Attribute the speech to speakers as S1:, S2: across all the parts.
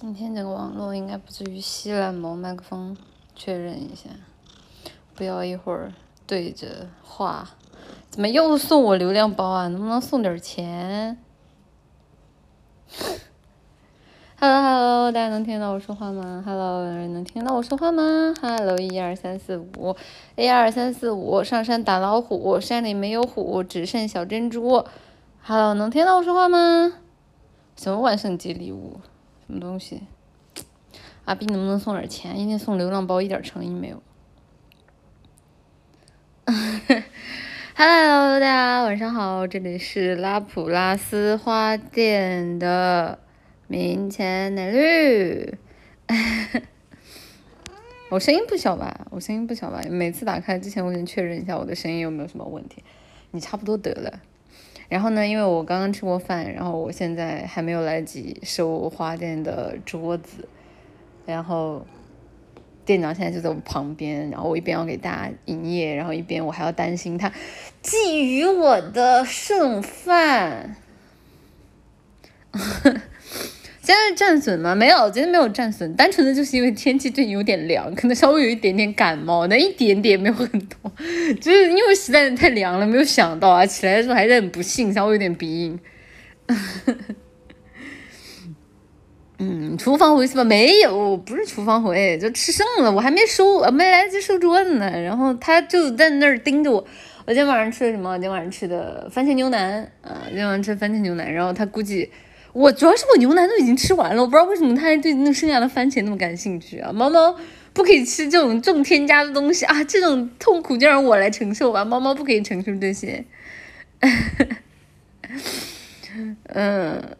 S1: 今天这个网络应该不至于稀烂吧？麦克风确认一下，不要一会儿对着话。怎么又送我流量包啊？能不能送点钱？Hello Hello，大家能听到我说话吗？Hello，有人能听到我说话吗？Hello，一二三四五一二三四五，上山打老虎，山里没有虎，只剩小珍珠。Hello，能听到我说话吗？什么万圣节礼物？什么东西？阿斌能不能送点钱？今天送流浪包一点诚意没有。Hello，大家晚上好，这里是拉普拉斯花店的明前奶绿。我声音不小吧？我声音不小吧？每次打开之前，我先确认一下我的声音有没有什么问题。你差不多得了。然后呢，因为我刚刚吃过饭，然后我现在还没有来得及收花店的桌子，然后。店长现在就在我旁边，然后我一边要给大家营业，然后一边我还要担心他觊觎我的剩饭。现在战损吗？没有，今天没有战损，单纯的就是因为天气最近有点凉，可能稍微有一点点感冒，那一点点没有很多，就是因为实在是太凉了，没有想到啊，起来的时候还是很不幸，稍微有点鼻音。嗯，厨房回是吧？没有，不是厨房回，就吃剩了，我还没收，没来得及收桌子呢。然后他就在那儿盯着我。我今天晚上吃的什么？今天晚上吃的番茄牛腩啊，今天晚上吃番茄牛腩。然后他估计我主要是我牛腩都已经吃完了，我不知道为什么他还对那剩下的番茄那么感兴趣啊。猫猫不可以吃这种重添加的东西啊，这种痛苦就让我来承受吧。猫猫不可以承受这些。嗯。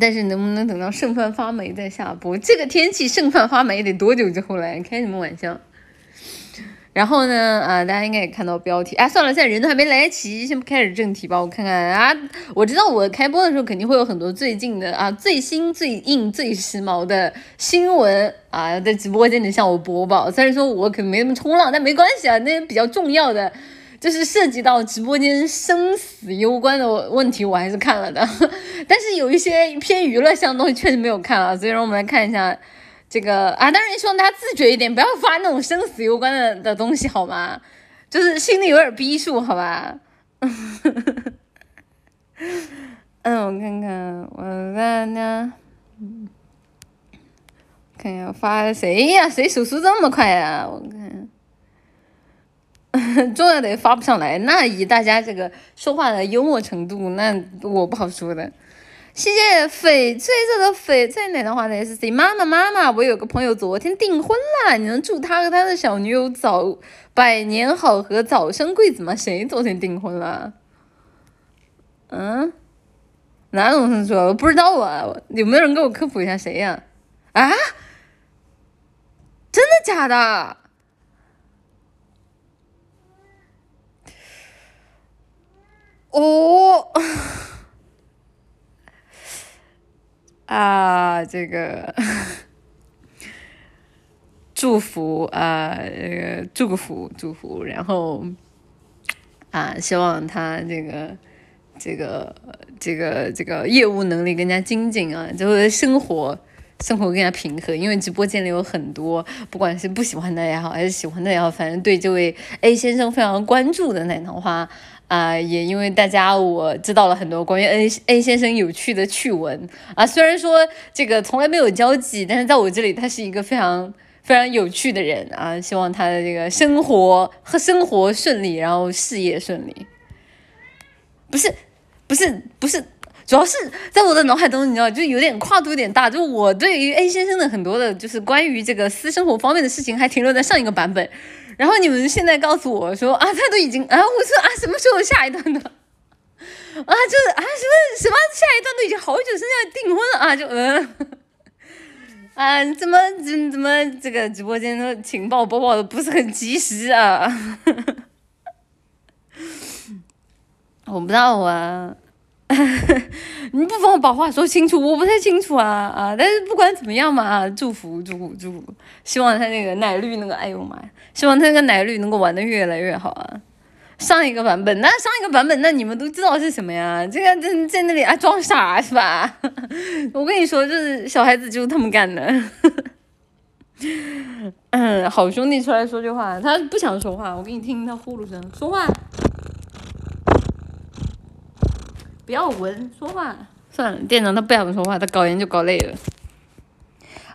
S1: 但是能不能等到剩饭发霉再下播？这个天气剩饭发霉得多久之后来？开什么玩笑？然后呢？啊，大家应该也看到标题。哎，算了，现在人都还没来齐，先不开始正题吧。我看看啊，我知道我开播的时候肯定会有很多最近的啊、最新、最硬、最时髦的新闻啊，在直播间里向我播报。虽然说我可能没那么冲浪，但没关系啊，那些比较重要的。就是涉及到直播间生死攸关的问题，我还是看了的。但是有一些偏娱乐向的东西确实没有看啊，所以让我们来看一下这个啊。当然希望大家自觉一点，不要发那种生死攸关的的东西，好吗？就是心里有点逼数，好吧？嗯，我看看，我看看，看一下发谁呀？谁手速这么快呀？我看。重要的也发不上来，那以大家这个说话的幽默程度，那我不好说的。谢谢翡翠色的翡翠奶的话的 S C 妈妈妈妈，我有个朋友昨天订婚了，你能祝他和他的小女友早百年好合，早生贵子吗？谁昨天订婚了？嗯？哪种生说？我不知道啊，有没有人给我科普一下谁呀？啊？真的假的？哦，啊，这个祝福啊，这个祝福祝福，然后啊，希望他这个这个这个这个业务能力更加精进啊，就是生活生活更加平和。因为直播间里有很多，不管是不喜欢的也好，还是喜欢的也好，反正对这位 A 先生非常关注的奶糖花。啊，也因为大家我知道了很多关于 A A 先生有趣的趣闻啊，虽然说这个从来没有交集，但是在我这里他是一个非常非常有趣的人啊，希望他的这个生活和生活顺利，然后事业顺利。不是，不是，不是，主要是在我的脑海中，你知道，就有点跨度有点大，就我对于 A 先生的很多的，就是关于这个私生活方面的事情，还停留在上一个版本。然后你们现在告诉我说啊，他都已经啊，我说啊，什么时候下一段的？啊，就是啊，什么什么下一段都已经好久，现在订婚了啊，就嗯，啊，怎么怎怎么这个直播间的情报播报的不是很及时啊？我不知道啊。你不妨把话说清楚，我不太清楚啊啊！但是不管怎么样嘛，祝福祝福祝福，希望他那个奶绿那个，哎呦妈呀，希望他那个奶绿能够玩的越来越好啊！上一个版本，那上一个版本，那你们都知道是什么呀？这个在在那里啊装傻是吧？我跟你说，就是小孩子就是他们干的。嗯，好兄弟出来说句话，他不想说话，我给你听他呼噜声，说话，不要闻，说话。算了，店长他不想说话，他搞研究搞累了。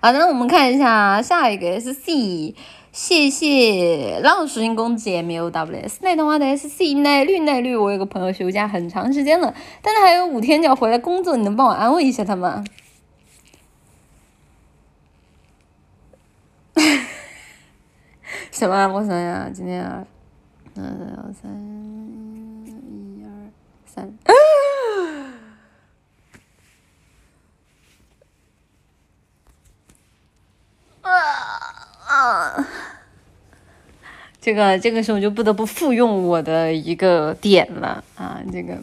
S1: 好，那我们看一下下一个 S C。谢谢浪属性公子也没有 WS 奶的话的 SC 奶绿奶绿，我有个朋友休假很长时间了，但他还有五天就要回来工作，你能帮我安慰一下他吗？什么？我想想，今天啊，二三一二三。啊，这个这个时候就不得不复用我的一个点了啊，这个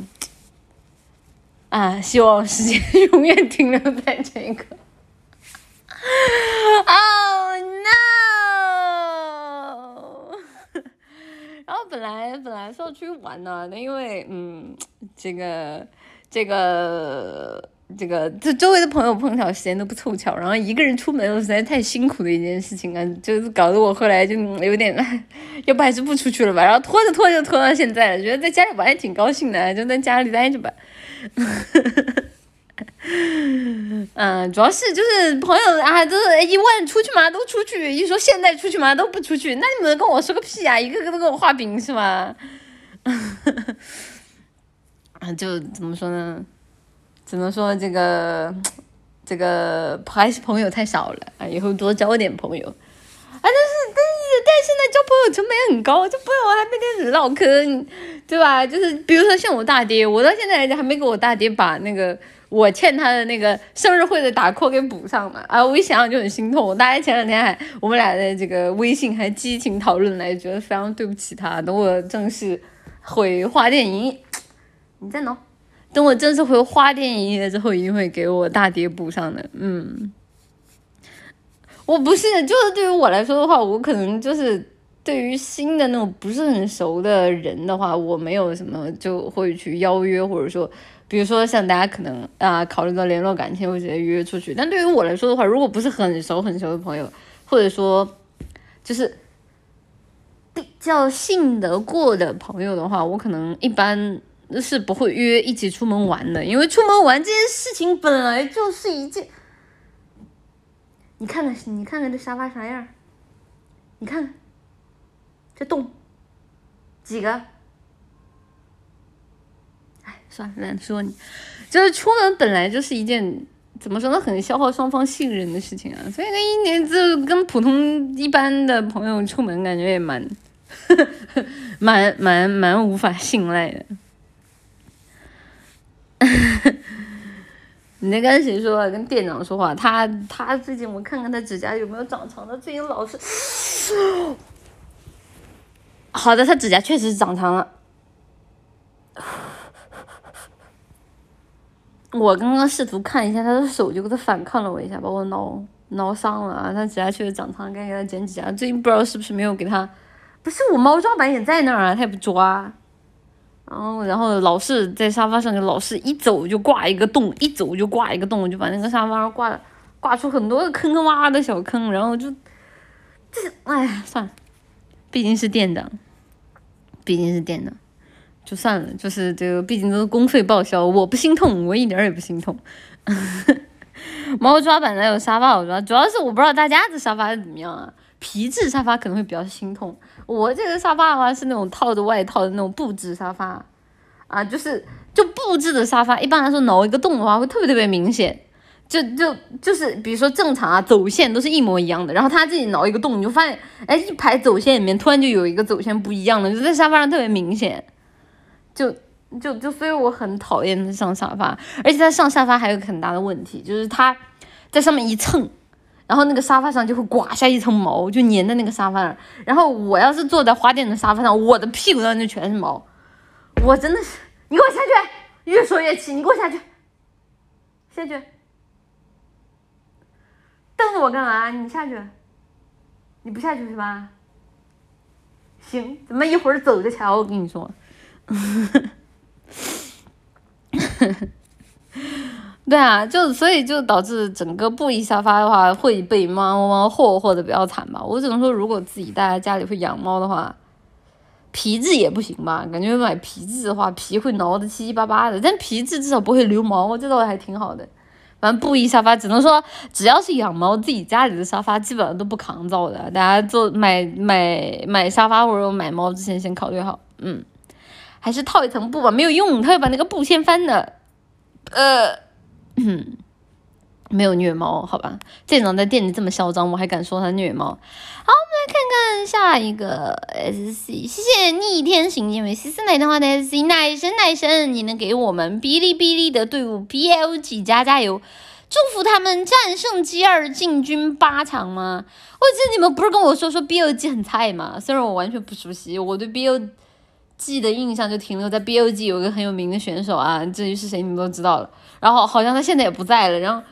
S1: 啊，希望时间永远停留在这个。Oh no！然后本来本来是要出去玩的，那因为嗯，这个这个。这个这周围的朋友碰巧时间都不凑巧，然后一个人出门又实在太辛苦的一件事情啊，就是搞得我后来就有点，要不还是不出去了吧，然后拖着拖着拖到现在了，觉得在家里玩也挺高兴的，就在家里待着吧。嗯，主要是就是朋友啊，都是一问出去嘛都出去，一说现在出去嘛都不出去，那你们跟我说个屁啊，一个个都给我画饼是吗？啊，就怎么说呢？只能说这个，这个还是朋友太少了啊！以后多交点朋友。啊，但是但是但现在交朋友成本也很高，这朋友还没开始唠嗑，对吧？就是比如说像我大爹，我到现在来讲还没给我大爹把那个我欠他的那个生日会的打 call 给补上嘛。啊，我一想想就很心痛。我大爹前两天还我们俩的这个微信还激情讨论来，觉得非常对不起他。等我正式回花店营，你在哪？等我正式回花店营业之后，一定会给我大爹补上的。嗯，我不是，就是对于我来说的话，我可能就是对于新的那种不是很熟的人的话，我没有什么就会去邀约，或者说，比如说像大家可能啊考虑到联络感情，会直接约出去。但对于我来说的话，如果不是很熟很熟的朋友，或者说就是比较信得过的朋友的话，我可能一般。那是不会约一起出门玩的，因为出门玩这件事情本来就是一件。你看看，你看看这沙发啥样？你看看，这洞，几个？哎，算了，懒得说你。就是出门本来就是一件怎么说呢，很消耗双方信任的事情啊。所以那一年就跟普通一般的朋友出门，感觉也蛮，蛮蛮蛮无法信赖的。你在跟谁说话？跟店长说话。他他最近我看看他指甲有没有长长的，最近老是。好的，他指甲确实是长长了。我刚刚试图看一下他的手，就给他反抗了我一下，把我挠挠伤了啊！他指甲确实长长，该给他剪指甲。最近不知道是不是没有给他，不是我猫抓板也在那儿啊，他也不抓。然后，然后老是在沙发上，就老是一走就挂一个洞，一走就挂一个洞，就把那个沙发上挂挂出很多坑坑洼洼的小坑，然后就，这，哎呀，算了，毕竟是店长，毕竟是店长，就算了，就是这个，毕竟都是公费报销，我不心痛，我一点也不心痛。猫抓板哪有沙发好抓？主要是我不知道大家的沙发是怎么样啊。皮质沙发可能会比较心痛，我这个沙发的话是那种套着外套的那种布质沙发，啊，就是就布质的沙发，一般来说挠一个洞的话会特别特别明显，就就就是比如说正常啊走线都是一模一样的，然后他自己挠一个洞，你就发现哎一排走线里面突然就有一个走线不一样的，就在沙发上特别明显，就就就所以我很讨厌上沙发，而且他上沙发还有很大的问题，就是他在上面一蹭。然后那个沙发上就会刮下一层毛，就粘在那个沙发上。然后我要是坐在花店的沙发上，我的屁股上就全是毛。我真的是，你给我下去！越说越气，你给我下去，下去。瞪着我干嘛？你下去，你不下去是吧？行，咱们一会儿走着瞧。我跟你说，对啊，就所以就导致整个布艺沙发的话会被猫猫霍霍的比较惨吧。我只能说，如果自己大家家里会养猫的话，皮质也不行吧？感觉买皮质的话，皮会挠的七七八八的，但皮质至少不会流毛，这倒还挺好的。反正布艺沙发，只能说只要是养猫，自己家里的沙发基本上都不抗造的。大家做买买买沙发或者买猫之前先考虑好，嗯，还是套一层布吧，没有用，它会把那个布掀翻的。呃，嗯 没有虐猫，好吧？店长在店里这么嚣张，我还敢说他虐猫？好，我们来看看下一个 S C，谢谢逆天行因为西斯奶的话的 S C，奶神奶神，你能给我们哔哩哔哩的队伍 B L G 加加油，祝福他们战胜 G 二进军八强吗？我记得你们不是跟我说说 B L G 很菜吗？虽然我完全不熟悉，我对 B L G 的印象就停留在 B O G 有个很有名的选手啊，至于是谁你们都知道了，然后好像他现在也不在了，然后。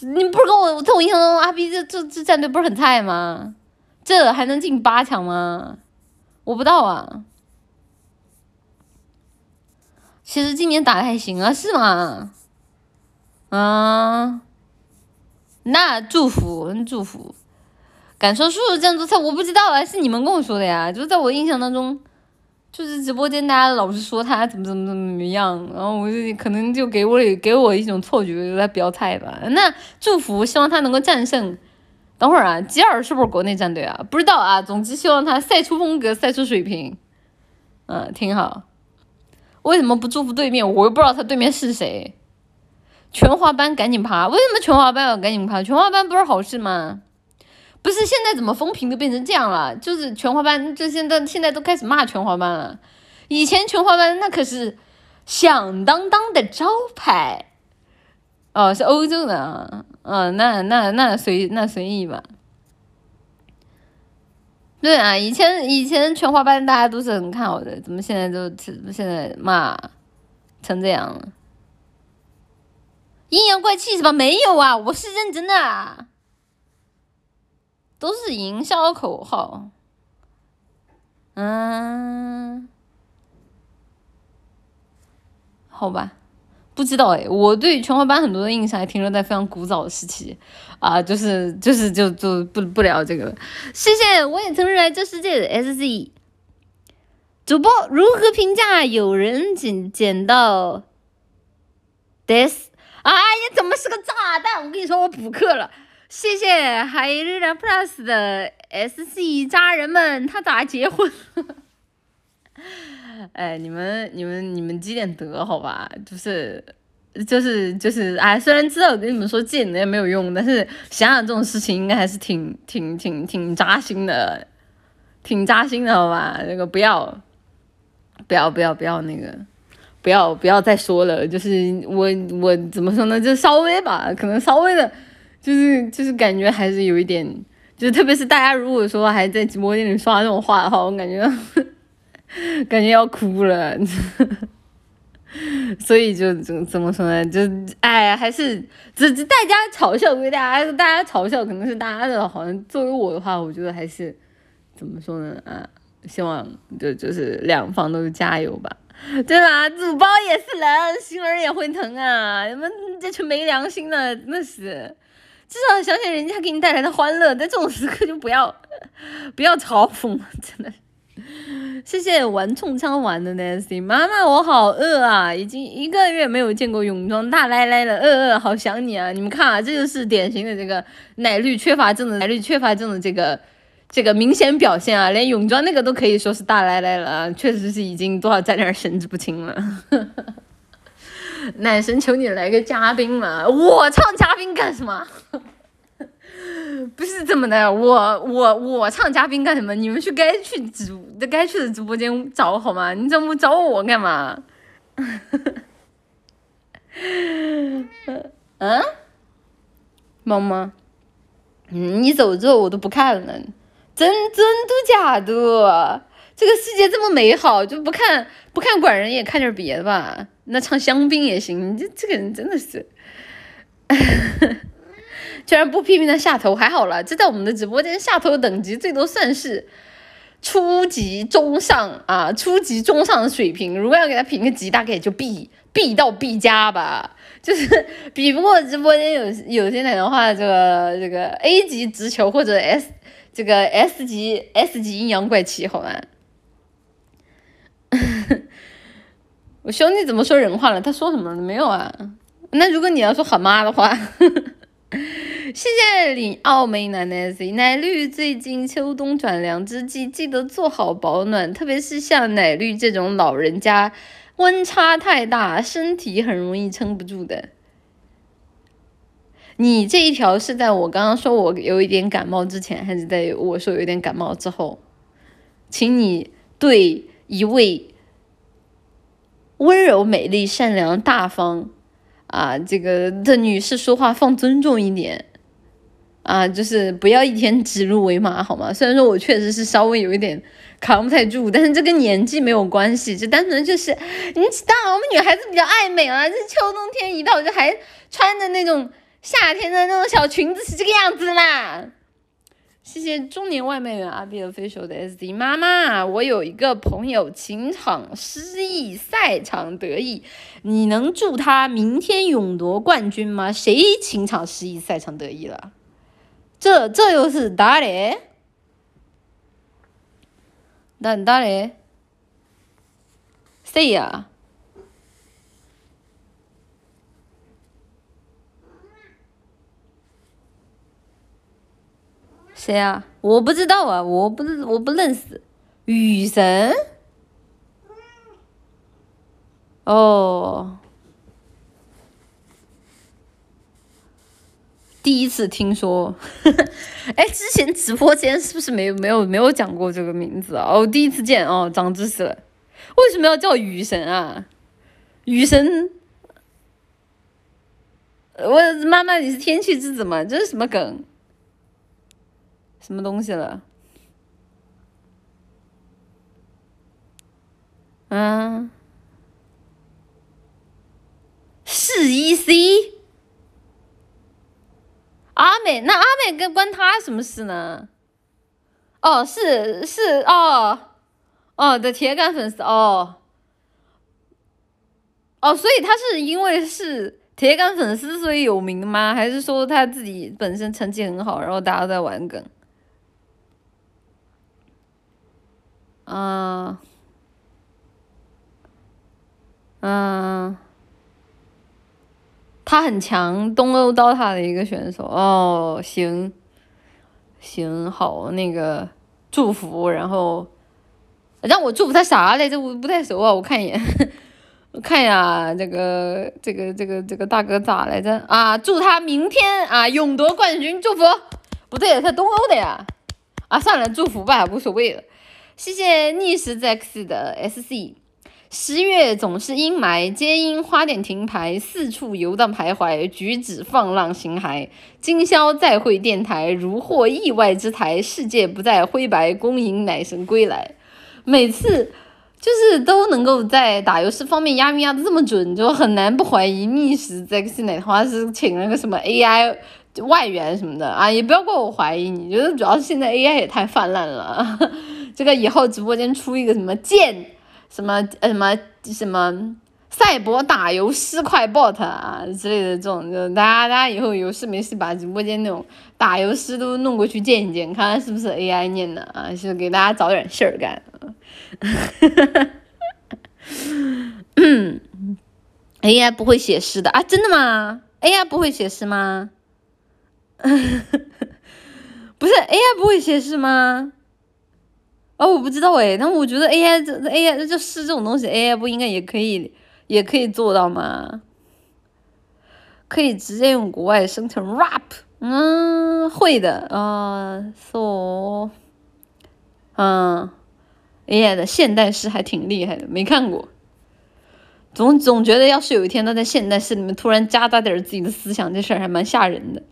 S1: 你不是跟我在我印象中阿 B 这这这战队不是很菜吗？这还能进八强吗？我不知道啊。其实今年打的还行啊，是吗？啊，那祝福祝福，敢说叔叔这样做菜，我不知道啊，是你们跟我说的呀，就是在我印象当中。就是直播间大家老是说他怎么怎么怎么怎么样，然后我就可能就给我给我一种错觉，他比较菜吧。那祝福，希望他能够战胜。等会儿啊，吉尔是不是国内战队啊？不知道啊。总之希望他赛出风格，赛出水平。嗯，挺好。为什么不祝福对面？我又不知道他对面是谁。全华班赶紧爬！为什么全华班要赶紧爬？全华班不是好事吗？不是现在怎么风评都变成这样了？就是全华班，就现在现在都开始骂全华班了。以前全华班那可是响当当的招牌。哦，是欧洲的啊，嗯，那那那随那随意吧。对啊，以前以前全华班大家都是很看好的，怎么现在都现在骂成这样了？阴阳怪气是吧？没有啊，我是认真的。都是营销口号，嗯，好吧，不知道哎，我对全华班很多的印象还停留在非常古早的时期，啊，就是就是就就不不聊这个了。谢谢，我也曾热爱这世界的 S Z 主播如何评价有人捡捡到 this？哎呀，怎么是个炸弹？我跟你说，我补课了。谢谢海日蓝 plus 的 SC 家人们，他咋结婚？哎，你们你们你们积点德好吧？就是就是就是哎，虽然知道跟你们说积点德也没有用，但是想想这种事情应该还是挺挺挺挺扎心的，挺扎心的好吧？那个不要不要不要不要那个不要不要再说了，就是我我怎么说呢？就稍微吧，可能稍微的。就是就是感觉还是有一点，就是特别是大家如果说还在直播间里刷这种话的话，我感觉感觉要哭了，所以就怎怎么说呢？就哎，还是只大家嘲笑归大家，大家嘲笑可能是大家的，好像作为我的话，我觉得还是怎么说呢？啊，希望就就是两方都加油吧，对吧？主播也是人，心儿也会疼啊！你们这群没良心的，真的是。至少想想人家给你带来的欢乐，在这种时刻就不要 不要嘲讽了，真的。谢谢玩冲枪玩的 Nancy 妈妈，我好饿啊，已经一个月没有见过泳装大奶奶了，饿饿，好想你啊！你们看啊，这就是典型的这个奶绿缺乏症的奶绿缺乏症的这个这个明显表现啊，连泳装那个都可以说是大奶奶了，确实是已经多少在那儿神志不清了。男神求你来个嘉宾嘛！我唱嘉宾干什么？不是怎么的，我我我唱嘉宾干什么？你们去该去直该去的直播间找好吗？你怎么找我干嘛？嗯？妈妈，你走之后我都不看了，真真的假的？这个世界这么美好，就不看不看管人也看点别的吧。那唱香槟也行，你这这个人真的是，居然不批评他下头，还好了，这在我们的直播间下头等级最多算是初级中上啊，初级中上的水平。如果要给他评个级，大概也就 B，B 到 B 加吧，就是比不过直播间有有些人的话，这个这个 A 级直球或者 S 这个 S 级 S 级阴阳怪气，好吧？我兄弟怎么说人话了？他说什么了没有啊？那如果你要说好妈的话。谢谢李奥梅奶奶 Z 奶绿，最近秋冬转凉之际，记得做好保暖，特别是像奶绿这种老人家，温差太大，身体很容易撑不住的。你这一条是在我刚刚说我有一点感冒之前，还是在我说有点感冒之后？请你对一位温柔、美丽、善良、大方啊这个的女士说话放尊重一点。啊，就是不要一天指鹿为马，好吗？虽然说我确实是稍微有一点扛不太住，但是这跟年纪没有关系，这单纯就是你当然我们女孩子比较爱美了，这秋冬天一到就还穿着那种夏天的那种小裙子是这个样子啦。谢谢中年外卖员阿 B 的飞手的 SD 妈妈，我有一个朋友情场失意，赛场得意，你能祝他明天勇夺冠军吗？谁情场失意，赛场得意了？这这又是哪里？哪哪里？谁呀？谁啊？我不知道啊，我不我不认识。雨神？哦。第一次听说，哎，之前直播间是不是没有没有没有讲过这个名字啊？哦，第一次见哦，长知识了。为什么要叫雨神啊？雨神，我妈妈你是天气之子吗？这是什么梗？什么东西了？嗯，是 E C。阿美，那阿美跟关他什么事呢？哦，是是哦，哦的铁杆粉丝哦，哦，所以他是因为是铁杆粉丝所以有名吗？还是说他自己本身成绩很好，然后大家在玩梗？啊，嗯。他很强，东欧刀塔的一个选手哦，行，行好，那个祝福，然后让我祝福他啥来着？我不太熟啊，我看一眼，我看一下这个这个这个这个大哥咋来着啊？祝他明天啊勇夺冠军，祝福。不对，他东欧的呀，啊算了，祝福吧，无所谓了。谢谢逆时 z x 的 SC。十月总是阴霾，皆因花店停牌，四处游荡徘徊，举止放浪形骸。今宵再会电台，如获意外之财，世界不再灰白，恭迎奶神归来。每次就是都能够在打游戏方面压韵押的这么准，就很难不怀疑逆时在现在的话是请了个什么 AI 外援什么的啊！也不要怪我怀疑，你觉得主要是现在 AI 也太泛滥了。这个以后直播间出一个什么剑。什么呃什么什么赛博打油诗快 bot 啊之类的这种，就大家大家以后有事没事把直播间那种打油诗都弄过去见一见，看看是不是 AI 念的啊，是给大家找点事儿干。嗯 AI 不会写诗的啊？真的吗？AI 不会写诗吗？不是 AI 不会写诗吗？哦，我不知道哎，但我觉得 A I 这 A I 就是这种东西，A I 不应该也可以也可以做到吗？可以直接用国外生成 rap，嗯，会的啊，so，嗯，A I 的现代诗还挺厉害的，没看过，总总觉得要是有一天他在现代诗里面突然夹杂点自己的思想，这事儿还蛮吓人的。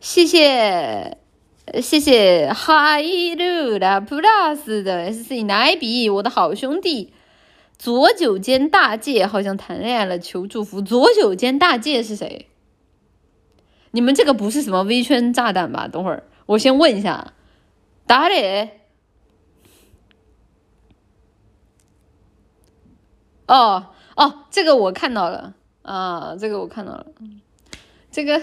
S1: 谢谢。谢谢。哈伊路的 plus 的 sc 奈比我的好兄弟。左九间大戒好像谈恋爱了求祝福。左九间大戒是谁？你们这个不是什么微圈炸弹吧？等会儿我先问一下。打脸哦哦这个我看到了。啊这个我看到了。这个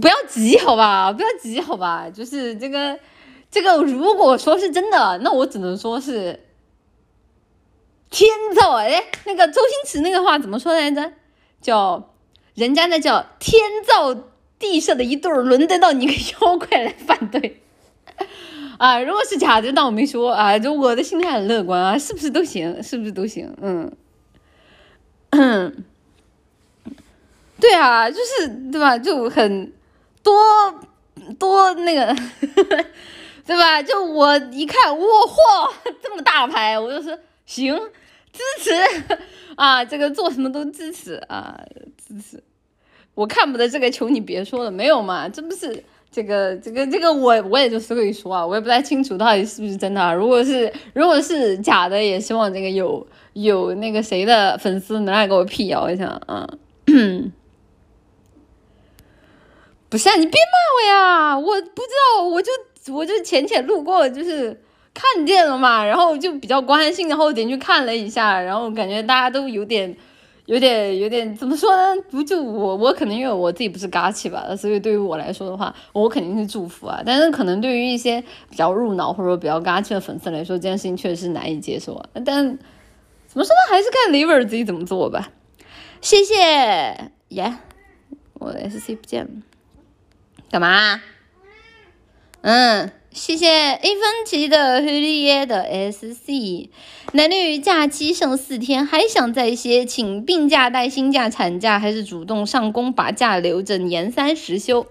S1: 不要急好吧，不要急好吧，就是这个这个，如果说是真的，那我只能说是天造哎，那个周星驰那个话怎么说来着？叫人家那叫天造地设的一对儿，轮得到你个妖怪来反对。啊，如果是假的，当我没说啊。就我的心态很乐观啊，是不是都行？是不是都行？嗯，对啊，就是对吧？就很多多那个，对吧？就我一看，哇嚯，这么大牌，我就说行，支持啊，这个做什么都支持啊，支持。我看不得这个，求你别说了，没有嘛，这不是。这个这个这个我我也就是可以说啊，我也不太清楚到底是不是真的。如果是如果是假的，也希望这个有有那个谁的粉丝能来给我辟谣一下啊。不是啊，你别骂我呀！我不知道，我就我就浅浅路过，就是看见了嘛，然后就比较关心，然后点去看了一下，然后感觉大家都有点。有点有点怎么说呢？不就我我可能因为我自己不是嘎气吧，所以对于我来说的话，我肯定是祝福啊。但是可能对于一些比较入脑或者说比较嘎气的粉丝来说，这件事情确实是难以接受啊。但怎么说呢？还是看 Liver 自己怎么做吧。谢谢耶，我 SC 不见了，干嘛？嗯。谢谢一分期的黑绿叶的 SC，男女假期剩四天，还想再歇，请病假、带薪假、产假，还是主动上工把假留着年三十休？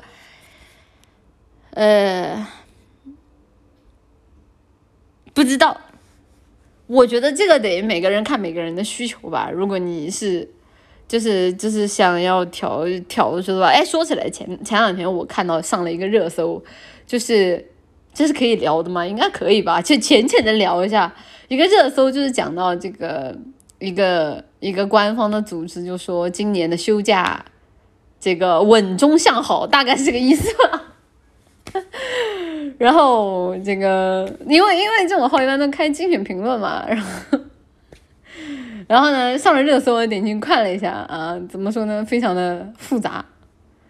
S1: 呃，不知道，我觉得这个得每个人看每个人的需求吧。如果你是，就是就是想要调调，说吧？哎，说起来，前前两天我看到上了一个热搜，就是。这是可以聊的吗？应该可以吧，就浅浅的聊一下。一个热搜就是讲到这个一个一个官方的组织就说今年的休假这个稳中向好，大概是这个意思吧。然后这个因为因为这种号一般都开精选评论嘛，然后然后呢上了热搜，我点进去看了一下啊，怎么说呢？非常的复杂，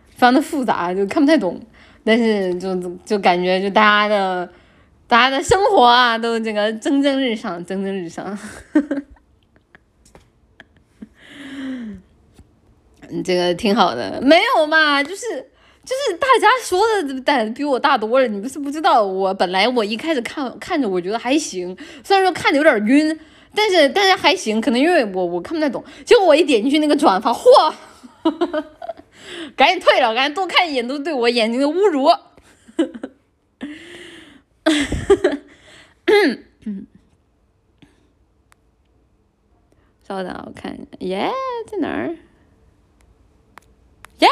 S1: 非常的复杂，就看不太懂。但是就就感觉就大家的大家的生活啊，都这个蒸蒸日上，蒸蒸日上。嗯，这个挺好的，没有嘛，就是就是大家说的胆比我大多了。你不是不知道，我本来我一开始看看着我觉得还行，虽然说看着有点晕，但是但是还行，可能因为我我看不太懂。结果我一点进去那个转发，嚯！赶紧退了，赶紧多看一眼，都对我眼睛的侮辱。稍等，我看一下，耶，在哪儿？耶，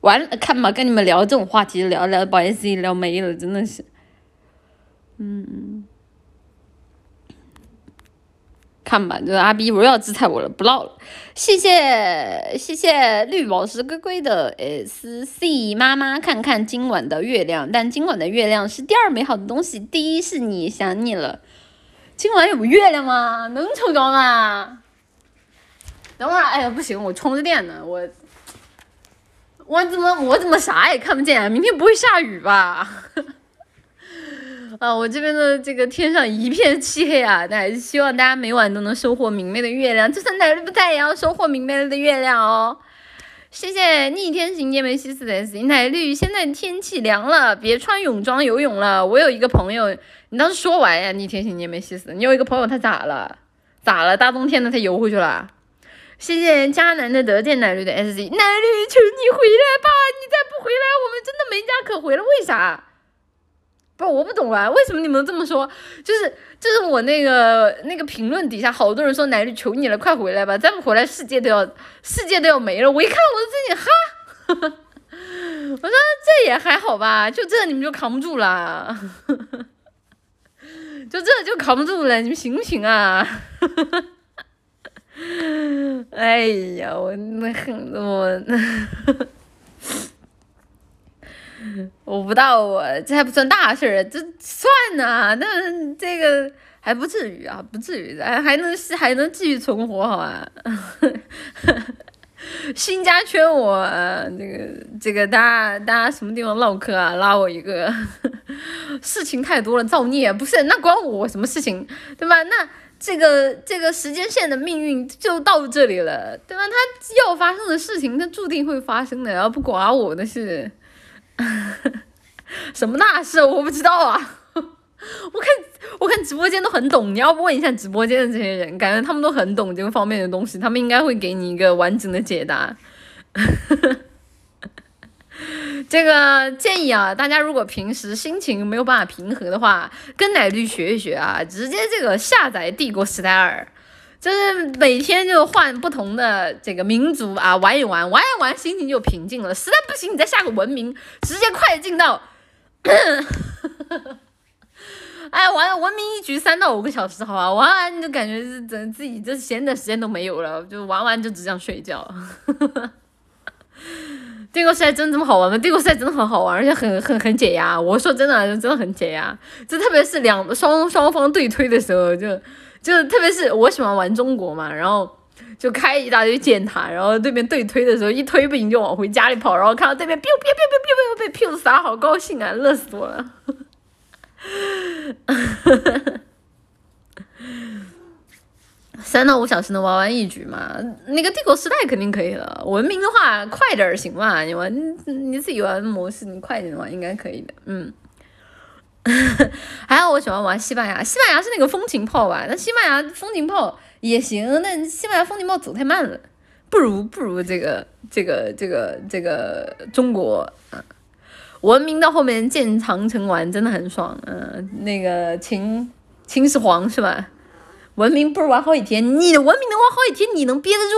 S1: 完了，看吧，跟你们聊这种话题，聊聊，不好意思，聊没了，真的是，嗯。看吧，就是阿 B 不要制裁我了，不唠了。谢谢谢谢绿宝石龟龟的 S C 妈妈，看看今晚的月亮，但今晚的月亮是第二美好的东西，第一是你想你了。今晚有月亮吗？能瞅着吗？等会儿，哎呀，不行，我充着电呢，我我怎么我怎么啥也看不见？明天不会下雨吧？啊，我这边的这个天上一片漆黑啊，但还是希望大家每晚都能收获明媚的月亮，就算奶绿不在也要收获明媚的月亮哦。谢谢逆天行叶梅西斯的 S，奶绿，现在天气凉了，别穿泳装游泳了。我有一个朋友，你倒是说完呀，逆天行叶梅西斯，你有一个朋友他咋了？咋了？大冬天的他游回去了？谢谢迦南的得见奶绿的 S，奶绿，求你回来吧，你再不回来，我们真的没家可回了。为啥？不，我不懂啊，为什么你们这么说？就是就是我那个那个评论底下好多人说奶绿求你了，快回来吧，再不回来世界都要世界都要没了。我一看我自己哈，我说这也还好吧，就这你们就扛不住了，就这就扛不住了，你们行不行啊？哎呀，我那很我。我不知道，我这还不算大事儿，这算呐。那这个，还不至于啊，不至于，还还能还能继续存活，好吧？新家圈我，这个这个大家大家什么地方唠嗑啊？拉我一个，事情太多了，造孽不是？那关我什么事情，对吧？那这个这个时间线的命运就到这里了，对吧？它要发生的事情，它注定会发生的，然后不管我的事，什么大事我不知道啊。我看我看直播间都很懂，你要不问一下直播间的这些人，感觉他们都很懂这个方面的东西，他们应该会给你一个完整的解答。这个建议啊，大家如果平时心情没有办法平和的话，跟奶绿学一学啊，直接这个下载《帝国时代二》，就是每天就换不同的这个民族啊玩一玩，玩一玩心情就平静了。实在不行，你再下个文明，直接快进到。哎，玩文明一局三到五个小时，好吧，玩完就感觉是整自己就是闲的时间都没有了，就玩完就只想睡觉。帝国赛真这么好玩吗？帝国赛真的很好玩，而且很很很解压。我说真的，就真的很解压。就特别是两双双方对推的时候，就就特别是我喜欢玩中国嘛，然后就开一大堆箭塔，然后对面对推的时候一推不赢就往回家里跑，然后看到对面 biu biu biu biu biu 被 Q 杀，好高兴啊，乐死我了。三到五小时能玩完一局吗？那个帝国时代肯定可以了。文明的话，快点行吧？你玩你自己玩模式，你快点玩应该可以的。嗯，还有我喜欢玩西班牙，西班牙是那个风情炮吧？那西班牙风情炮也行，那西班牙风情炮走太慢了，不如不如这个这个这个这个中国啊。文明到后面建长城玩真的很爽，嗯，那个秦秦始皇是吧？文明不是玩好几天，你文明能玩好几天，你能憋得住？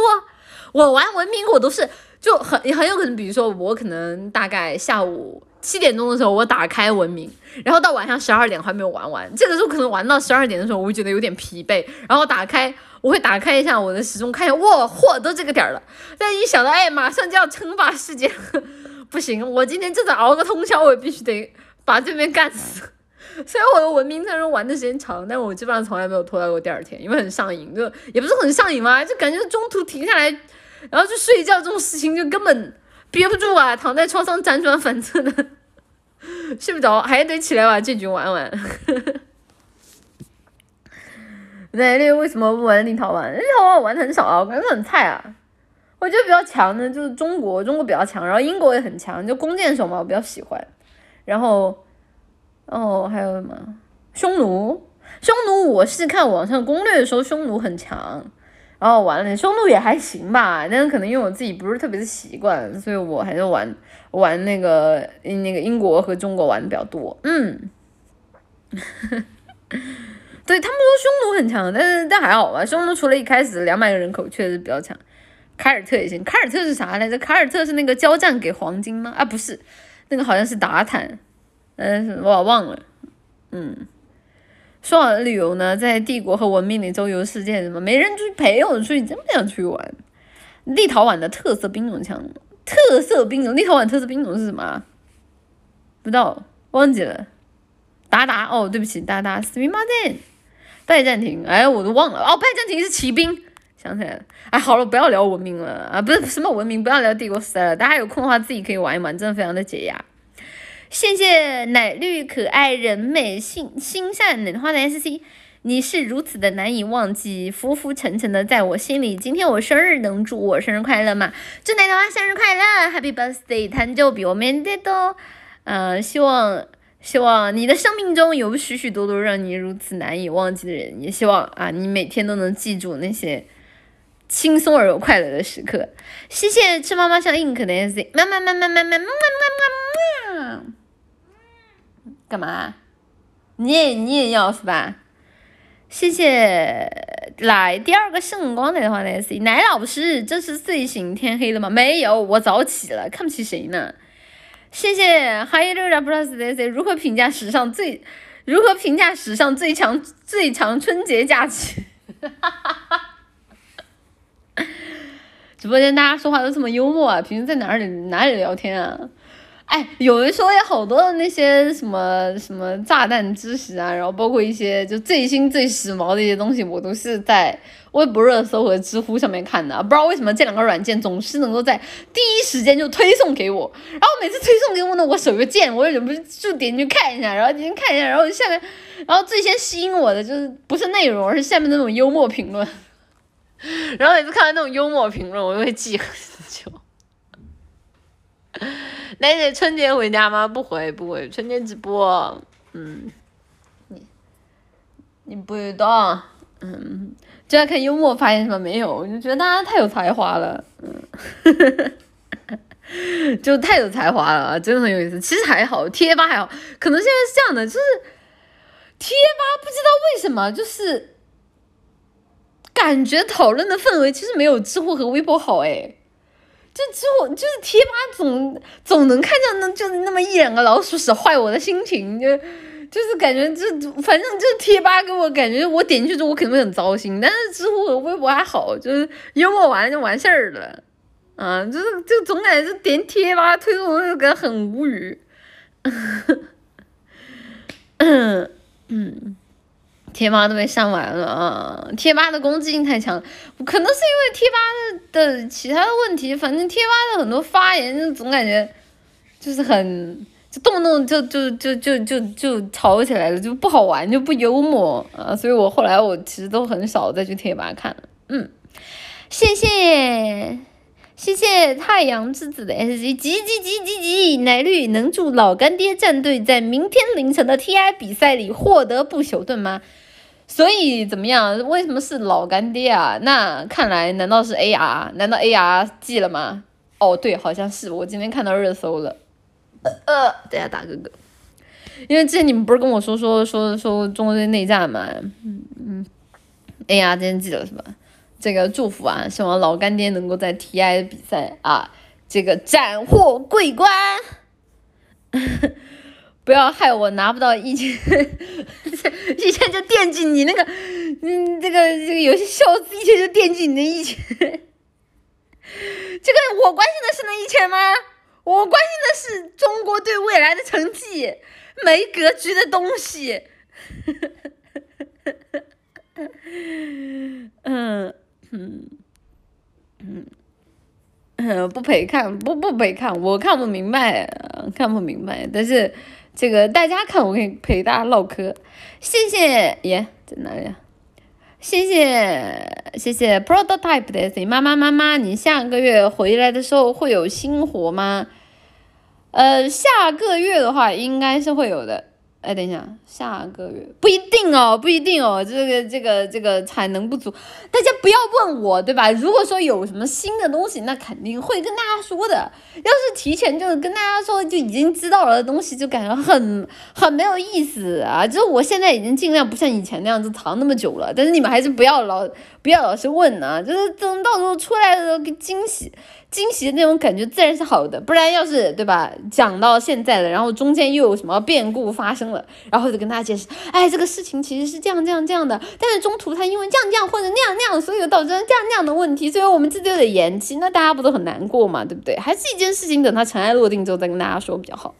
S1: 我玩文明我都是就很很有可能，比如说我可能大概下午七点钟的时候我打开文明，然后到晚上十二点还没有玩完，这个时候可能玩到十二点的时候我会觉得有点疲惫，然后打开我会打开一下我的时钟，看一下哇嚯都这个点儿了，但一想到哎马上就要称霸世界。不行，我今天就算熬个通宵，我也必须得把对面干死。虽然我的文明当中玩的时间长，但我基本上从来没有拖到过第二天，因为很上瘾，就也不是很上瘾嘛，就感觉中途停下来，然后去睡觉这种事情就根本憋不住啊，躺在床上辗转反侧的 睡不着，还得起来把这局玩完。那那为什么不玩立陶宛？立陶宛玩的很少啊，我感觉很菜啊。我觉得比较强的就是中国，中国比较强，然后英国也很强，就弓箭手嘛，我比较喜欢。然后，哦，还有什么？匈奴，匈奴，我是看网上攻略的时候，匈奴很强。然后完了，匈奴也还行吧，但是可能因为我自己不是特别的习惯，所以我还是玩玩那个那个英国和中国玩的比较多。嗯，对他们说匈奴很强，但是但还好吧，匈奴除了一开始两百个人口确实比较强。凯尔特也行，凯尔特是啥来着？凯尔特是那个交战给黄金吗？啊，不是，那个好像是达坦，嗯，我忘了。嗯，说好的旅游呢，在帝国和文明里周游世界，什么没人去陪我出去，真不想去玩。立陶宛的特色兵种枪，特色兵种，立陶宛特色兵种是什么？不知道，忘记了。达达，哦，对不起，达达，斯密马登，拜占庭，哎，我都忘了。哦，拜占庭是骑兵。想起来了，哎，好了，不要聊文明了啊，不是什么文明，不要聊帝国时代了。大家有空的话自己可以玩一玩，真的非常的解压。谢谢奶绿可爱人美心心善冷花的 S C，你是如此的难以忘记，浮浮沉沉的在我心里。今天我生日，能祝我生日快乐吗？祝奶花生日快乐，Happy Birthday，誕生日おめでとう。嗯，希望希望你的生命中有许许多多让你如此难以忘记的人，也希望啊，你每天都能记住那些。 轻松而又快乐的时刻，谢谢吃妈妈像 ink 的 S，妈妈妈妈妈妈妈妈妈妈，干嘛？你也你也要是吧？谢谢来第二个圣光的话的 S，奶老师，这是睡醒天黑了吗？没有，我早起了，看不起谁呢？谢谢 Hi Luna Plus 的 S，如何评价史上最如何评价史上最强最强春节假期？哈哈哈哈。直播间大家说话都这么幽默啊？平时在哪里哪里聊天啊？哎，有人说有好多的那些什么什么炸弹知识啊，然后包括一些就最新最时髦的一些东西，我都是在微博热搜和知乎上面看的。不知道为什么这两个软件总是能够在第一时间就推送给我，然后每次推送给我呢，我手又贱，我忍不住就点进去看一下，然后点进去看一下，然后下面，然后最先吸引我的就是不是内容，而是下面那种幽默评论。然后每次看到那种幽默评论，我就会记很久。奶奶春节回家吗？不回，不回，春节直播。嗯，你你不知道，嗯，就在看幽默发言什么没有？我就觉得大家太有才华了，嗯，就太有才华了，真的很有意思。其实还好，贴吧还好，可能现在是这样的，就是贴吧不知道为什么，就是感觉讨论的氛围其实没有知乎和微博好，哎。就知乎就是贴吧总总能看见那就那么一两个老鼠屎坏我的心情，就就是感觉就反正就是贴吧给我感觉我点进去之后我肯定会很糟心，但是知乎和微博还好，就是幽默完就完事儿了，啊，就是就总感觉就点贴吧推送就感觉很无语，嗯 嗯。贴吧都被删完了啊！贴吧的攻击性太强，可能是因为贴吧的其他的问题。反正贴吧的很多发言，总感觉就是很，就动不动就就就就就就吵起来了，就不好玩，就不幽默啊！所以我后来我其实都很少再去贴吧看了。嗯，谢谢谢谢太阳之子的 S G，急急急急急！奶绿能祝老干爹战队在明天凌晨的 T I 比赛里获得不朽盾吗？所以怎么样？为什么是老干爹啊？那看来难道是 A R？难道 A R 记了吗？哦，对，好像是。我今天看到热搜了。呃，等下打哥哥，因为之前你们不是跟我说说说说中国队内战嘛？嗯嗯，A R 今天记了是吧？这个祝福啊，希望老干爹能够在 T I 比赛啊，这个斩获桂冠。不要害我拿不到一千，一千就惦记你那个，嗯，这个这个游戏笑，一千就惦记你那一千。这个我关心的是那一千吗？我关心的是中国队未来的成绩，没格局的东西。嗯嗯嗯嗯，不陪看，不不陪看，我看不明白，看不明白，但是。这个大家看，我可以陪大家唠嗑。谢谢耶，在哪里啊？谢谢谢谢 prototype 的 S 妈妈妈妈，你下个月回来的时候会有新活吗？呃，下个月的话应该是会有的。哎，等一下，下个月不一定哦，不一定哦，这个这个这个产能不足，大家不要问我，对吧？如果说有什么新的东西，那肯定会跟大家说的。要是提前就跟大家说，就已经知道了的东西，就感觉很很没有意思啊。就是我现在已经尽量不像以前那样子藏那么久了，但是你们还是不要老不要老是问啊，就是等到时候出来的时候给惊喜。惊喜的那种感觉自然是好的，不然要是对吧，讲到现在了，然后中间又有什么变故发生了，然后就跟大家解释，哎，这个事情其实是这样这样这样的，但是中途他因为这样这样或者那样那样，所以导致这样那样的问题，所以我们这就得延期，那大家不都很难过嘛，对不对？还是一件事情，等它尘埃落定之后再跟大家说比较好。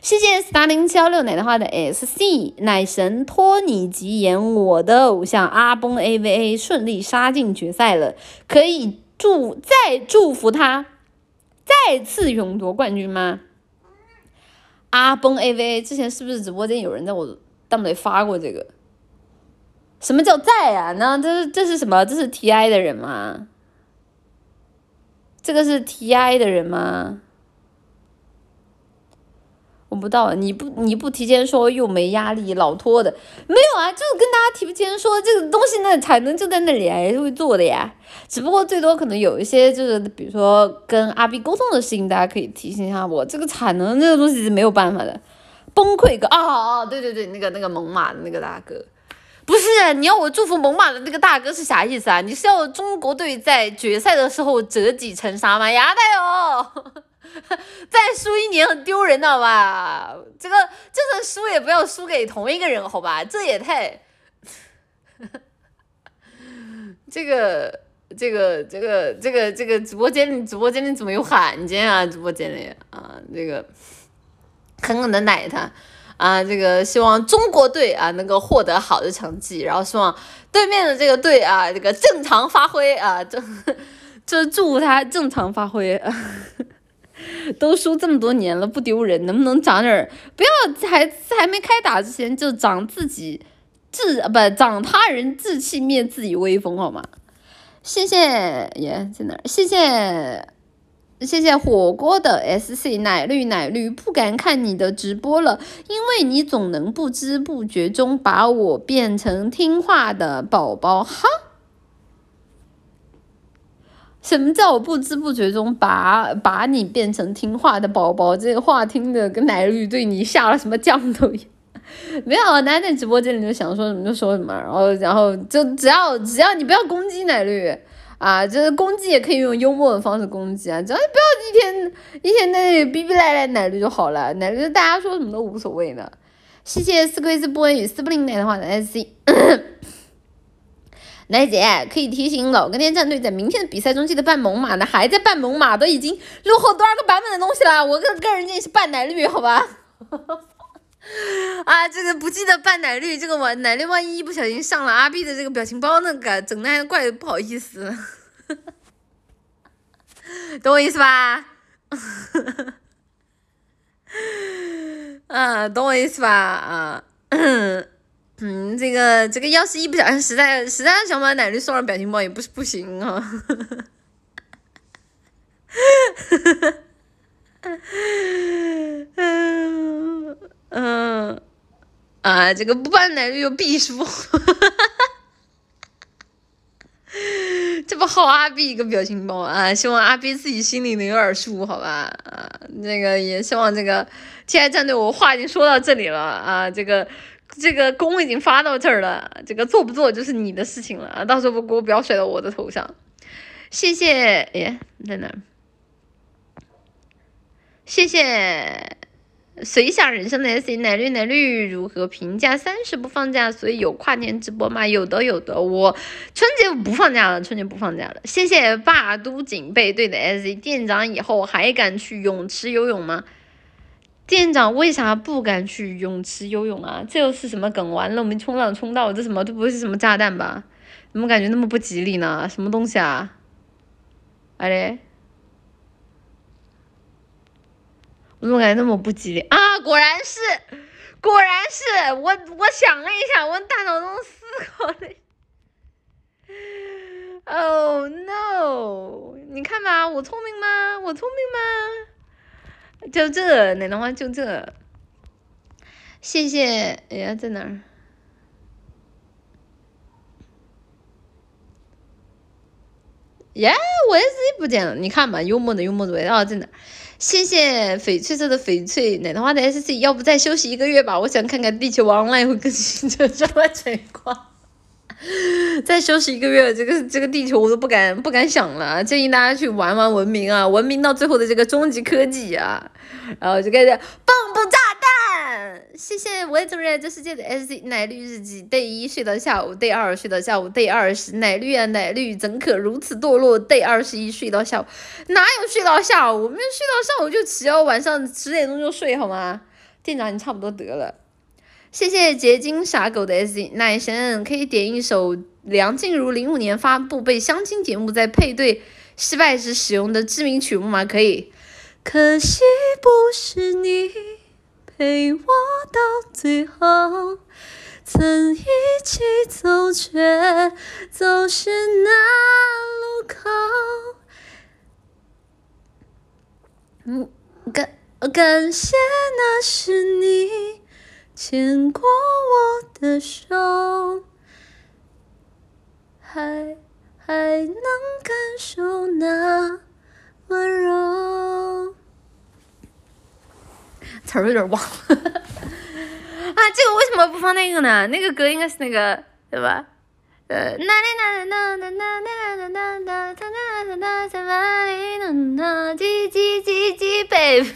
S1: 谢谢 star 零七幺六奶奶花的 S C 奶神托尼吉言，我的偶像阿崩 A V A 顺利杀进决赛了，可以。祝再祝福他再次勇夺冠军吗？阿崩 A V A 之前是不是直播间有人在我弹幕里发过这个？什么叫在啊？那这是这是什么？这是 T I 的人吗？这个是 T I 的人吗？我不知道，你不你不提前说又没压力，老拖的没有啊，就是跟大家提前说这个东西那产能就在那里，还是会做的呀。只不过最多可能有一些就是比如说跟阿 B 沟通的事情，大家可以提醒一下我。这个产能这个东西是没有办法的，崩溃哥啊啊对对对，那个那个猛犸的那个大哥，不是你要我祝福猛犸的那个大哥是啥意思啊？你是要中国队在决赛的时候折戟沉沙吗？呀的哟。再输一年很丢人的好吧？这个就算输也不要输给同一个人好吧？这也太 这个这个这个这个这个直播间里直播间里怎么有罕见啊？直播间里啊，这个狠狠的奶他啊！这个希望中国队啊能够获得好的成绩，然后希望对面的这个队啊这个正常发挥啊，这这 祝他正常发挥。都输这么多年了，不丢人，能不能长点儿？不要还还没开打之前就长自己志不长他人志气，灭自己威风，好吗？谢谢耶，在哪？谢谢谢谢火锅的 S C 奶绿奶绿，不敢看你的直播了，因为你总能不知不觉中把我变成听话的宝宝，哈。什么叫我不知不觉中把把你变成听话的宝宝？这个话听的跟奶绿对你下了什么降头一样。没有，奶奶直播间里就想说什么就说什么，然后然后就只要只要你不要攻击奶绿啊，就是攻击也可以用幽默的方式攻击啊，只要你不要一天一天在那里逼逼赖赖奶绿就好了，奶绿大家说什么都无所谓的。谢谢四龟子波恩与斯布林奶的话的 S C。奶姐可以提醒老跟天战队在明天的比赛中记得扮猛犸呢，还在扮猛犸，都已经落后多少个版本的东西了？我个个人建议是扮奶绿，好吧？啊，这个不记得扮奶绿，这个我奶绿万一一不小心上了阿 B 的这个表情包，那个整的还怪不好意思，懂我意思吧？嗯，懂我意思吧？啊。嗯，这个这个要是一不小心，实在实在想把奶绿送上表情包，也不是不行啊。嗯嗯啊，这个不办奶绿有必输，这不好阿 B 一个表情包啊！希望阿 B 自己心里能有点数，好吧？啊，那个也希望这个亲爱战队，我话已经说到这里了啊，这个。这个功已经发到这儿了，这个做不做就是你的事情了啊！到时候不锅不要甩到我的头上。谢谢，耶，在哪？谢谢随想人生的 S 奶绿奶绿如何评价三十不放假？所以有跨年直播吗？有的有的，我春节不放假了，春节不放假了。谢谢霸都警备队的 S 店长，以后还敢去泳池游泳吗？店长为啥不敢去泳池游泳啊？这又是什么梗？完了，我们冲浪冲到这什么都不会是什么炸弹吧？怎么感觉那么不吉利呢？什么东西啊？哎嘞，我怎么感觉那么不吉利啊？果然是，果然是我，我想了一下，我大脑中思考了。Oh no！你看吧，我聪明吗？我聪明吗？就这，奶奶花就这，谢谢。哎呀，在哪儿？耶，我也自己不见了。你看吧，幽默的幽默的啊在哪？谢谢翡翠色的翡翠奶奶花的 S C，要不再休息一个月吧？我想看看地球王来会更新这什么情况。再休息一个月，这个这个地球我都不敢不敢想了。建议大家去玩玩文明啊，文明到最后的这个终极科技啊，然后就开始蹦蹦炸弹。谢谢我也走入这世界的 S C 奶绿日记，day 一睡到下午，day 二睡到下午，day 二十奶绿啊奶绿怎可如此堕落？day 二十一睡到下午，哪有睡到下午？我们睡到上午就起哦，晚上十点钟就睡好吗？店长你差不多得了。谢谢结晶傻狗的 S 奶神，可以点一首梁静茹零五年发布被相亲节目在配对失败时使用的知名曲目吗？可以。可惜不是你陪我到最后，曾一起走却走失那路口。嗯，感感谢那是你。牵过我的手，还还能感受那温柔。词儿有点忘了，啊，这个为什么不放那个呢？那个歌应该是那个，对吧？呃，那那那那那那那那那那那那那在哪里呢？那叽叽叽叽，baby。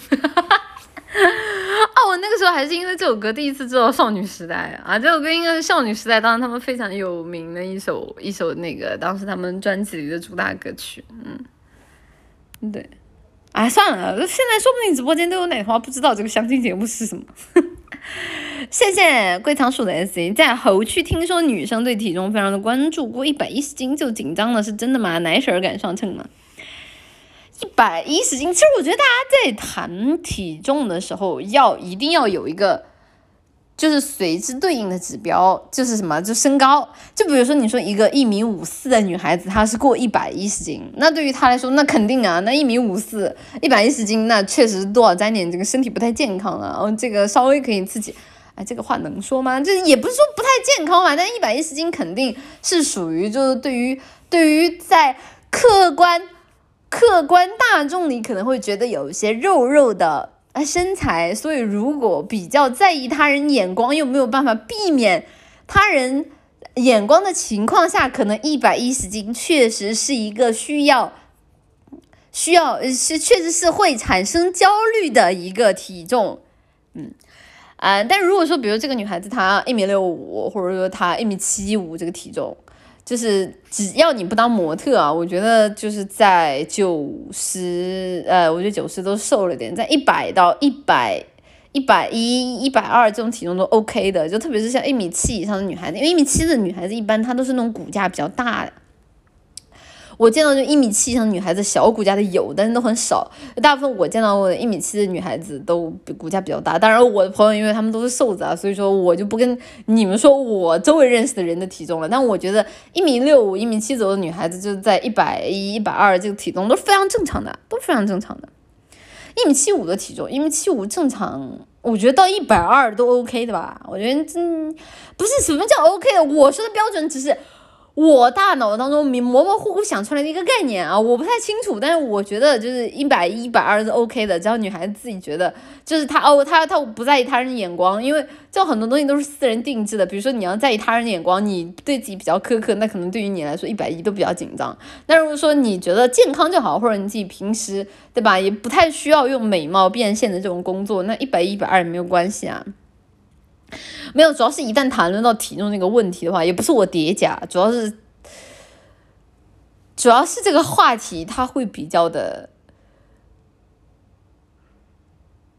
S1: 哦，我那个时候还是因为这首歌第一次知道少女时代啊！这首歌应该是少女时代当时他们非常有名的一首一首那个当时他们专辑里的主打歌曲，嗯，对，哎，算了，现在说不定直播间都有奶花不知道这个相亲节目是什么。谢谢桂仓鼠的 S C，在猴区听说女生对体重非常的关注，过一百一十斤就紧张了，是真的吗？奶婶儿敢上称吗？一百一十斤，其实我觉得大家在谈体重的时候，要一定要有一个。就是随之对应的指标就是什么？就身高。就比如说，你说一个一米五四的女孩子，她是过一百一十斤，那对于她来说，那肯定啊，那一米五四，一百一十斤，那确实多少沾点这个身体不太健康了。哦，这个稍微可以自己，哎，这个话能说吗？这也不是说不太健康嘛，但一百一十斤肯定是属于就是对于对于在客观客观大众里可能会觉得有一些肉肉的。啊，身材，所以如果比较在意他人眼光，又没有办法避免他人眼光的情况下，可能一百一十斤确实是一个需要需要是确实是会产生焦虑的一个体重，嗯啊，但如果说比如这个女孩子她一米六五，或者说她一米七五这个体重。就是只要你不当模特啊，我觉得就是在九十，呃，我觉得九十都瘦了点，在一百到一百一百一、一百二这种体重都 OK 的，就特别是像一米七以上的女孩子，因为一米七的女孩子一般她都是那种骨架比较大的。我见到就一米七以上女孩子小骨架的有，但是都很少。大部分我见到过的一米七的女孩子都骨架比较大。当然，我的朋友因为他们都是瘦子啊，所以说我就不跟你们说我周围认识的人的体重了。但我觉得一米六五、一米七左右的女孩子，就在一百一、一百二这个体重都是非常正常的，都是非常正常的。一米七五的体重，一米七五正常，我觉得到一百二都 OK 的吧？我觉得真不是什么叫 OK 的，我说的标准只是。我大脑当中模模糊糊想出来的一个概念啊，我不太清楚，但是我觉得就是一百一、一百二是 OK 的，只要女孩子自己觉得，就是她哦，她她不在意他人的眼光，因为就很多东西都是私人定制的。比如说你要在意他人的眼光，你对自己比较苛刻，那可能对于你来说一百一都比较紧张。那如果说你觉得健康就好，或者你自己平时对吧，也不太需要用美貌变现的这种工作，那一百一、一百二也没有关系啊。没有，主要是一旦谈论到体重这个问题的话，也不是我叠加，主要是，主要是这个话题它会比较的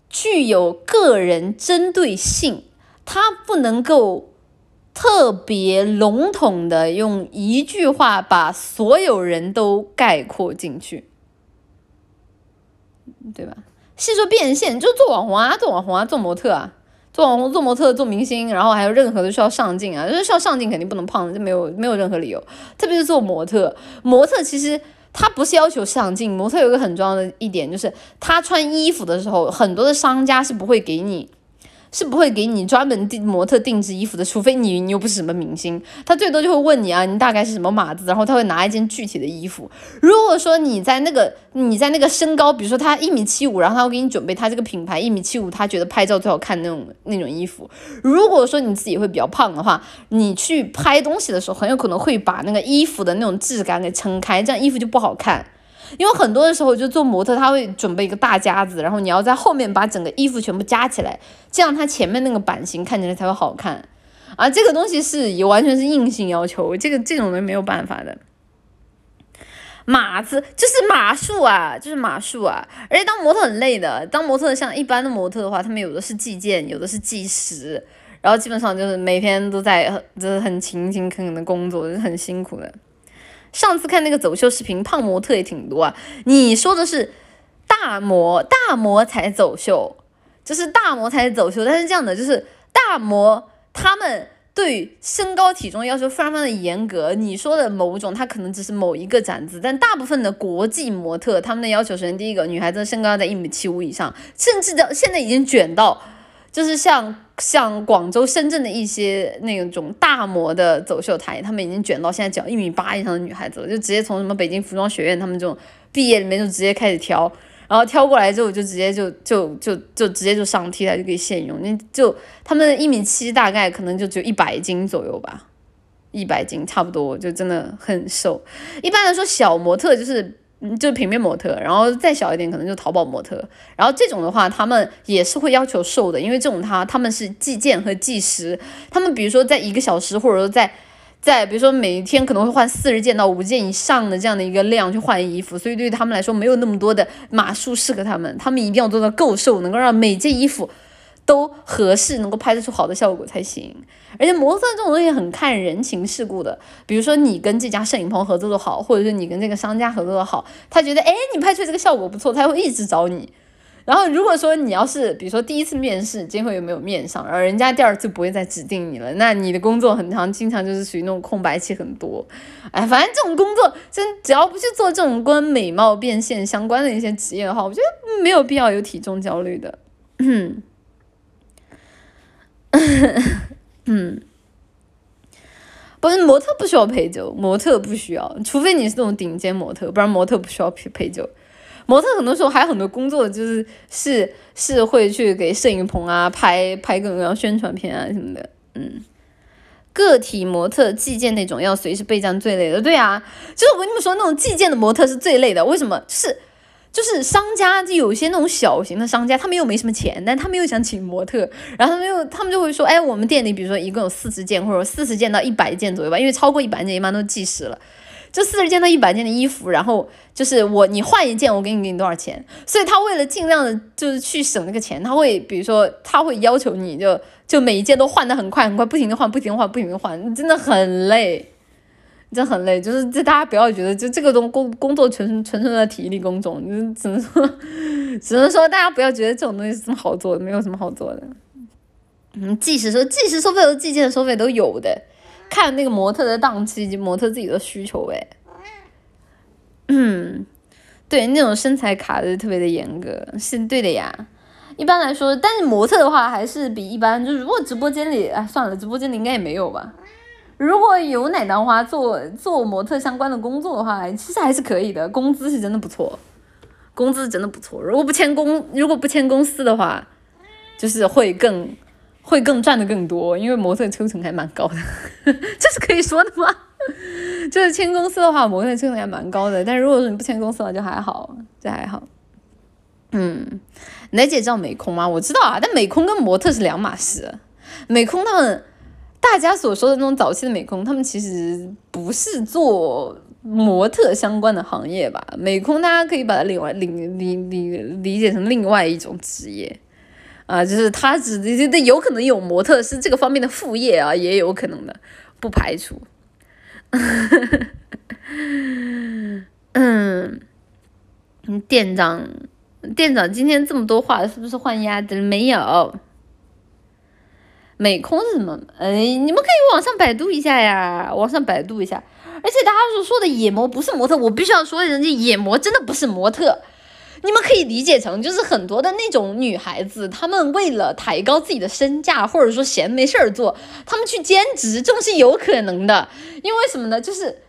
S1: 具有个人针对性，它不能够特别笼统的用一句话把所有人都概括进去，对吧？细说变现，就做网红啊，做网红啊，做模特啊。做网红、做模特、做明星，然后还有任何的需要上镜啊，就是需要上镜，肯定不能胖，就没有没有任何理由。特别是做模特，模特其实他不是要求上镜，模特有个很重要的一点就是，他穿衣服的时候，很多的商家是不会给你。是不会给你专门定模特定制衣服的，除非你你又不是什么明星，他最多就会问你啊，你大概是什么码子，然后他会拿一件具体的衣服。如果说你在那个你在那个身高，比如说他一米七五，然后他会给你准备他这个品牌一米七五，他觉得拍照最好看那种那种衣服。如果说你自己会比较胖的话，你去拍东西的时候，很有可能会把那个衣服的那种质感给撑开，这样衣服就不好看。因为很多的时候，就做模特，他会准备一个大夹子，然后你要在后面把整个衣服全部夹起来，这样他前面那个版型看起来才会好看。啊，这个东西是也完全是硬性要求，这个这种人没有办法的。码子就是码数啊，就是码数啊，而且当模特很累的，当模特像一般的模特的话，他们有的是计件，有的是计时，然后基本上就是每天都在就是很勤勤恳恳的工作，就是很辛苦的。上次看那个走秀视频，胖模特也挺多啊。你说的是大模，大模才走秀，就是大模才走秀。但是这样的，就是大模他们对身高体重要求非常非常的严格。你说的某种，他可能只是某一个展子，但大部分的国际模特，他们的要求首先第一个，女孩子的身高在一米七五以上，甚至到现在已经卷到。就是像像广州、深圳的一些那种大模的走秀台，他们已经卷到现在脚一米八以上的女孩子了，就直接从什么北京服装学院他们这种毕业里面就直接开始挑，然后挑过来之后就直接就就就就直接就上 T 台就可以现用，那就他们一米七大概可能就只有一百斤左右吧，一百斤差不多，就真的很瘦。一般来说，小模特就是。就平面模特，然后再小一点可能就淘宝模特，然后这种的话，他们也是会要求瘦的，因为这种他他们是计件和计时，他们比如说在一个小时或者说在在比如说每天可能会换四十件到五件以上的这样的一个量去换衣服，所以对于他们来说没有那么多的码数适合他们，他们一定要做到够瘦，能够让每件衣服都合适，能够拍得出好的效果才行。而且模特这种东西很看人情世故的，比如说你跟这家摄影棚合作的好，或者是你跟这个商家合作的好，他觉得哎你拍出来这个效果不错，他会一直找你。然后如果说你要是比如说第一次面试，今后有没有面上，然后人家第二次不会再指定你了，那你的工作很长，经常就是属于那种空白期很多。哎，反正这种工作真只要不去做这种跟美貌变现相关的一些职业的话，我觉得没有必要有体重焦虑的。嗯。嗯，不是模特不需要陪酒，模特不需要，除非你是那种顶尖模特，不然模特不需要陪陪酒。模特很多时候还有很多工作，就是是是会去给摄影棚啊拍拍各种各样宣传片啊什么的。嗯，个体模特寄件那种要随时备战最累的，对啊，就是我跟你们说那种寄件的模特是最累的，为什么？是。就是商家，就有些那种小型的商家，他们又没什么钱，但他们又想请模特，然后他们又他们就会说，哎，我们店里比如说一共有四十件或者四十件到一百件左右吧，因为超过一百件一般都计时了，就四十件到一百件的衣服，然后就是我你换一件，我给你给你多少钱，所以他为了尽量的就是去省那个钱，他会比如说他会要求你就就每一件都换的很快很快，不停的换不停的换不停的换，真的很累。真很累，就是这大家不要觉得就这个东工工作纯纯纯的体力工种，就只能说只能说大家不要觉得这种东西是这么好做的，没有什么好做的。嗯，计时收计时收费和计件收费都有的，看那个模特的档期以及模特自己的需求呗。嗯，对，那种身材卡的特别的严格，是对的呀。一般来说，但是模特的话还是比一般，就是如果直播间里，哎，算了，直播间里应该也没有吧。如果有奶当花做做模特相关的工作的话，其实还是可以的，工资是真的不错，工资真的不错。如果不签公，如果不签公司的话，就是会更会更赚的更多，因为模特抽成还蛮高的，这是可以说的吗？就是签公司的话，模特抽成还蛮高的，但如果说你不签公司的话，就还好，就还好。嗯，奶姐知道美空吗？我知道啊，但美空跟模特是两码事，美空他们。大家所说的那种早期的美空，他们其实不是做模特相关的行业吧？美空大家可以把它另外理理理理解成另外一种职业啊，就是他只这有可能有模特是这个方面的副业啊，也有可能的，不排除。嗯，店长，店长今天这么多话，是不是换鸭子？没有。美空是什么？哎，你们可以网上百度一下呀，网上百度一下。而且大家所说的野模不是模特，我必须要说，人家野模真的不是模特。你们可以理解成，就是很多的那种女孩子，她们为了抬高自己的身价，或者说闲没事儿做，她们去兼职，这种是有可能的。因为什么呢？就是，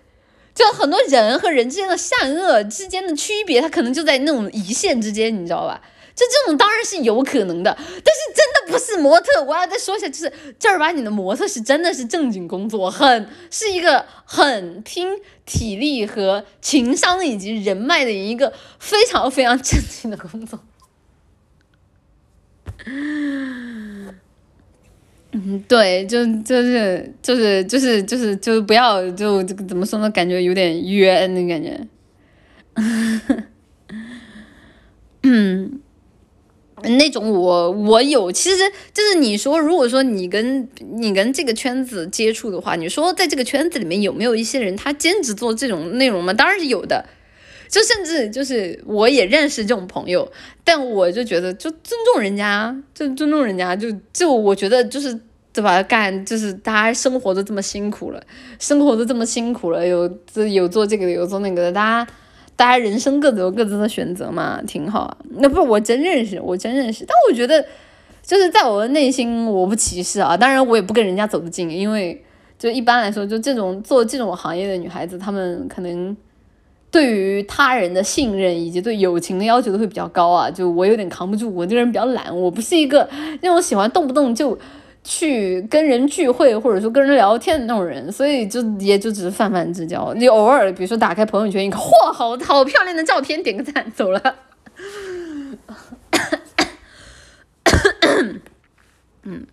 S1: 就很多人和人之间的善恶之间的区别，它可能就在那种一线之间，你知道吧？就这种当然是有可能的，但是真的不是模特。我要再说一下，就是正儿八经的模特是真的是正经工作，很是一个很拼体力和情商以及人脉的一个非常非常正经的工作。嗯，对，就就是就是就是就是就是不要就这个怎么说呢？感觉有点冤的感觉。嗯。那种我我有，其实就是你说，如果说你跟你跟这个圈子接触的话，你说在这个圈子里面有没有一些人他兼职做这种内容吗？当然是有的，就甚至就是我也认识这种朋友，但我就觉得就尊重人家，就尊重人家，就就我觉得就是对吧？干就是大家生活都这么辛苦了，生活都这么辛苦了，有有做这个的有做那个的，大家。大家人生各自有各自的选择嘛，挺好。那不是，我真认识，我真认识。但我觉得，就是在我的内心，我不歧视啊。当然，我也不跟人家走得近，因为就一般来说，就这种做这种行业的女孩子，她们可能对于他人的信任以及对友情的要求都会比较高啊。就我有点扛不住，我这个人比较懒，我不是一个那种喜欢动不动就。去跟人聚会或者说跟人聊天的那种人，所以就也就只是泛泛之交。你偶尔比如说打开朋友圈一看，嚯，好好漂亮的照片，点个赞走了。嗯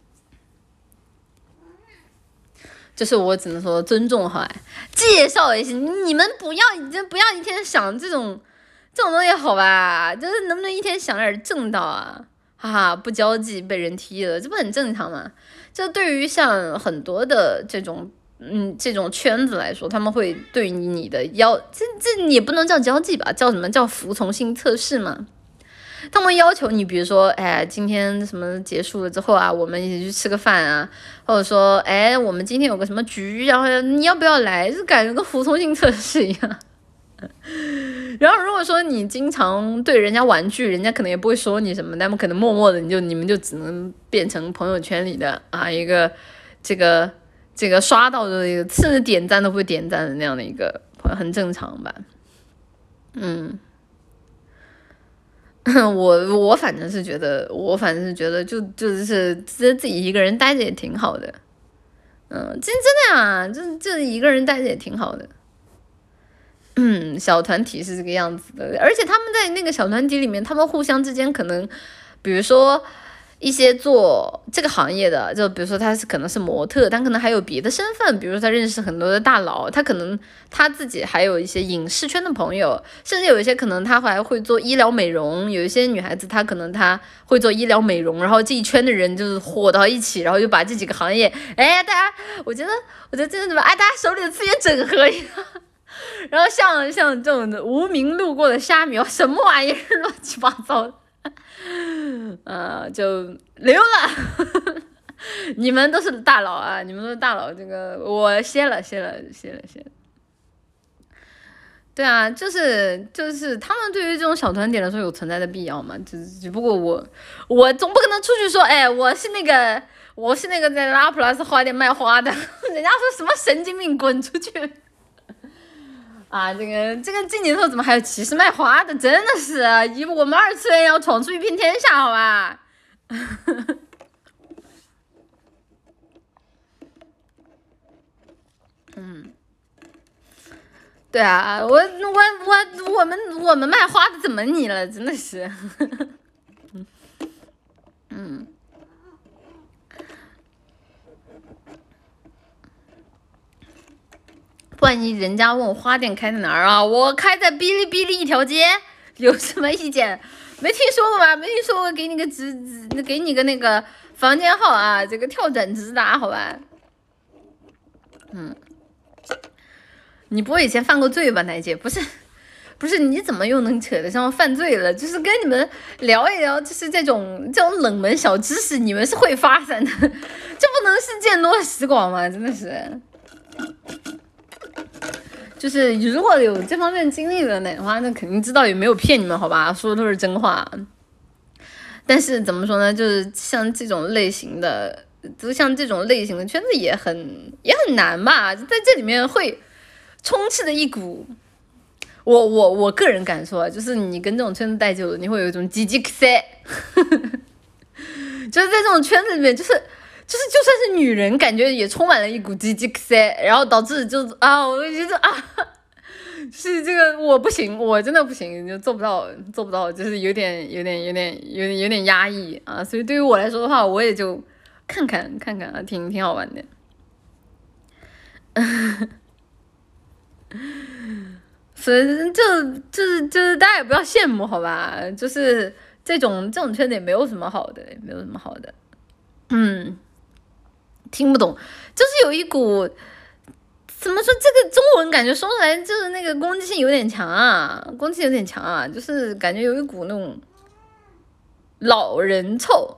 S1: 就是我只能说尊重哈，介绍一下，你们不要就不要一天想这种这种东西好吧？就是能不能一天想点正道啊？哈哈，不交际被人踢了，这不很正常吗？这对于像很多的这种嗯这种圈子来说，他们会对你的要这这也不能叫交际吧？叫什么叫服从性测试嘛？他们要求你，比如说，哎，今天什么结束了之后啊，我们一起去吃个饭啊，或者说，哎，我们今天有个什么局，然后你要不要来？就感觉跟服从性测试一样。然后如果说你经常对人家玩具，人家可能也不会说你什么，他们可能默默的你就你们就只能变成朋友圈里的啊一个这个这个刷到的一个，甚至点赞都不会点赞的那样的一个朋友，很正常吧？嗯。我我反正是觉得，我反正是觉得，就就是自自己一个人待着也挺好的，嗯，真真的呀，就就一个人待着也挺好的，嗯，小团体是这个样子的，而且他们在那个小团体里面，他们互相之间可能，比如说。一些做这个行业的，就比如说他是可能是模特，但可能还有别的身份，比如说他认识很多的大佬，他可能他自己还有一些影视圈的朋友，甚至有一些可能他还会做医疗美容，有一些女孩子她可能她会做医疗美容，然后这一圈的人就是火到一起，然后就把这几个行业，哎，大家，我觉得，我觉得真的怎么，哎，大家手里的资源整合一下，然后像像这种的无名路过的虾米，什么玩意儿，乱七八糟的。呃，就溜了。你们都是大佬啊，你们都是大佬。这个我歇了，歇了，歇了，歇了。对啊，就是就是他们对于这种小团体来说有存在的必要嘛？只只不过我我总不可能出去说，哎，我是那个我是那个在拉普拉斯花店卖花的，人家说什么神经病，滚出去。啊，这个这个这年头怎么还有歧视卖花的？真的是，一我们二次元要闯出一片天下，好吧？嗯，对啊，我我我我们我们卖花的怎么你了？真的是，嗯。万一人家问我花店开在哪儿啊？我开在哔哩哔哩一条街，有什么意见？没听说过吗？没听说过，给你个直直，给你个那个房间号啊，这个跳转直达，好吧？嗯，你不会以前犯过罪吧，奶姐？不是，不是，你怎么又能扯得上犯罪了？就是跟你们聊一聊，就是这种这种冷门小知识，你们是会发生的，这不能是见多识广吗？真的是。就是如果有这方面经历的的话，那肯定知道也没有骗你们，好吧？说的都是真话。但是怎么说呢？就是像这种类型的，就像这种类型的圈子也很也很难吧？在这里面会充斥着一股，我我我个人感受啊，就是你跟这种圈子待久了，你会有一种鸡鸡塞，就是在这种圈子里面，就是。就是就算是女人，感觉也充满了一股鸡鸡塞，然后导致就啊，我就觉得啊，是这个我不行，我真的不行，就做不到，做不到，就是有点有点有点有点有点压抑啊。所以对于我来说的话，我也就看看看看啊，挺挺好玩的。所以就就是就是大家也不要羡慕好吧，就是这种这种圈子也没有什么好的，也没有什么好的，嗯。听不懂，就是有一股怎么说？这个中文感觉说出来就是那个攻击性有点强啊，攻击性有点强啊，就是感觉有一股那种老人臭，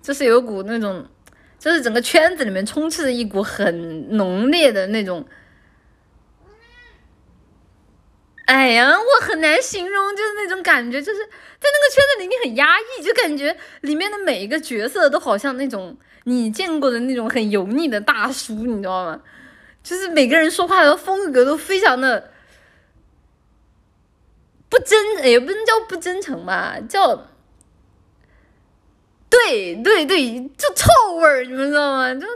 S1: 就是有一股那种，就是整个圈子里面充斥着一股很浓烈的那种。哎呀，我很难形容，就是那种感觉，就是在那个圈子里你很压抑，就感觉里面的每一个角色都好像那种。你见过的那种很油腻的大叔，你知道吗？就是每个人说话的风格都非常的不真，也不能叫不真诚吧，叫对对对，就臭味儿，你们知道吗？就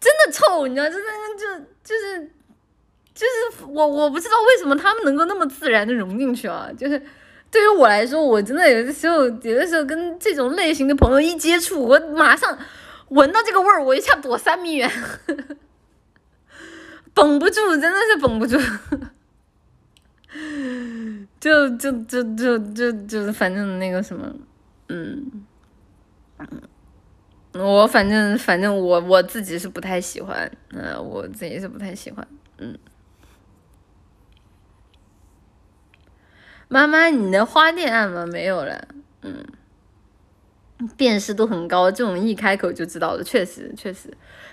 S1: 真的臭，你知道，就那就就是就是我我不知道为什么他们能够那么自然的融进去啊，就是对于我来说，我真的有的时候有的时候跟这种类型的朋友一接触，我马上。闻到这个味儿，我一下躲三米远。绷不住，真的是绷不住。就就就就就就是反正那个什么，嗯，我反正反正我我自己是不太喜欢，嗯，我自己是不太喜欢，嗯。妈妈，你的花店按吗？没有了，嗯。辨识度很高，这种一开口就知道的，确实确实。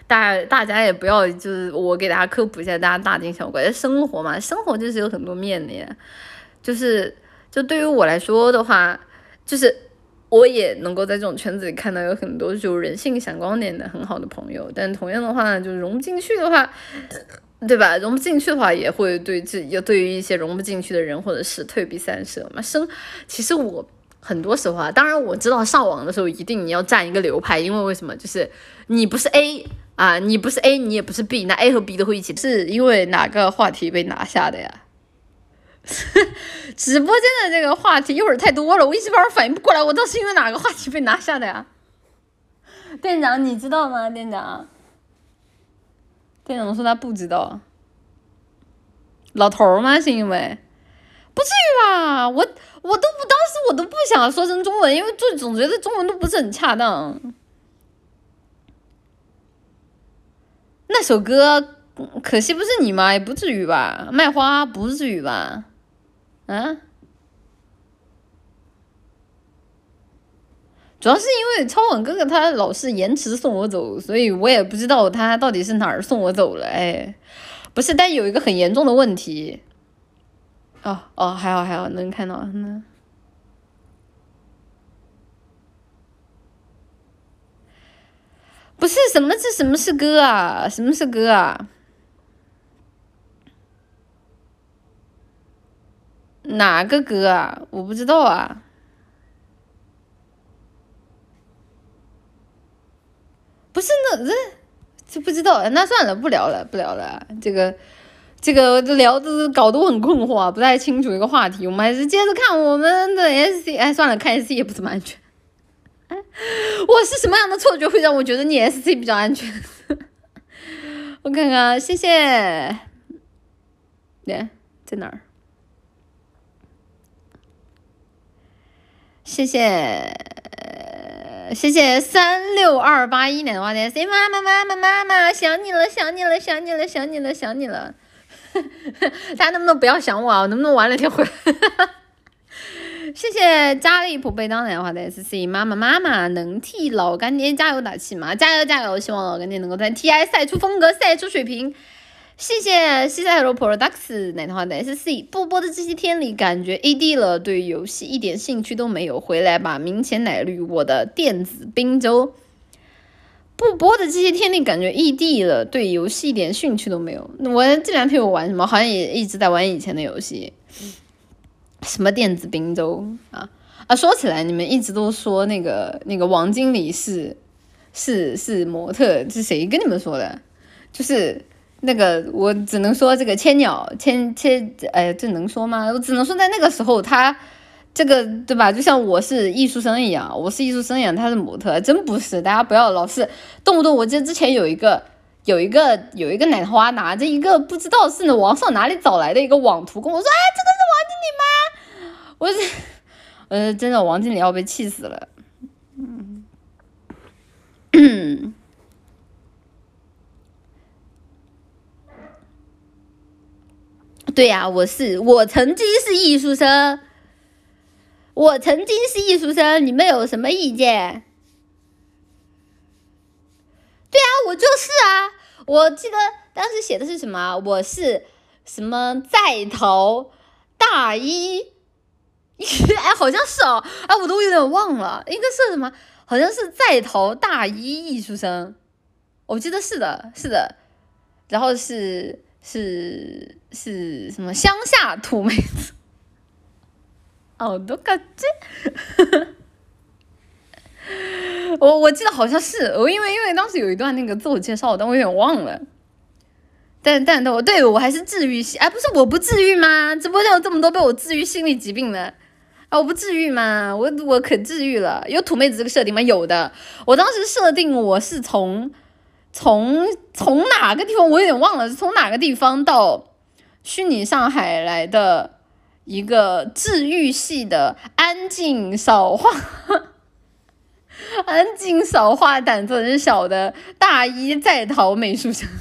S1: 大大家也不要就是我给大家科普一下，大家大惊小怪。生活嘛，生活就是有很多面的呀。就是就对于我来说的话，就是我也能够在这种圈子里看到有很多就人性闪光点的很好的朋友。但同样的话呢，就融不进去的话，对吧？融不进去的话，也会对这要对于一些融不进去的人或者是退避三舍嘛。生其实我很多时候啊，当然我知道上网的时候一定你要站一个流派，因为为什么？就是你不是 A。啊，你不是 A，你也不是 B，那 A 和 B 都会一起，是因为哪个话题被拿下的呀？直播间的这个话题一会儿太多了，我一时半会儿反应不过来，我倒是因为哪个话题被拿下的呀？店长，你知道吗？店长，店长说他不知道。老头儿吗？是因为？不至于吧？我我都不，当时我都不想说成中文，因为就总觉得中文都不是很恰当。那首歌，可惜不是你吗？也不至于吧，卖花不至于吧？啊？主要是因为超稳哥哥他老是延迟送我走，所以我也不知道他到底是哪儿送我走了。哎，不是，但有一个很严重的问题。哦哦，还好还好，能看到那。不是什么是什么是歌啊？什么是歌啊？哪个歌啊？我不知道啊。不是那这这不知道，那算了，不聊了，不聊了。这个这个聊的搞得我很困惑，不太清楚一个话题。我们还是接着看我们的 S C。哎，算了，看 S C 也不怎么安全。我是什么样的错觉会让我觉得你 S C 比较安全？我看看，谢谢。对，在哪儿？谢谢，谢谢三六二八一年的花店 C 妈妈妈妈妈妈想你了想你了想你了想你了想你了，大家能不能不要想我啊？我能不能晚两天回来？谢谢加利普贝当年话的 S C 妈妈妈妈能替老干爹加油打气吗？加油加油！希望老干爹能够在 T I 赛出风格，赛出水平。谢谢西塞罗 Products 奶糖话的 S C 不播的这些天里感觉 A D 了，对游戏一点兴趣都没有。回来吧，明前奶绿我的电子冰粥。不播的这些天里感觉异地了，对游戏一点兴趣都没有。我这两天我玩什么？好像也一直在玩以前的游戏。什么电子冰粥啊啊！说起来，你们一直都说那个那个王经理是是是模特，是谁跟你们说的？就是那个，我只能说这个千鸟千千，哎，这能说吗？我只能说在那个时候，他这个对吧？就像我是艺术生一样，我是艺术生一样，他是模特，真不是。大家不要老是动不动，我记得之前有一个有一个有一个奶花拿着一个不知道是网上哪里找来的一个网图跟我说，哎，这个是王经理吗？我是，呃，真的，王经理要被气死了。嗯，对呀，我是，我曾经是艺术生，我曾经是艺术生，你们有什么意见？对啊，我就是啊，我记得当时写的是什么？我是什么在逃大一。哎，好像是哦，哎，我都有点忘了，应该是什么？好像是在逃大一艺术生，我记得是的，是的。然后是是是什么乡下土妹子？哦，都感觉，我我记得好像是，我因为因为当时有一段那个自我介绍，但我有点忘了。但但但我对我还是治愈系，哎，不是我不治愈吗？直播间有这么多被我治愈心理疾病的。啊，我不治愈吗？我我可治愈了。有土妹子这个设定吗？有的。我当时设定我是从从从哪个地方我有点忘了，是从哪个地方到虚拟上海来的一个治愈系的安静少话。安静少话，胆子很小的大一在逃美术生。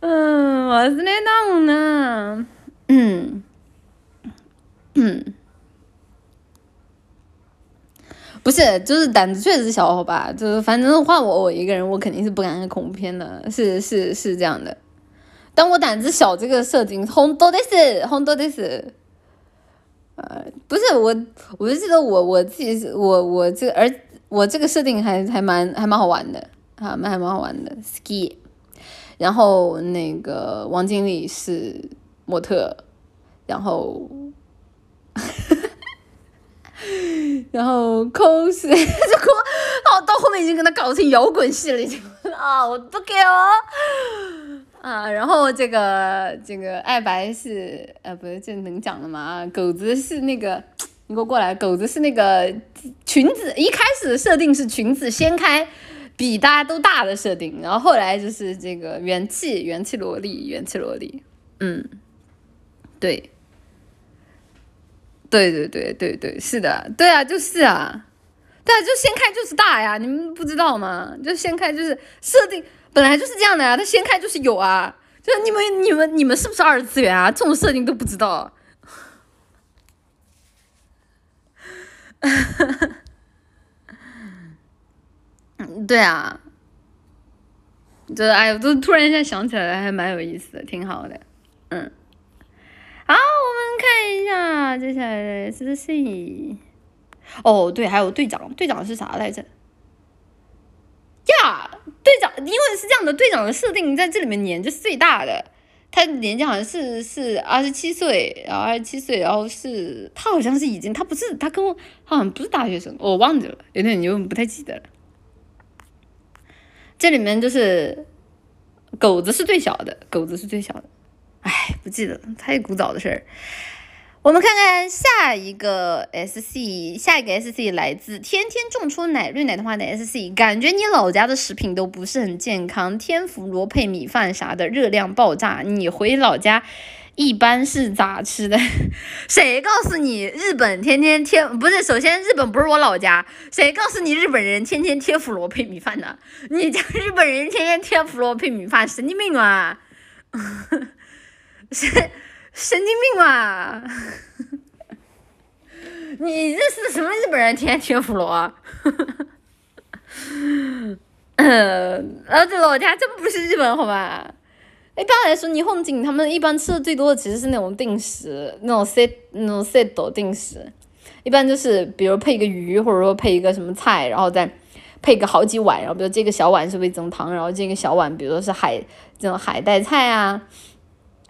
S1: 嗯，我是那种呢。嗯嗯，不是，就是胆子确实小，好吧？就是反正换我，我一个人，我肯定是不敢看恐怖片的，是是是这样的。但我胆子小这个设定，红多的是，红多的是。呃，不是我，我就记得我我自己我我这个而我这个设定还还蛮还蛮好玩的，啊，蛮还蛮好玩的，ski，然后那个王经理是模特，然后，然后 cos 这个哦，到后面已经跟他搞成摇滚系了，已经 啊，我不给哦。啊，然后这个这个爱白是呃，不是这能讲的吗？狗子是那个，你给我过来，狗子是那个裙子，一开始设定是裙子掀开，比大家都大的设定，然后后来就是这个元气元气萝莉元气萝莉，嗯，对，对对对对对，是的，对啊，就是啊，对啊，就掀开就是大呀，你们不知道吗？就掀开就是设定。本来就是这样的呀，它掀开就是有啊，就是你们你们你们是不是二次元啊？这种设定都不知道。嗯，对啊，这哎呦，都突然间想起来了，还蛮有意思的，挺好的。嗯，好，我们看一下接下来的是谁？哦，对，还有队长，队长是啥来着？呀，队长，因为是这样的，队长的设定在这里面年纪是最大的，他年纪好像是是二十七岁，然后二十七岁，然后是他好像是已经，他不是他跟我好像不是大学生，我忘记了，有点有点不太记得了。这里面就是狗子是最小的，狗子是最小的，哎，不记得了，太古早的事儿。我们看看下一个 S C，下一个 S C 来自天天种出奶绿奶的话的 S C，感觉你老家的食品都不是很健康，天妇罗配米饭啥的，热量爆炸。你回老家一般是咋吃的？谁告诉你日本天天天不是？首先日本不是我老家，谁告诉你日本人天天天妇罗配米饭的？你家日本人天天天妇罗配米饭，神经病啊！是。神经病吧！你认识的什么日本人天天天妇罗？嗯，儿子老家真不是日本好吧？一般来说，霓虹景他们一般吃的最多的其实是那种定时，那种 set 那种 set 定时，一般就是比如配一个鱼，或者说配一个什么菜，然后再配个好几碗，然后比如这个小碗是味增汤，然后这个小碗比如说是海这种海带菜啊。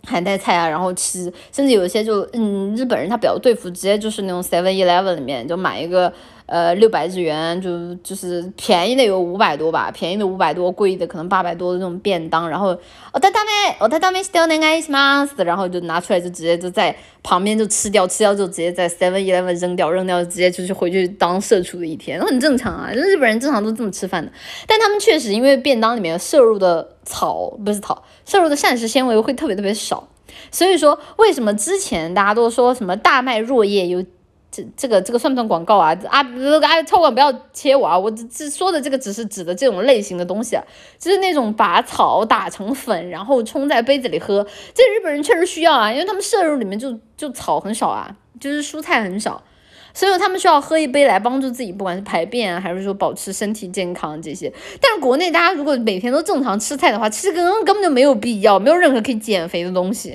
S1: 海带菜啊，然后吃，甚至有一些就嗯，日本人他比较对付，直接就是那种 Seven Eleven 里面就买一个呃六百日元，就就是便宜的有五百多吧，便宜的五百多，贵的可能八百多的那种便当，然后哦他大妹，哦他大妹 still nice mas，然后就拿出来就直接就在旁边就吃掉，吃掉就直接在 Seven Eleven 扔掉，扔掉直接就是回去当社畜的一天，很正常啊，日本人正常都这么吃饭的，但他们确实因为便当里面摄入的草不是草。摄入的膳食纤维会特别特别少，所以说为什么之前大家都说什么大麦若叶有这这个这个算不算广告啊？啊，啊，超管不要切我啊！我这说的这个只是指的这种类型的东西，就是那种把草打成粉，然后冲在杯子里喝。这日本人确实需要啊，因为他们摄入里面就就草很少啊，就是蔬菜很少。所以他们需要喝一杯来帮助自己，不管是排便还是说保持身体健康这些。但是国内大家如果每天都正常吃菜的话，其实根根本就没有必要，没有任何可以减肥的东西。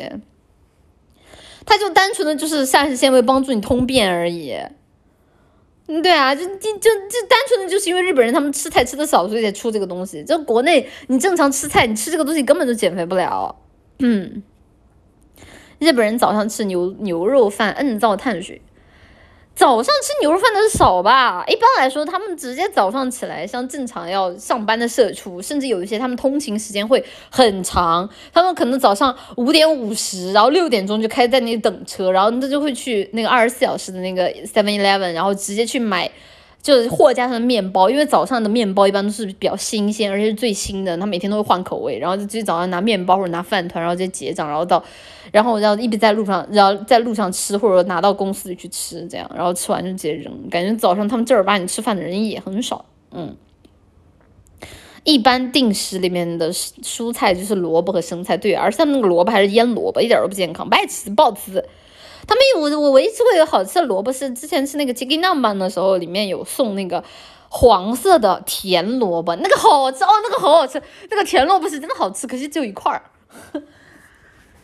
S1: 它就单纯的就是膳食纤维帮助你通便而已。嗯，对啊，就就就就单纯的就是因为日本人他们吃菜吃的少，所以才出这个东西。就国内你正常吃菜，你吃这个东西根本就减肥不了。嗯，日本人早上吃牛牛肉饭，摁造碳水。早上吃牛肉饭的少吧？一般来说，他们直接早上起来，像正常要上班的社畜，甚至有一些他们通勤时间会很长，他们可能早上五点五十，然后六点钟就开在那里等车，然后他就会去那个二十四小时的那个 Seven Eleven，然后直接去买就是货架上的面包，因为早上的面包一般都是比较新鲜，而且是最新的，他每天都会换口味，然后就直接早上拿面包或者拿饭团，然后直接结账，然后到，然后然后一直在路上，然后在路上吃或者拿到公司里去吃，这样，然后吃完就直接扔，感觉早上他们正儿八经吃饭的人也很少，嗯。一般定时里面的蔬菜就是萝卜和生菜，对，而且他们那个萝卜还是腌萝卜，一点都不健康，不爱吃，不好吃。他们有我唯一吃过一个好吃的萝卜是之前吃那个 chicken number 的时候，里面有送那个黄色的甜萝卜，那个好吃哦，那个好好吃，那个甜萝卜是真的好吃，可惜只有一块儿，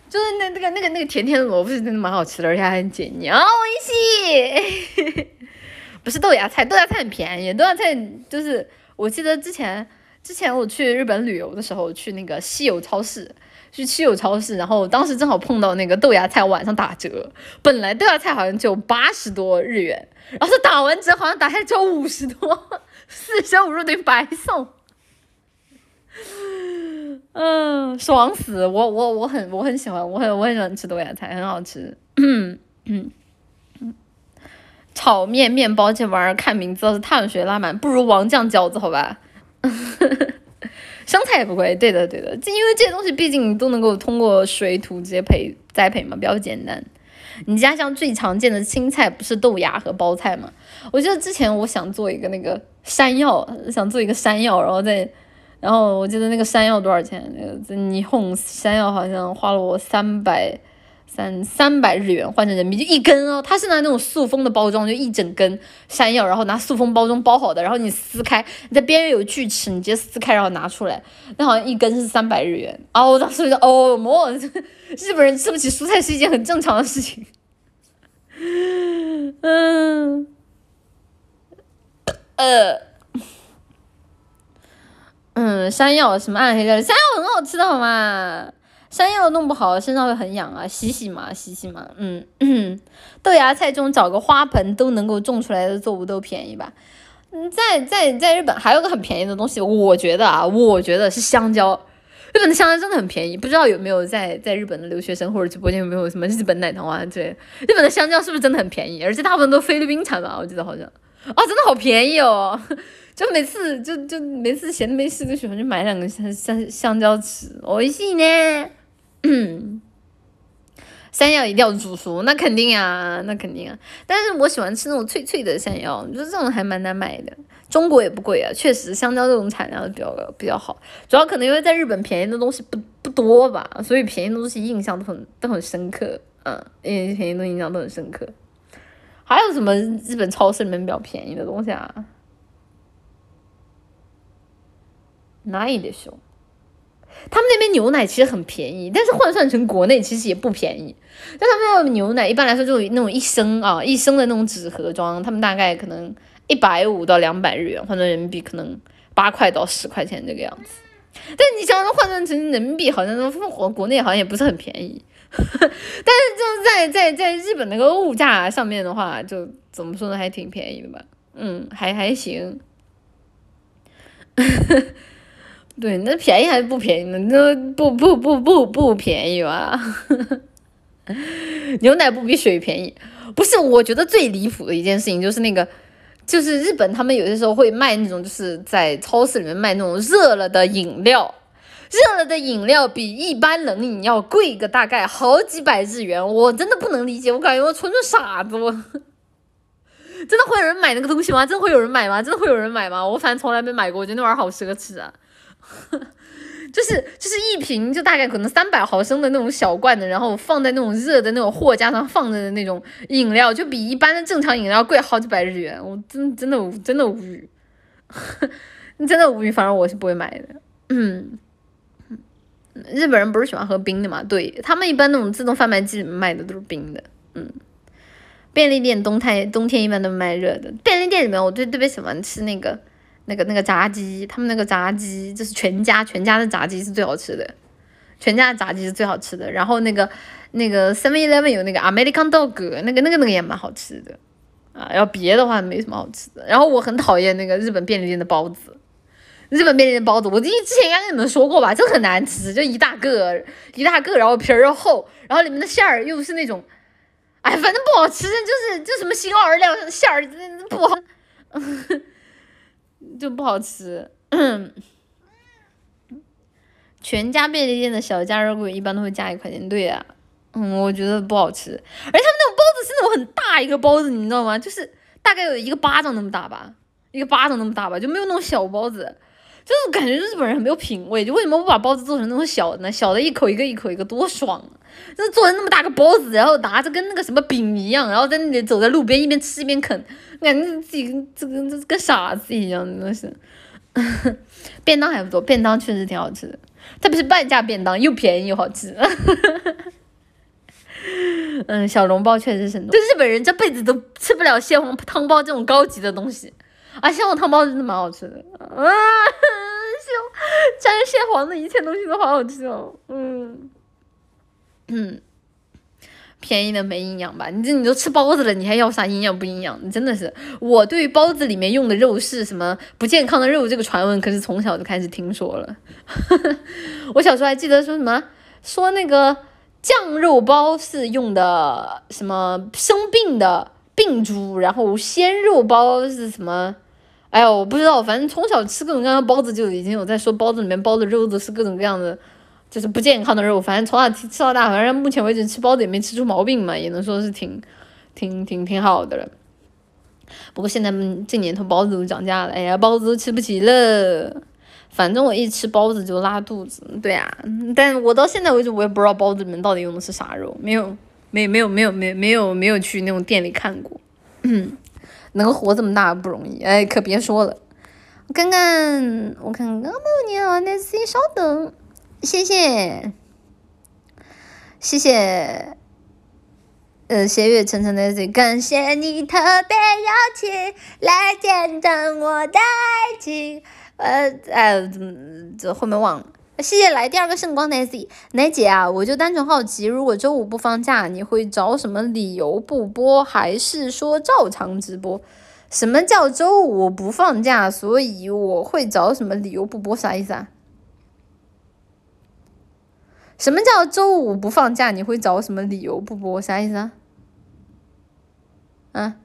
S1: 就是那那个那个那个甜甜的萝卜是真的蛮好吃的，而且还很解腻啊，微信，不是豆芽菜，豆芽菜很便宜，豆芽菜就是我记得之前。之前我去日本旅游的时候，去那个西友超市，去西友超市，然后当时正好碰到那个豆芽菜晚上打折，本来豆芽菜好像就八十多日元，然后是打完折好像打下来只有五十多，四舍五入等于白送，嗯，爽死！我我我很我很喜欢，我很我很喜欢吃豆芽菜，很好吃。嗯嗯，炒面面包这玩意儿看名字是碳水拉满，不如王酱饺子好吧？生菜也不贵，对的对的，就因为这些东西毕竟都能够通过水土直接培栽培嘛，比较简单。你家乡最常见的青菜不是豆芽和包菜吗？我记得之前我想做一个那个山药，想做一个山药，然后再，然后我记得那个山药多少钱？那个在霓虹山药好像花了我三百。三三百日元换成人民币就一根哦，它是拿那种塑封的包装，就一整根山药，然后拿塑封包装包好的，然后你撕开，你在边缘有锯齿，你直接撕开然后拿出来，那好像一根是三百日元啊！我当时就哦，莫 日本人吃不起蔬菜是一件很正常的事情。嗯，呃，嗯，山药什么暗黑料理？山药很好吃的好吗？山药弄不好身上会很痒啊，洗洗嘛，洗洗嘛。嗯，豆芽菜这种找个花盆都能够种出来的作物都便宜吧？嗯，在在在日本还有个很便宜的东西，我觉得啊，我觉得是香蕉。日本的香蕉真的很便宜，不知道有没有在在日本的留学生或者直播间有没有什么日本奶糖啊之类。日本的香蕉是不是真的很便宜？而且大部分都菲律宾产吧？我记得好像啊，真的好便宜哦！就每次就就每次闲的没事就喜欢就买两个香香香蕉吃，我信呢。嗯，山药一定要煮熟，那肯定呀，那肯定啊。但是我喜欢吃那种脆脆的山药，就是这种还蛮难买的。中国也不贵啊，确实香蕉这种产量比较比较好。主要可能因为在日本便宜的东西不不多吧，所以便宜的东西印象都很都很深刻。嗯，因为便宜的印象都很深刻。还有什么日本超市里面比较便宜的东西啊？哪里的熊？他们那边牛奶其实很便宜，但是换算成国内其实也不便宜。但他们那牛奶一般来说就那种一升啊，一升的那种纸盒装，他们大概可能一百五到两百日元，换成人民币可能八块到十块钱这个样子。但你想想换算成人民币，好像说国国内好像也不是很便宜。但是就是在在在日本那个物价上面的话，就怎么说呢，还挺便宜的吧？嗯，还还行。对，那便宜还是不便宜呢？那不不不不不便宜吧？牛奶不比水便宜？不是，我觉得最离谱的一件事情就是那个，就是日本他们有些时候会卖那种，就是在超市里面卖那种热了的饮料，热了的饮料比一般冷饮要贵个大概好几百日元，我真的不能理解，我感觉我纯纯傻子，我 真的会有人买那个东西吗？真的会有人买吗？真的会有人买吗？我反正从来没买过，我觉得那玩意儿好奢侈啊。就是就是一瓶就大概可能三百毫升的那种小罐的，然后放在那种热的那种货架上放着的那种饮料，就比一般的正常饮料贵好几百日元，我真真的真的无语，你 真的无语。反正我是不会买的。嗯，日本人不是喜欢喝冰的嘛？对他们一般那种自动贩卖机卖的都是冰的。嗯，便利店冬天冬天一般都卖热的。便利店里面我最特别喜欢吃那个。那个那个炸鸡，他们那个炸鸡就是全家全家的炸鸡是最好吃的，全家的炸鸡是最好吃的。然后那个那个 Seven Eleven 有那个 American Dog，那个那个那个也蛮好吃的啊。然后别的话没什么好吃的。然后我很讨厌那个日本便利店的包子，日本便利店包子，我之之前应该跟你们说过吧，就很难吃，就一大个一大个，然后皮儿又厚，然后里面的馅儿又是那种，哎，反正不好吃，就是就什么新奥尔良馅儿不好。就不好吃。全家便利店的小加热柜一般都会加一块钱，对呀，嗯，我觉得不好吃。而且他们那种包子是那种很大一个包子，你知道吗？就是大概有一个巴掌那么大吧，一个巴掌那么大吧，就没有那种小包子。就是感觉日本人很没有品味，就为什么不把包子做成那种小的呢？小的一口一个一口一个多爽！就是做成那么大个包子，然后拿着跟那个什么饼一样，然后在那里走在路边一边吃一边啃，感觉自己跟这个跟傻子一样，真的是。便当还不错，便当确实挺好吃的，特别是半价便当，又便宜又好吃。嗯，小笼包确实是，就日本人这辈子都吃不了蟹黄汤包这种高级的东西。啊，蟹黄汤包真的蛮好吃的，啊，蟹沾蟹黄的一切东西都好好吃哦，嗯，嗯，便宜的没营养吧？你这你都吃包子了，你还要啥营养不营养？你真的是，我对包子里面用的肉是什么不健康的肉这个传闻可是从小就开始听说了，我小时候还记得说什么说那个酱肉包是用的什么生病的病猪，然后鲜肉包是什么？哎呀，我不知道，反正从小吃各种各样的包子，就已经有在说包子里面包的肉都是各种各样的，就是不健康的肉。反正从小吃到大，反正目前为止吃包子也没吃出毛病嘛，也能说是挺挺挺挺好的了。不过现在这年头包子都涨价了，哎呀，包子都吃不起了。反正我一吃包子就拉肚子，对啊，但我到现在为止我也不知道包子里面到底用的是啥肉，没有没没有没有没没有没有去那种店里看过。嗯。能活这么大不容易，哎，可别说了。我看看，我看看，你好，Nancy，稍等，谢谢，谢谢，呃，斜月沉沉的 Nancy，感谢你特别邀请来见证我的爱情，呃，哎，这后面忘了。谢谢来第二个圣光 Nancy，奶姐啊，我就单纯好奇，如果周五不放假，你会找什么理由不播，还是说照常直播？什么叫周五不放假？所以我会找什么理由不播？啥意思啊？什么叫周五不放假？你会找什么理由不播？啥意思啊？啊？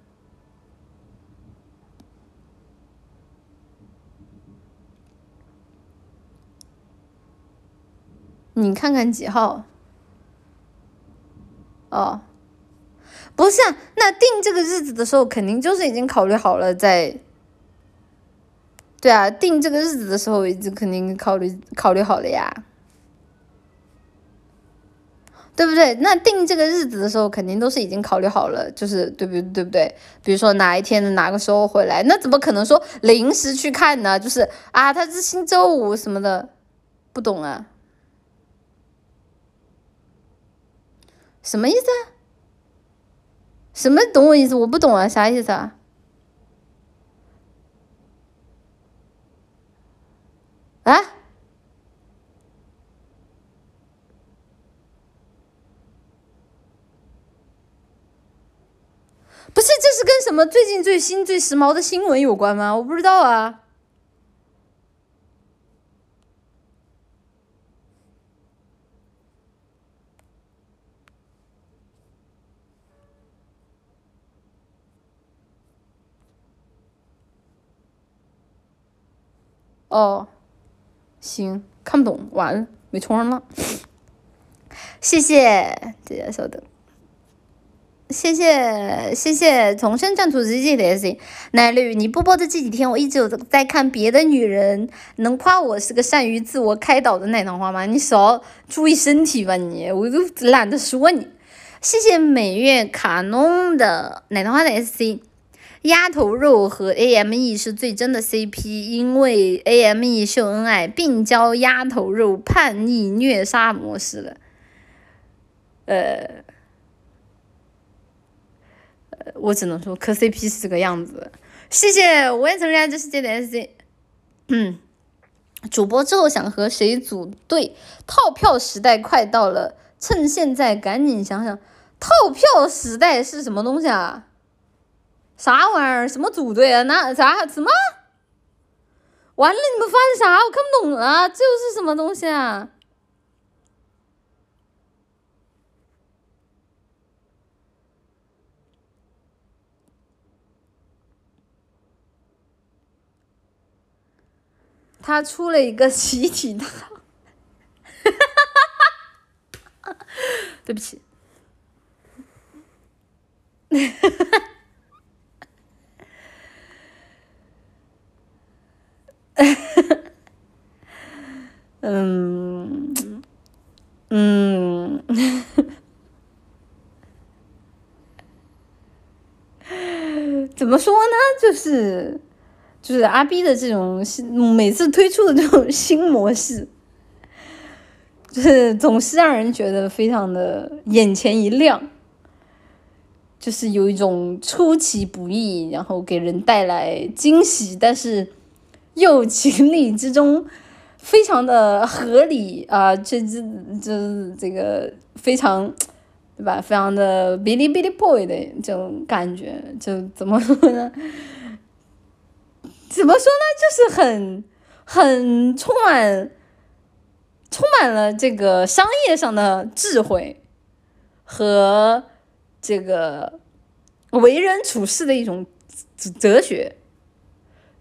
S1: 你看看几号？哦，不是啊，那定这个日子的时候，肯定就是已经考虑好了，在。对啊，定这个日子的时候，已经肯定考虑考虑好了呀，对不对？那定这个日子的时候，肯定都是已经考虑好了，就是对不对不对？比如说哪一天的哪个时候回来，那怎么可能说临时去看呢？就是啊，他是星周五什么的，不懂啊。什么意思？什么懂我意思？我不懂啊，啥意思啊？啊？不是，这是跟什么最近最新最时髦的新闻有关吗？我不知道啊。哦，行，看不懂，完了，没充上了。谢谢，大家稍等。谢谢谢谢，重生战土日记的 S，奶绿，你播播的这几天，我一直有在看别的女人，能夸我是个善于自我开导的奶糖花吗？你少注意身体吧，你，我都懒得说你。谢谢美月卡农的奶糖花的 S C。鸭头肉和 AME 是最真的 CP，因为 AME 秀恩爱，并教鸭头肉叛逆虐杀模式了。呃，呃，我只能说磕 CP 是这个样子。谢谢，我也承认这世界的 SC。嗯，主播之后想和谁组队？套票时代快到了，趁现在赶紧想想，套票时代是什么东西啊？啥玩意儿？什么组队啊？那啥什么？完了，你们发的啥？我看不懂啊！这又是什么东西啊？他出了一个集体的，对不起，嗯 嗯。怎么说呢？就是就是阿 B 的这种新，每次推出的这种新模式，就是总是让人觉得非常的眼前一亮，就是有一种出其不意，然后给人带来惊喜，但是又情理之中，非常的合理啊！这这这这个非常。对吧？非常的 Billy Billy Boy 的这种感觉，就怎么说呢？怎么说呢？就是很很充满充满了这个商业上的智慧和这个为人处事的一种哲学，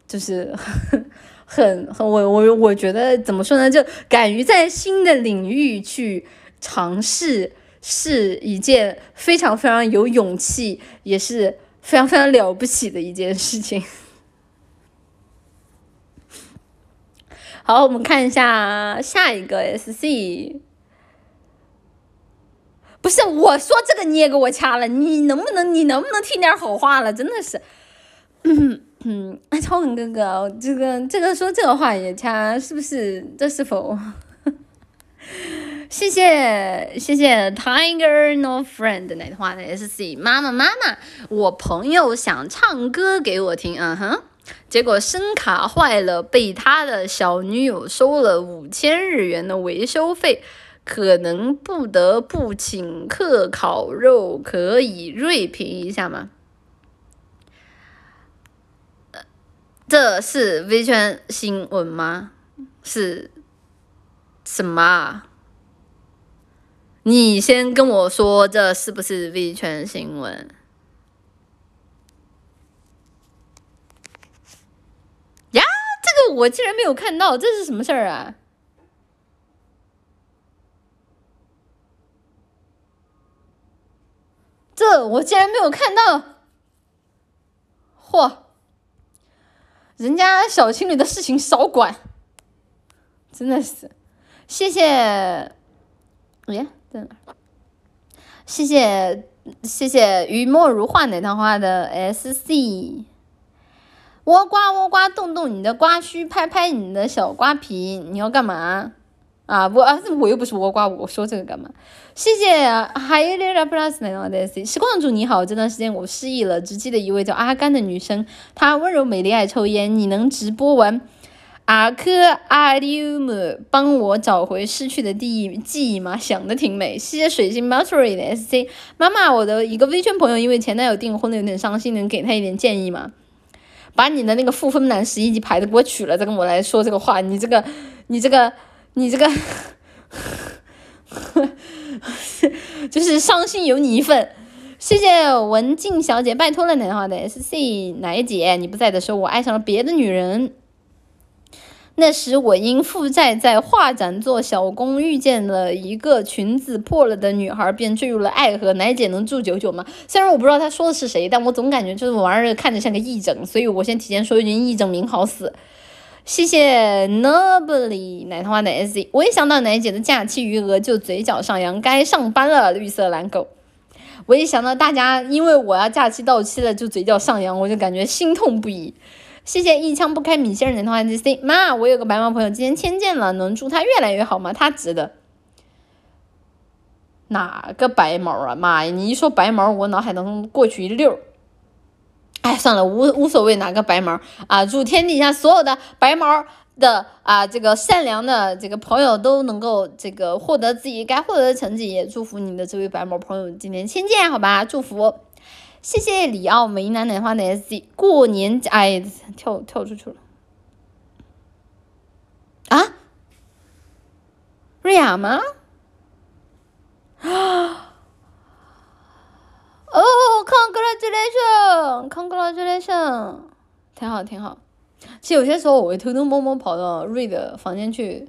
S1: 就是 很很我我我觉得怎么说呢？就敢于在新的领域去尝试。是一件非常非常有勇气，也是非常非常了不起的一件事情。好，我们看一下下一个 SC。不是我说这个你也给我掐了，你能不能你能不能听点好话了？真的是，嗯嗯，超文哥哥，这个这个说这个话也掐，是不是？这是否？谢谢谢谢 Tiger No Friend 奶花的 SC 妈妈妈妈，我朋友想唱歌给我听，嗯哼，结果声卡坏了，被他的小女友收了五千日元的维修费，可能不得不请客烤肉，可以锐评一下吗？这是 V 圈新闻吗？是什么？啊你先跟我说，这是不是 V 圈新闻？呀，这个我竟然没有看到，这是什么事儿啊？这我竟然没有看到！嚯，人家小情侣的事情少管，真的是，谢谢，哎。在哪？谢谢谢谢雨墨如画奶糖花的 S C，倭瓜倭瓜动动你的瓜须，拍拍你的小瓜皮，你要干嘛？啊我啊，我又不是倭瓜，我说这个干嘛？谢谢还有点 plus 奶糖花的 S C，时光主你好，这段时间我失忆了，只记得一位叫阿甘的女生，她温柔美丽爱抽烟，你能直播完？阿克阿里姆，帮我找回失去的第一记忆吗？想的挺美。谢谢水星 m u t e r y 的 SC 妈妈，我的一个微圈朋友因为前男友订婚了，有点伤心，能给他一点建议吗？把你的那个负分男十一级牌子给我取了，再跟我来说这个话。你这个，你这个，你这个，就是伤心有你一份。谢谢文静小姐，拜托了，奶花的 SC 奶姐，你不在的时候，我爱上了别的女人。那时我因负债在画展做小工，遇见了一个裙子破了的女孩，便坠入了爱河。奶姐能祝九九吗？虽然我不知道他说的是谁，但我总感觉这玩意儿看着像个义诊，所以我先提前说一句：义诊名好死。谢谢 Nobly 奶糖花的 S Z，我一想到奶姐的假期余额就嘴角上扬，该上班了。绿色蓝狗，我一想到大家因为我要假期到期了就嘴角上扬，我就感觉心痛不已。谢谢一枪不开米线人的话 G C 妈，我有个白毛朋友今天签见了，能祝他越来越好吗？他值得。哪个白毛啊？妈呀！你一说白毛，我脑海当中过去一溜。哎，算了，无无所谓哪个白毛啊！祝天底下所有的白毛的啊，这个善良的这个朋友都能够这个获得自己该获得的成绩，也祝福你的这位白毛朋友今天签见，好吧？祝福。谢谢里奥梅奶奶花的 S C，过年哎，跳跳出去了啊？瑞亚吗？啊！哦，Congratulation，Congratulation，挺好挺好。其实有些时候我会偷偷摸摸跑到瑞的房间去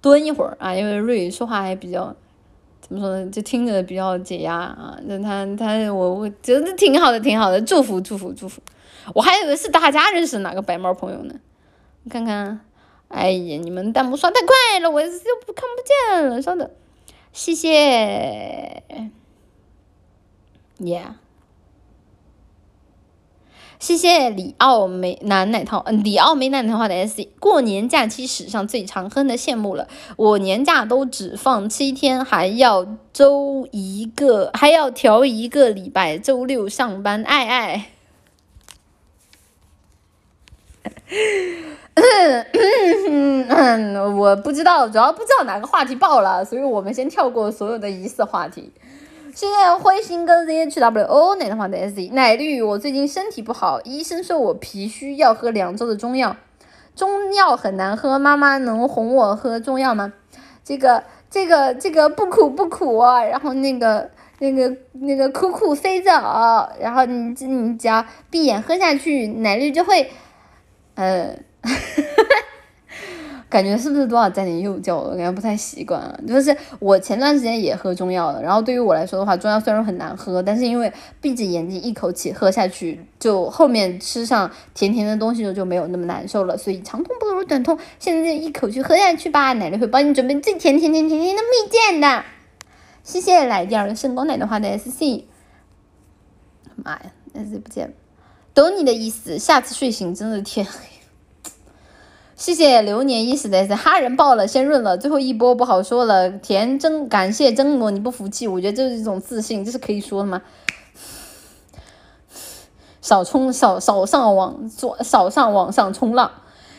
S1: 蹲一会儿啊，因为瑞说话还比较怎么说呢，就听着比较解压啊。那他他我我觉得挺好的，挺好的，祝福祝福祝福。我还以为是大家认识哪个白猫朋友呢？你看看，哎呀，你们弹幕刷太快了，我又看不见了，稍等，谢谢，Yeah。谢谢里奥美男奶套，嗯，里奥美男奶套的 SC，。过年假期史上最长，哼的羡慕了。我年假都只放七天，还要周一个，还要调一个礼拜，周六上班，爱爱。我不知道，主要不知道哪个话题爆了，所以我们先跳过所有的疑似话题。谢谢灰心哥 zhwo 奶的话的 s 奶绿，我最近身体不好，医生说我脾虚，要喝两周的中药，中药很难喝，妈妈能哄我喝中药吗？这个这个这个不苦不苦，然后那个那个那个苦苦飞走，然后你你只要闭眼喝下去，奶绿就会，呃。感觉是不是多少沾点幼教了？感觉不太习惯啊。就是我前段时间也喝中药了，然后对于我来说的话，中药虽然很难喝，但是因为闭着眼睛一口气喝下去，就后面吃上甜甜的东西就就没有那么难受了。所以长痛不如短痛，现在就一口气喝下去吧。奶奶会帮你准备最甜甜甜甜甜的蜜饯的。谢谢来第二个圣光奶的话的 SC。妈呀，SC 不见了。懂你的意思，下次睡醒真的天黑。谢谢流年一时的哈人爆了，先润了，最后一波不好说了。甜真感谢真我，你不服气，我觉得这是一种自信，这是可以说的吗？少冲少少上网做少上网上冲浪。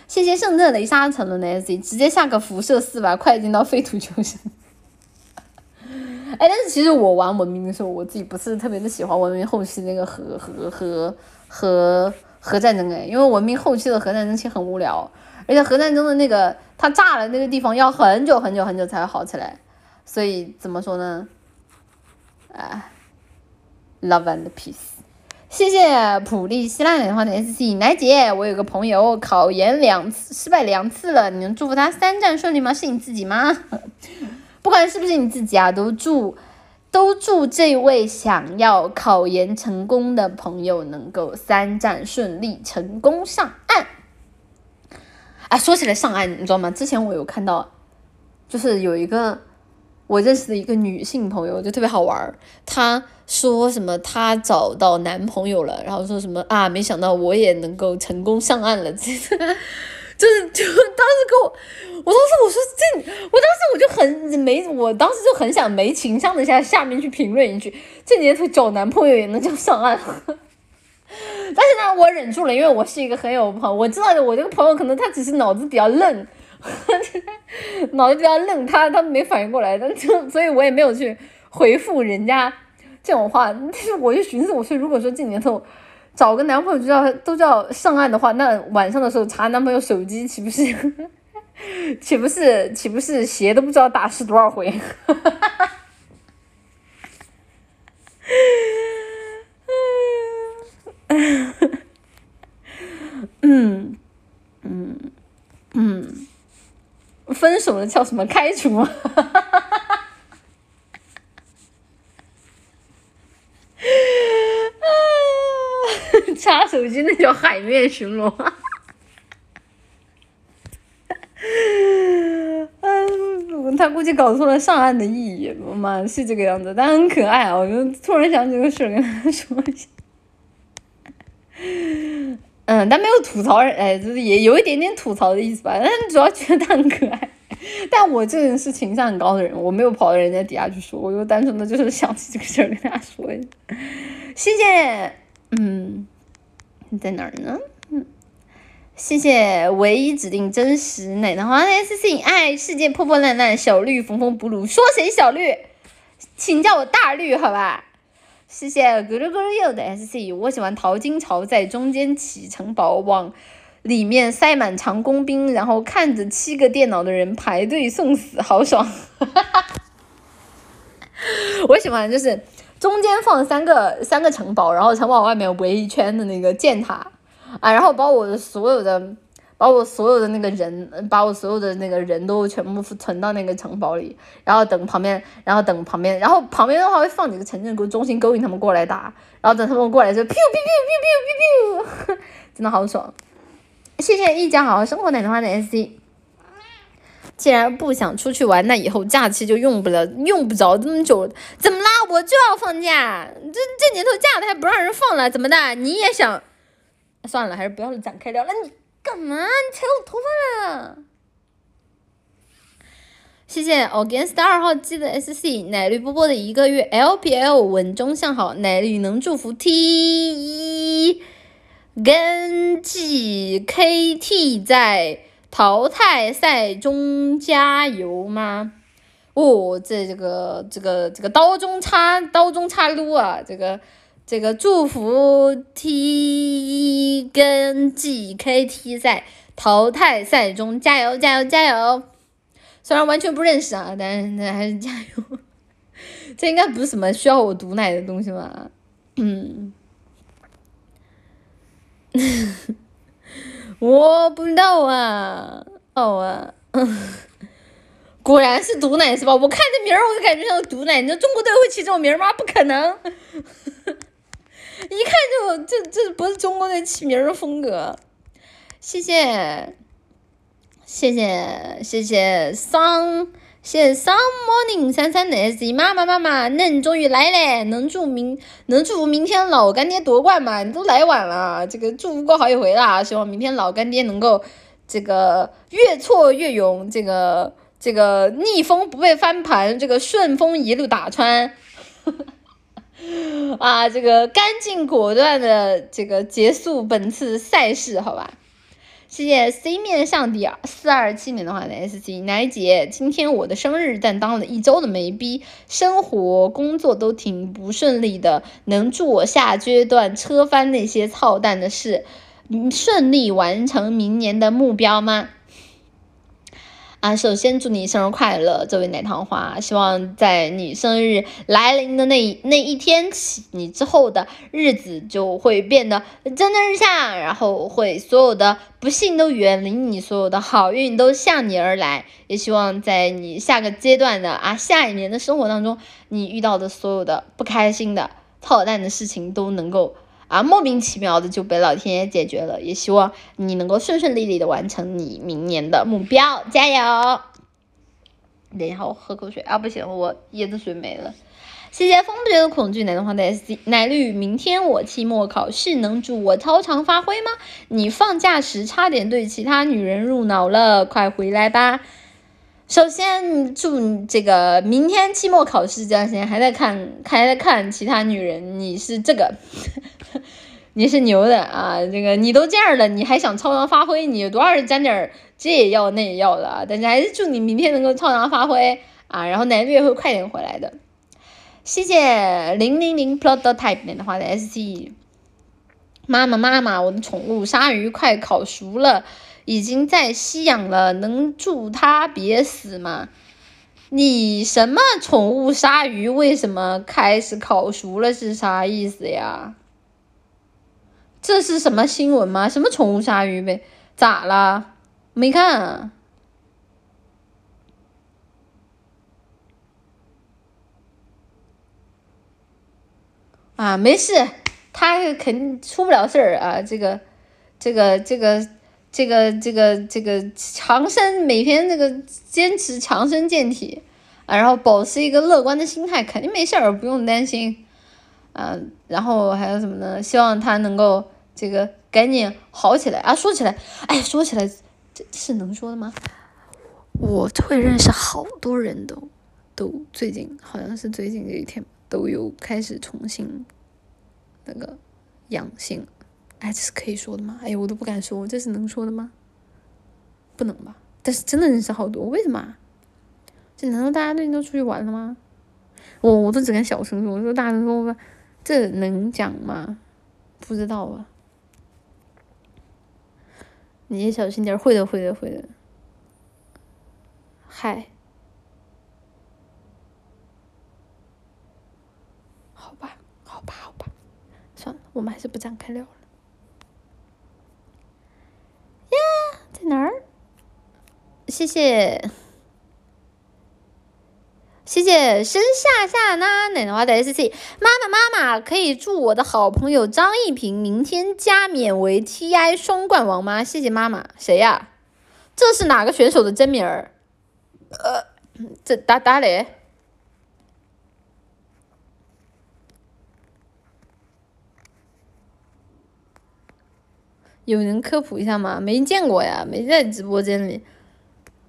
S1: 谢谢圣热雷莎沉沦的 S，直接下个辐射四吧，快进到废土求生。哎，但是其实我玩文明的时候，我自己不是特别的喜欢文明后期那个核核核核核战争哎，因为文明后期的核战争其实很无聊。而且核战争的那个，它炸了那个地方要很久很久很久才会好起来，所以怎么说呢？啊，love and peace。谢谢普利希拉的话的 S C 奶姐，我有个朋友考研两次失败两次了，你能祝福他三战顺利吗？是你自己吗？不管是不是你自己啊，都祝都祝这位想要考研成功的朋友能够三战顺利，成功上岸。啊，说起来上岸，你知道吗？之前我有看到，就是有一个我认识的一个女性朋友，就特别好玩儿。她说什么她找到男朋友了，然后说什么啊，没想到我也能够成功上岸了。就是就当时给我，我当时我说这，我当时我就很没，我当时就很想没情商的下下面去评论一句，这年头找男朋友也能叫上岸。但是呢，我忍住了，因为我是一个很有朋，我知道，我这个朋友可能他只是脑子比较愣，脑子比较愣，他他没反应过来，但就所以我也没有去回复人家这种话。但是我就寻思，我说如果说这年头找个男朋友就要都叫上岸的话，那晚上的时候查男朋友手机，岂不是岂不是岂不是鞋都不知道打湿多少回？哈哈哈哈 嗯嗯嗯，分手了叫什么开除？插手机那叫海面巡逻。他估计搞错了上岸的意义。我妈是这个样子，但很可爱啊！我就突然想起个事，跟他说一下。嗯，但没有吐槽人，哎，就是也有一点点吐槽的意思吧。但主要觉得他很可爱。但我这人是情商很高的人，我没有跑到人家底下去说，我就单纯的就是想起这个事儿跟大家说一下。谢谢，嗯，你在哪儿呢？嗯，谢谢唯一指定真实奶奶花 S C 爱世界破破烂烂，小绿缝缝补补。说谁小绿？请叫我大绿，好吧？谢谢咕噜咕噜又的 S C，我喜欢淘金潮，在中间起城堡，往里面塞满长工兵，然后看着七个电脑的人排队送死，好爽！我喜欢就是中间放三个三个城堡，然后城堡外面围一圈的那个箭塔啊，然后把我的所有的把我所有的那个人，把我所有的那个人都全部存到那个城堡里，然后等旁边，然后等旁边，然后旁边的话会放几个城镇中心勾引他们过来打，然后等他们过来就 biu biu biu biu biu biu biu，真的好爽。谢谢一家好好生活奶奶花的 S C。既然不想出去玩，那以后假期就用不了，用不着这么久。怎么啦？我就要放假，这这年头假的还不让人放了，怎么的？你也想？算了，还是不要展开聊了。你干嘛？你踩我头发了？谢谢 Against 二号机的 SC 奶绿波波的一个月 LPL 稳中向好，奶绿能祝福 T 一跟 GKT 在淘汰赛中加油吗？哦，这这个这个这个刀中插刀中插撸啊，这个。这个祝福 T 跟 GKT 在淘汰赛中加油加油加油！虽然完全不认识啊，但是还是加油。这应该不是什么需要我毒奶的东西吧？嗯，我不知道啊，哦啊，果然是毒奶是吧？我看这名儿我就感觉像毒奶，你说中国队会起这种名吗？不可能。一看就这这不是中国队起名的风格，谢谢，谢谢谢谢桑，谢谢 Sun Morning 三三的 S 妈妈妈妈，恁终于来了，能祝明能祝福明天老干爹夺冠吗？你都来晚了，这个祝福过好几回了，希望明天老干爹能够这个越挫越勇，这个这个逆风不被翻盘，这个顺风一路打穿。呵 呵 啊，这个干净果断的这个结束本次赛事，好吧？谢谢 C 面上帝四二七年的话的 S C 奶姐，今天我的生日，但当了一周的没逼，生活工作都挺不顺利的，能助我下阶段车翻那些操蛋的事，顺利完成明年的目标吗？啊，首先祝你生日快乐，这位奶糖花。希望在你生日来临的那那一天起，你之后的日子就会变得蒸蒸日上，然后会所有的不幸都远离你，所有的好运都向你而来。也希望在你下个阶段的啊下一年的生活当中，你遇到的所有的不开心的操蛋的事情都能够。啊，莫名其妙的就被老天爷解决了，也希望你能够顺顺利利的完成你明年的目标，加油！等一下，我喝口水啊，不行，我椰子水没了。谢谢风不觉得恐惧奶的话的 S C 奶绿，明天我期末考试能祝我超常发挥吗？你放假时差点对其他女人入脑了，快回来吧。首先祝你这个明天期末考试这段时间还在看，还在看其他女人，你是这个。你是牛的啊！这个你都这样了，你还想超常发挥？你有多少沾点这也要那也要的啊，但是还是祝你明天能够超常发挥啊！然后奶绿也会快点回来的。谢谢零零零 prototype 的话的 S T 妈妈妈妈，我的宠物鲨鱼快烤熟了，已经在吸氧了，能祝它别死吗？你什么宠物鲨鱼？为什么开始烤熟了？是啥意思呀？这是什么新闻吗？什么宠物鲨鱼呗？咋了？没看。啊，没事，他肯定出不了事儿啊。这个，这个，这个，这个，这个，这个强身，每天这个坚持强身健体，啊，然后保持一个乐观的心态，肯定没事儿，不用担心。嗯，然后还有什么呢？希望他能够。这个赶紧好起来啊！说起来，哎，说起来，这是能说的吗？我会认识好多人都都最近好像是最近这一天都有开始重新那个阳性，哎，这是可以说的吗？哎呀，我都不敢说，这是能说的吗？不能吧？但是真的认识好多，为什么？这难道大家最近都出去玩了吗？我我都只敢小声说，我说大声说吧，这能讲吗？不知道啊。你也小心点会的，会的，会的。嗨，好吧，好吧，好吧，算了，我们还是不展开聊了。呀，在哪儿谢谢。谢谢生下下呢奶奶花的 S C 妈妈妈妈可以祝我的好朋友张一平明天加冕为 T I 双冠王吗？谢谢妈妈，谁呀？这是哪个选手的真名儿？呃，这打打嘞？有人科普一下吗？没见过呀，没在直播间里。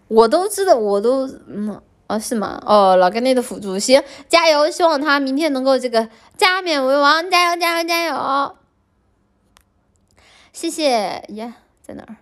S1: 我都知道，我都嗯。哦，是吗？哦，老干爹的辅助，行，加油！希望他明天能够这个加冕为王，加油，加油，加油！谢谢呀，在哪儿？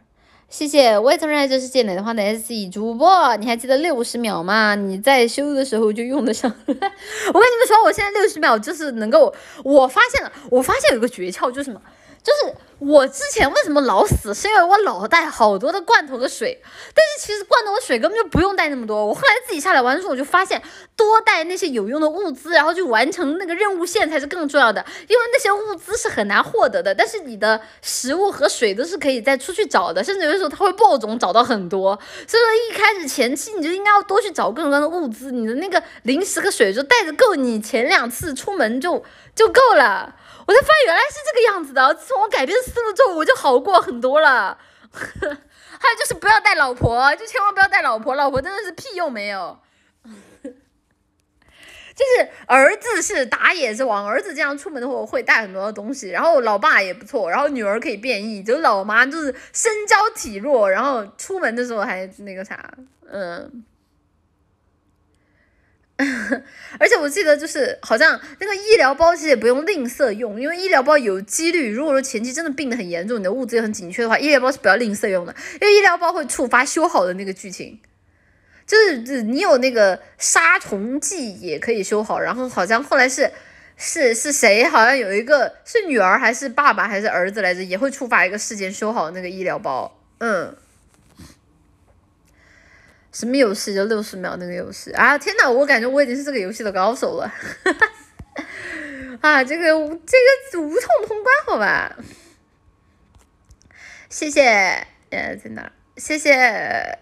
S1: 谢谢，我也曾热爱这世界，奶的话的 S E 主播，你还记得六十秒吗？你在修的时候就用得上。我跟你们说，我现在六十秒就是能够，我发现了，我发现有个诀窍，就是什么？就是我之前为什么老死，是因为我老带好多的罐头的水，但是其实罐头的水根本就不用带那么多。我后来自己下来玩的时候，我就发现多带那些有用的物资，然后去完成那个任务线才是更重要的，因为那些物资是很难获得的。但是你的食物和水都是可以再出去找的，甚至有的时候它会爆种，找到很多。所以说一开始前期你就应该要多去找各种各样的物资，你的那个零食和水就带着够，你前两次出门就就够了。我才发现原来是这个样子的，自从我改变思路之后，我就好过很多了。还有就是不要带老婆，就千万不要带老婆，老婆真的是屁用没有。就是儿子是打野之王，儿子这样出门的话我会带很多东西，然后老爸也不错，然后女儿可以变异，就老妈就是身娇体弱，然后出门的时候还那个啥，嗯。而且我记得就是好像那个医疗包其实也不用吝啬用，因为医疗包有几率，如果说前期真的病得很严重，你的物资也很紧缺的话，医疗包是不要吝啬用的，因为医疗包会触发修好的那个剧情，就是你有那个杀虫剂也可以修好，然后好像后来是是是谁，好像有一个是女儿还是爸爸还是儿子来着，也会触发一个事件修好那个医疗包，嗯。什么游戏就六十秒那个游戏啊！天呐，我感觉我已经是这个游戏的高手了，哈 哈啊，这个这个无痛通关好吧？谢谢，呃，在哪？谢谢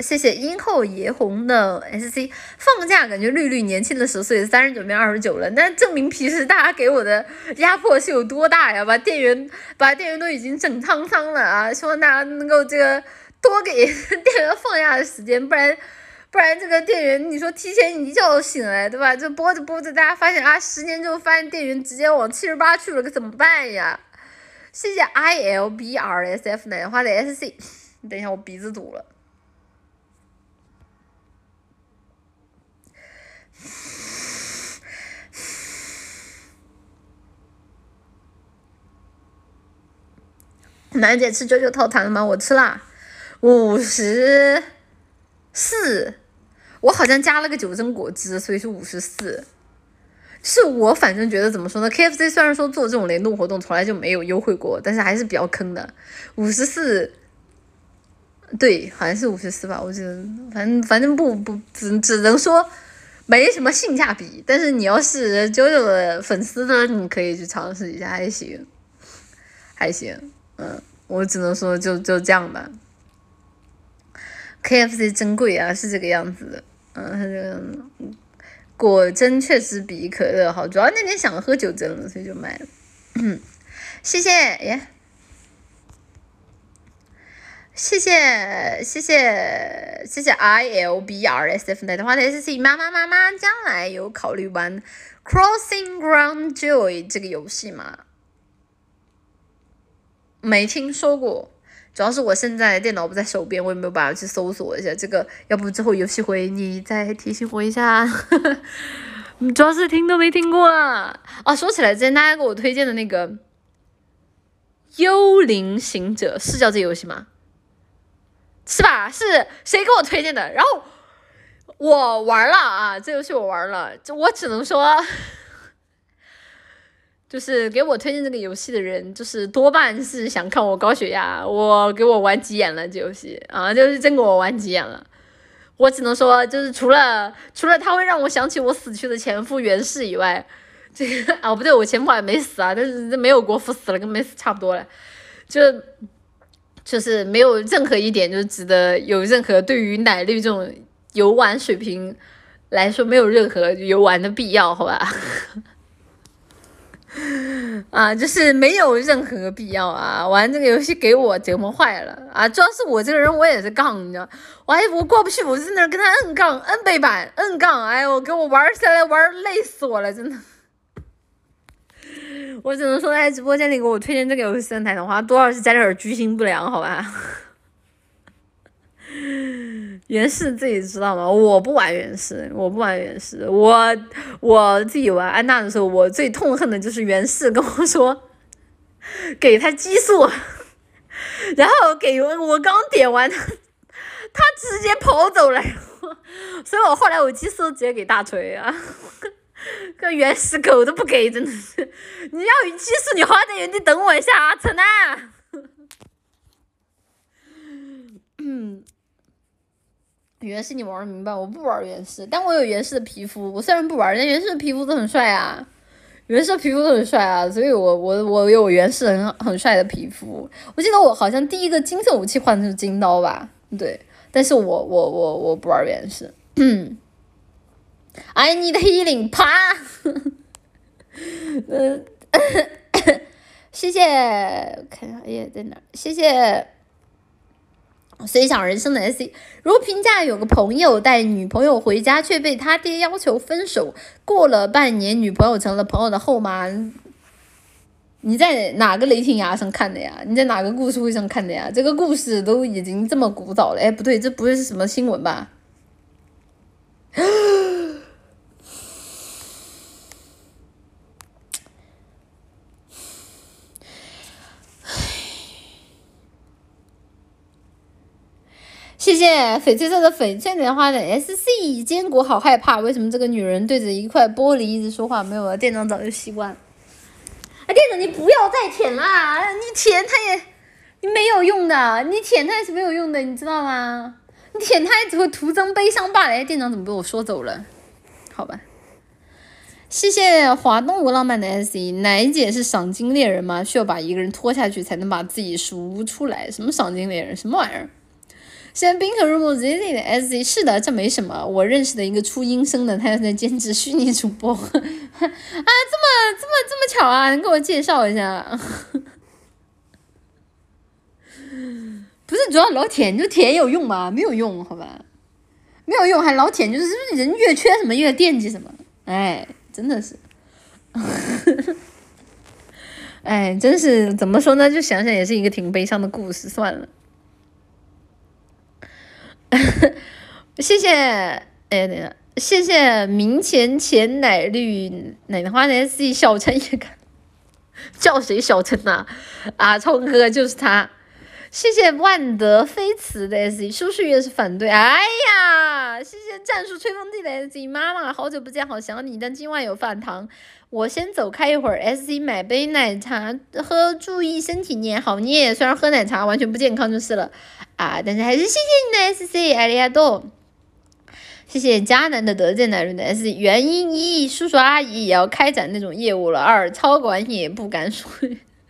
S1: 谢谢殷后爷红的 S C 放假，感觉绿绿年轻的十岁，三十九变二十九了，那证明平时大家给我的压迫是有多大呀？把店员把店员都已经整沧桑了啊！希望大家能够这个。多给店员放假的时间，不然不然这个店员你说提前一觉醒来，对吧？就播着播着，大家发现啊，十年之后发现店员直接往七十八去了，可怎么办呀？谢谢 I L B R S F 奶花的 S C，等一下我鼻子堵了，楠姐吃九九套餐了吗？我吃啦。五十四，我好像加了个九珍果汁，所以是五十四。是我反正觉得怎么说呢？K F C 虽然说做这种联动活动从来就没有优惠过，但是还是比较坑的。五十四，对，好像是五十四吧，我记得，反正反正不不只只能说没什么性价比。但是你要是九九的粉丝呢，你可以去尝试一下，还行，还行。嗯，我只能说就就这样吧。K F C 真贵啊，是这个样子的，嗯，它这个果真确实比可乐好，主要那天想喝酒真了，所以就买了。嗯 谢谢耶，谢谢谢谢谢谢 I L B R S F 奶的话的 S C 妈妈妈妈，将来有考虑玩 Crossing Ground Joy 这个游戏吗？没听说过。主要是我现在电脑不在手边，我也没有办法去搜索一下这个。要不之后游戏会你再提醒我一下。主要是听都没听过啊！啊，说起来之前大家给我推荐的那个《幽灵行者》是叫这游戏吗？是吧？是谁给我推荐的？然后我玩了啊，这游戏我玩了，就我只能说。就是给我推荐这个游戏的人，就是多半是想看我高血压，我给我玩急眼了这游戏啊，就是真给我玩急眼了。我只能说，就是除了除了他会让我想起我死去的前夫袁氏以外，这个啊不对，我前夫还没死啊，但是这没有国服死了，跟没死差不多了。就就是没有任何一点就值得有任何对于奶绿这种游玩水平来说没有任何游玩的必要，好吧？啊，就是没有任何必要啊！玩这个游戏给我折磨坏了啊！主要是我这个人我也是杠，你知道，我还我过不去，我就在那跟他摁杠摁背板摁杠，哎呦，给我玩下来玩累死我了，真的。我只能说在直播间里给我推荐这个游戏的奶的话，多少是加点居心不良，好吧？原氏自己知道吗？我不玩原氏，我不玩原氏。我我自己玩安娜的时候，我最痛恨的就是原氏跟我说 给他激素，然后给我刚点完他，他直接跑走了，所以我后来我激素直接给大锤啊，个原始狗都不给，真的是，你要有激素你花在原地等我一下啊，陈楠。嗯。原氏你玩明白，我不玩原氏，但我有原氏的皮肤。我虽然不玩，但原氏的皮肤都很帅啊，原氏皮肤都很帅啊，所以我我我有原氏很很帅的皮肤。我记得我好像第一个金色武器换的是金刀吧？对，但是我我我我不玩原氏。I need healing，啪！谢谢，看一下，哎在哪？谢谢。随想人生的 S E，如评价有个朋友带女朋友回家，却被他爹要求分手。过了半年，女朋友成了朋友的后妈。你在哪个雷霆崖上看的呀？你在哪个故事会上看的呀？这个故事都已经这么古早了。哎，不对，这不会是什么新闻吧？谢谢翡翠色的翡翠莲花的 S C 坚果好害怕，为什么这个女人对着一块玻璃一直说话？没有了，店长早就习惯了。啊，店长你不要再舔啦，你舔它也，你没有用的，你舔它也是没有用的，你知道吗？你舔它只会徒增悲伤罢了。哎店长怎么被我说走了？好吧。谢谢华东无浪漫的 S C 奶姐是赏金猎人吗？需要把一个人拖下去才能把自己赎出来？什么赏金猎人？什么玩意儿？现在冰河入梦 Z Z 的 S Z 是的，这没什么。我认识的一个出音声的，他在兼职虚拟主播。啊，这么这么这么巧啊！你给我介绍一下。不是，主要老舔，就舔有用吗？没有用，好吧？没有用，还老舔，就是是不是人越缺什么越惦记什么？哎，真的是。哎，真是怎么说呢？就想想也是一个挺悲伤的故事，算了。谢谢，哎，等下，谢谢明前前奶绿奶花的 S C 小陈也看，叫谁小陈呐？啊，聪哥就是他。谢谢万德飞驰的 S C，舒适也是反对。哎呀，谢谢战术吹风机的 S C，妈妈好久不见，好想你，但今晚有饭堂，我先走开一会儿。S C 买杯奶茶喝，注意身体，念好念。虽然喝奶茶完全不健康就是了。啊！但是还是谢谢你的 S C 艾利亚多，谢谢迦南的德健男人的 S 原因一叔叔阿姨也要开展那种业务了。二超管也不敢说，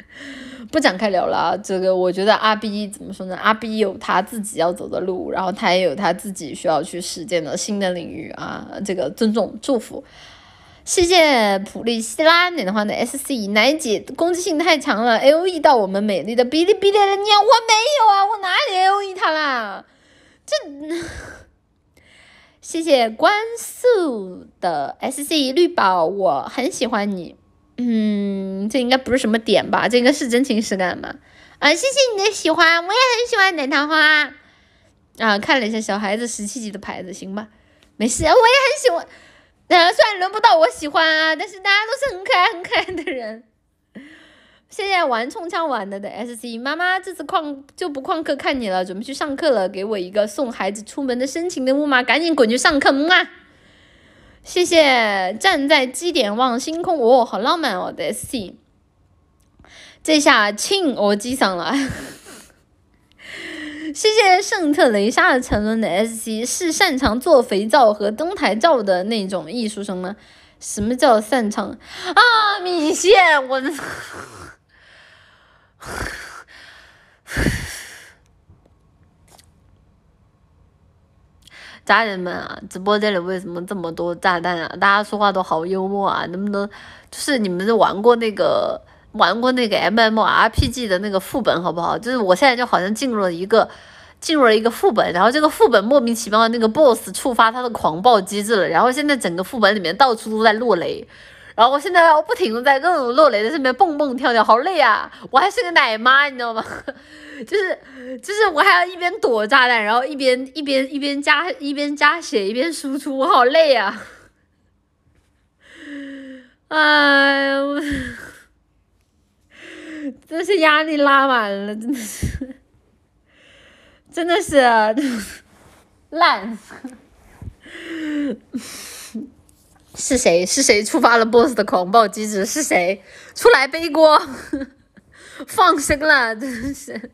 S1: 不展开聊了。这个我觉得阿 B 怎么说呢？阿 B 有他自己要走的路，然后他也有他自己需要去实践的新的领域啊。这个尊重祝福。谢谢普利希拉奶糖花的 S C 奶姐攻击性太强了，A O E 到我们美丽的哔哩哔哩了，你我没有啊，我哪里 A O E 他啦？这，谢谢关素的 S C 绿宝，我很喜欢你。嗯，这应该不是什么点吧？这应该是真情实感吧？啊，谢谢你的喜欢，我也很喜欢奶糖花。啊，看了一下小孩子十七级的牌子，行吧？没事，我也很喜欢。呃，虽然轮不到我喜欢啊，但是大家都是很可爱、很可爱的人。谢谢玩冲枪玩的的 S C 妈妈，这次旷就不旷课看你了，准备去上课了，给我一个送孩子出门的深情的木马，赶紧滚去上课木啊！谢谢站在基点望星空，哦，好浪漫哦的 S C，这下亲我机上了。谢谢圣特雷莎的沉沦的 SC 是擅长做肥皂和灯台照的那种艺术生吗？什么叫擅长啊？米线，我。家人们啊，直播间里为什么这么多炸弹啊？大家说话都好幽默啊，能不能就是你们是玩过那个？玩过那个 MMORPG 的那个副本好不好？就是我现在就好像进入了一个进入了一个副本，然后这个副本莫名其妙的那个 BOSS 触发他的狂暴机制了，然后现在整个副本里面到处都在落雷。然后我现在要不停的在各种落雷的上面蹦蹦跳跳，好累啊！我还是个奶妈，你知道吗？就是就是我还要一边躲炸弹，然后一边一边一边加一边加血一边输出，我好累啊！哎呀，真是压力拉满了，真的是，真的是 烂。是谁？是谁触发了 BOSS 的狂暴机制？是谁出来背锅？放生了，真是，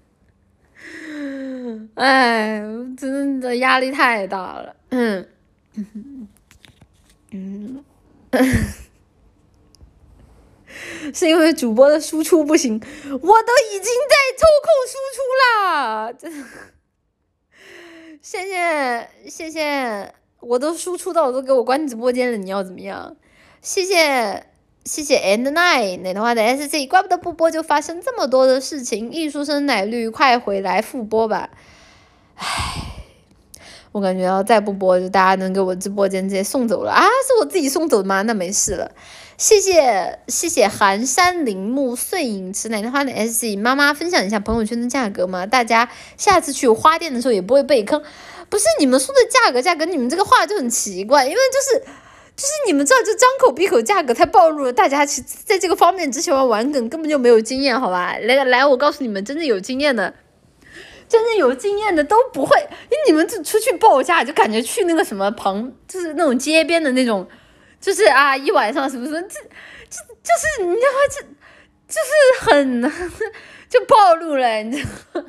S1: 哎，真的压力太大了。嗯嗯，是因为主播的输出不行，我都已经在抽空输出了。真，谢谢谢谢。我都输出到，我都给我关直播间了，你要怎么样？谢谢谢谢 and nine 奶的话的 S C，怪不得不播就发生这么多的事情。艺术生奶绿，快回来复播吧！唉，我感觉要再不播，就大家能给我直播间直接送走了啊！是我自己送走的吗？那没事了。谢谢谢谢寒山林木碎影池奶奶花的 S C，妈妈分享一下朋友圈的价格嘛？大家下次去花店的时候也不会被坑。不是你们说的价格，价格你们这个话就很奇怪，因为就是就是你们知道，就张口闭口价格太暴露了，大家其在这个方面只喜欢玩梗，根本就没有经验，好吧？来来，我告诉你们，真正有经验的，真正有经验的都不会，因为你们就出去报价，就感觉去那个什么旁，就是那种街边的那种，就是啊一晚上什么什么，这这就是你知道吗？这就是很 就暴露了，你知道吗。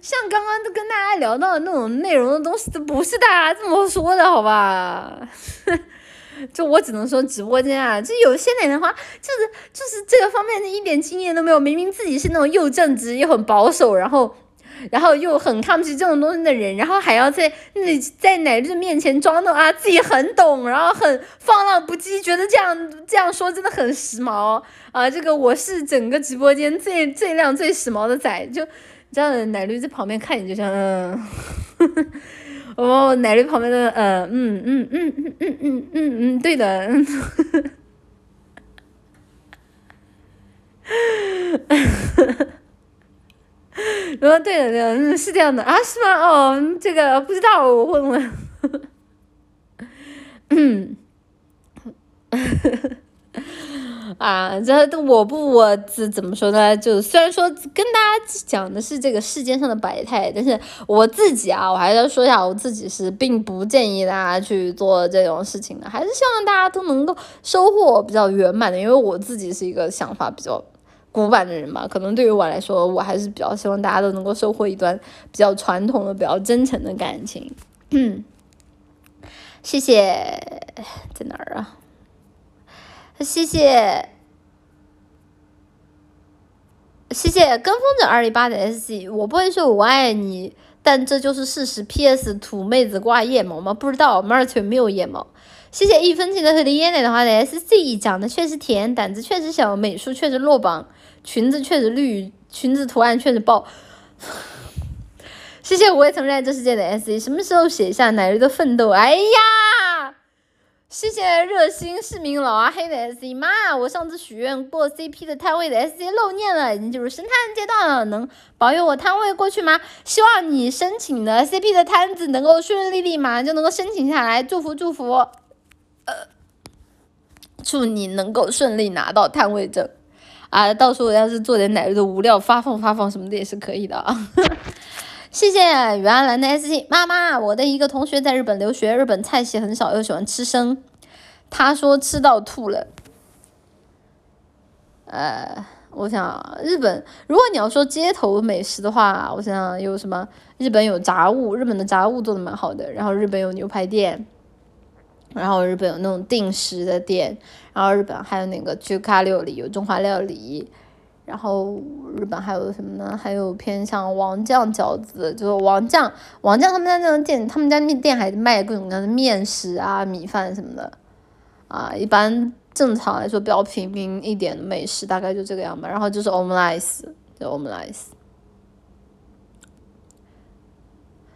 S1: 像刚刚都跟大家聊到的那种内容的东西，都不是大家这么说的，好吧？就我只能说，直播间啊，就有些人的话，就是就是这个方面的一点经验都没有。明明自己是那种又正直又很保守，然后然后又很看不起这种东西的人，然后还要在那在奶绿面前装的啊自己很懂，然后很放浪不羁，觉得这样这样说真的很时髦啊！这个我是整个直播间最最靓最时髦的仔，就。这样奶绿在旁边看你就像嗯，哦，奶绿旁边的嗯嗯嗯嗯嗯嗯嗯嗯嗯，对的，嗯，然后对的对的，嗯是这样的啊是吗？哦这个不知道我问问，嗯。啊，这我不我怎怎么说呢？就虽然说跟大家讲的是这个世间上的百态，但是我自己啊，我还是要说一下，我自己是并不建议大家去做这种事情的，还是希望大家都能够收获比较圆满的。因为我自己是一个想法比较古板的人嘛，可能对于我来说，我还是比较希望大家都能够收获一段比较传统的、比较真诚的感情。嗯，谢谢，在哪儿啊？谢谢，谢谢跟风者二零八的 S G，我不会说我爱你，但这就是事实。P S 土妹子挂腋毛吗？不知道 m a r t 没有腋毛。谢谢一分钱的和的烟奶的话的 S C，长得确实甜，胆子确实小，美术确实落榜，裙子确实绿，裙子图案确实爆。谢谢我也曾热爱这世界的 S C，什么时候写一下奶绿的奋斗？哎呀！谢谢热心市民老阿黑的 S C 妈，我上次许愿过 C P 的摊位的 S C 漏念了，已经进入生态阶段了，能保佑我摊位过去吗？希望你申请的 C P 的摊子能够顺顺利利，马上就能够申请下来，祝福祝福，呃，祝你能够顺利拿到摊位证，啊，到时候要是做点奶绿的物料发放发放什么的也是可以的啊。谢谢袁兰的 S C 妈妈，我的一个同学在日本留学，日本菜系很少，又喜欢吃生，他说吃到吐了。呃，我想日本，如果你要说街头美食的话，我想有什么？日本有杂物，日本的杂物做的蛮好的，然后日本有牛排店，然后日本有那种定时的店，然后日本还有那个居卡料理，有中华料理。然后日本还有什么呢？还有偏向王酱饺子，就是王酱，王酱他们家那种店，他们家那店还卖各种各样的面食啊、米饭什么的，啊，一般正常来说比较平民一点的美食大概就这个样吧。然后就是 omelette，就 omelette。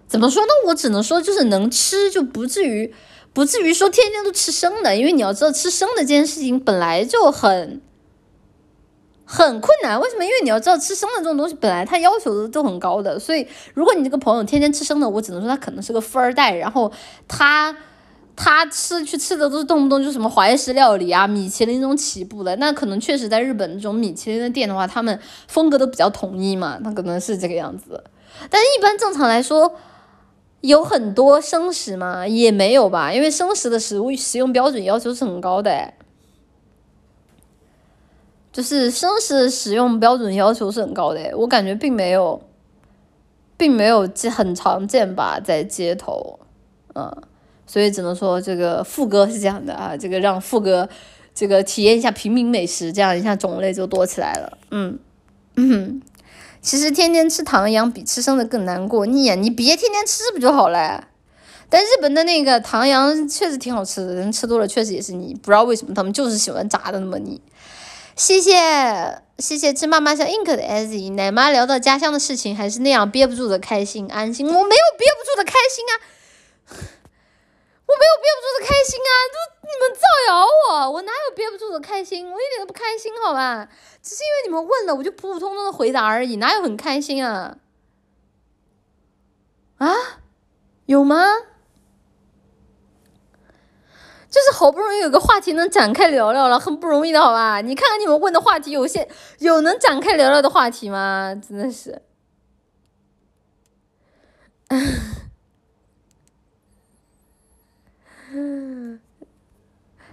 S1: 怎么说呢？我只能说就是能吃，就不至于不至于说天天都吃生的，因为你要知道吃生的这件事情本来就很。很困难，为什么？因为你要知道，吃生的这种东西本来它要求的都很高的，所以如果你这个朋友天天吃生的，我只能说他可能是个富二代，然后他他吃去吃的都是动不动就什么怀石料理啊、米其林这种起步的，那可能确实在日本这种米其林的店的话，他们风格都比较统一嘛，那可能是这个样子。但一般正常来说，有很多生食吗，也没有吧，因为生食的食物食用标准要求是很高的。哎就是生食的使用标准要求是很高的，哎我感觉并没有，并没有很常见吧，在街头，嗯，所以只能说这个副歌是这样的啊，这个让副歌这个体验一下平民美食，这样一下种类就多起来了，嗯。嗯，其实天天吃糖羊比吃生的更难过，腻啊，你别天天吃不就好了？但日本的那个糖羊确实挺好吃的，人吃多了确实也是腻，不知道为什么他们就是喜欢炸的那么腻。谢谢谢谢吃妈妈像 ink 的 easy 奶妈聊到家乡的事情，还是那样憋不住的开心安心。我没有憋不住的开心啊，我没有憋不住的开心啊，都你们造谣我，我哪有憋不住的开心？我一点都不开心，好吧？只是因为你们问了，我就普普通通的回答而已，哪有很开心啊？啊？有吗？就是好不容易有个话题能展开聊聊了，很不容易的好吧？你看看你们问的话题，有些有能展开聊聊的话题吗？真的是，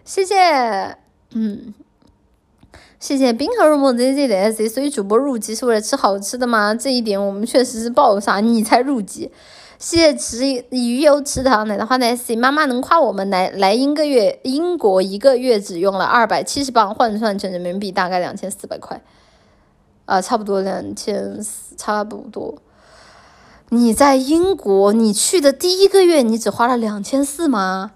S1: 谢谢，嗯，谢谢冰河入梦 Z Z 的 S，所以主播入籍是为了吃好吃的吗？这一点我们确实是爆傻，你才入籍。谢谢池鱼油池塘奶的话呢，C 妈妈能夸我们来来英个月英国一个月只用了二百七十磅，换算成人民币大概两千四百块，啊，差不多两千四，差不多。你在英国，你去的第一个月，你只花了两千四吗？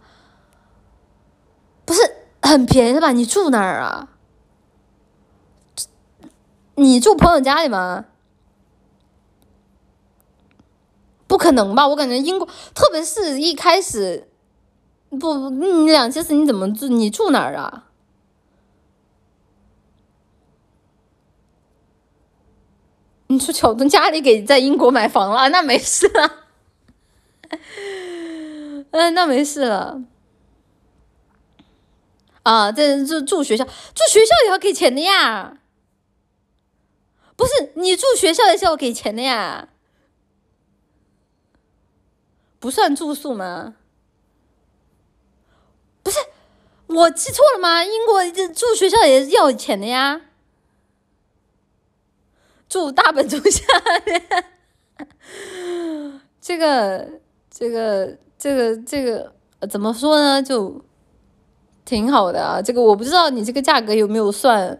S1: 不是很便宜吧？你住哪儿啊？你住朋友家里吗？不可能吧？我感觉英国，特别是一开始，不，你两千四你怎么住？你住哪儿啊？你说乔东家里给在英国买房了，那没事了。嗯，那没事了。啊，这住住学校，住学校也要给钱的呀。不是，你住学校也是要给钱的呀。不算住宿吗？不是，我记错了吗？英国住学校也是要钱的呀。住大本钟下面，这个这个这个这个怎么说呢？就挺好的啊。这个我不知道你这个价格有没有算。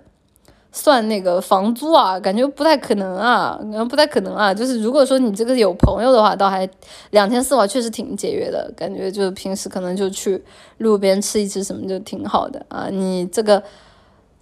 S1: 算那个房租啊，感觉不太可能啊，感觉不太可能啊。就是如果说你这个有朋友的话，倒还两千四的话，确实挺节约的。感觉就是平时可能就去路边吃一吃什么就挺好的啊。你这个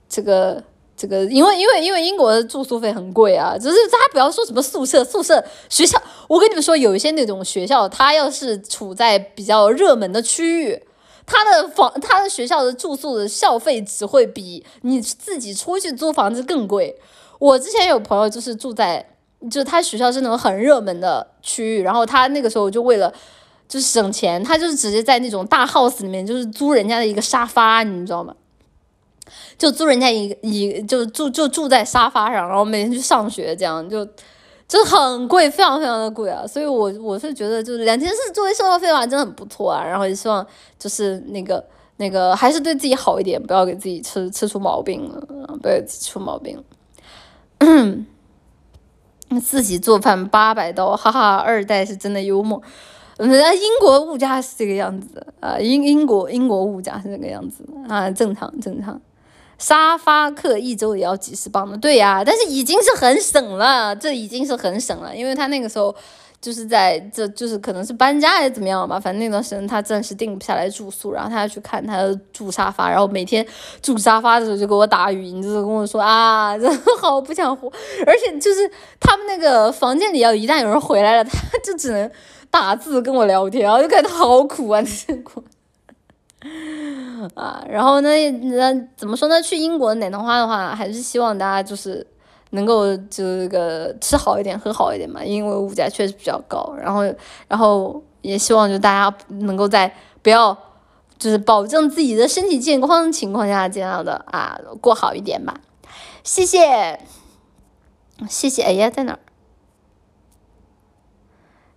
S1: 这个这个，因为因为因为英国的住宿费很贵啊，只是大家不要说什么宿舍宿舍学校，我跟你们说，有一些那种学校，它要是处在比较热门的区域。他的房，他的学校的住宿的校费只会比你自己出去租房子更贵。我之前有朋友就是住在，就是他学校是那种很热门的区域，然后他那个时候就为了就是省钱，他就是直接在那种大 house 里面就是租人家的一个沙发，你知道吗？就租人家一一就住就住在沙发上，然后每天去上学，这样就。就很贵，非常非常的贵啊！所以，我我是觉得，就是两千四作为生活费的话，真的很不错啊。然后也希望就是那个那个，还是对自己好一点，不要给自己吃吃出毛病了，不要出毛病。自己做饭八百刀，哈哈，二代是真的幽默。人家英国物价是这个样子啊，英英国英国物价是这个样子啊，正常正常。沙发客一周也要几十磅的，对呀，但是已经是很省了，这已经是很省了，因为他那个时候。就是在这就是可能是搬家还是怎么样吧，反正那段时间他暂时定不下来住宿，然后他要去看他住沙发，然后每天住沙发的时候就给我打语音，就是跟我说啊，真的好不想活，而且就是他们那个房间里要一旦有人回来了，他就只能打字跟我聊天，我就感觉好苦啊，这苦 啊，然后呢，那怎么说呢？去英国奶糖花的话，还是希望大家就是。能够就这个吃好一点，喝好一点嘛，因为物价确实比较高。然后，然后也希望就大家能够在不要就是保证自己的身体健康的情况下，尽量的啊过好一点吧。谢谢，谢谢。哎呀，在哪儿？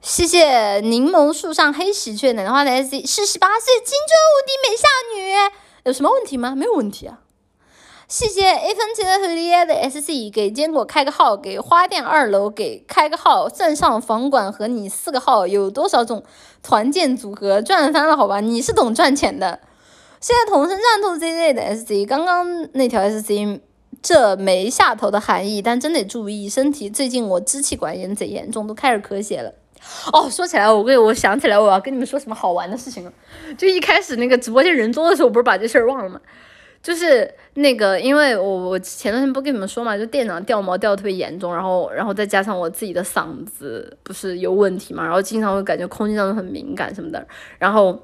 S1: 谢谢柠檬树上黑喜鹊奶花的 S C 是十八岁青春无敌美少女，有什么问题吗？没有问题啊。谢谢 A 分钱的和利亚的 SC 给坚果开个号，给花店二楼给开个号，算上房管和你四个号，有多少种团建组合赚翻了？好吧，你是懂赚钱的。现在同声战斗 ZZ 的 SC，刚刚那条 SC 这没下头的含义，但真得注意身体。最近我支气管炎贼严重，都开始咳血了。哦，说起来，我跟我想起来我要跟你们说什么好玩的事情了。就一开始那个直播间人多的时候，不是把这事儿忘了吗？就是那个，因为我我前段时间不跟你们说嘛，就店长掉毛掉的特别严重，然后然后再加上我自己的嗓子不是有问题嘛，然后经常会感觉空气上都很敏感什么的，然后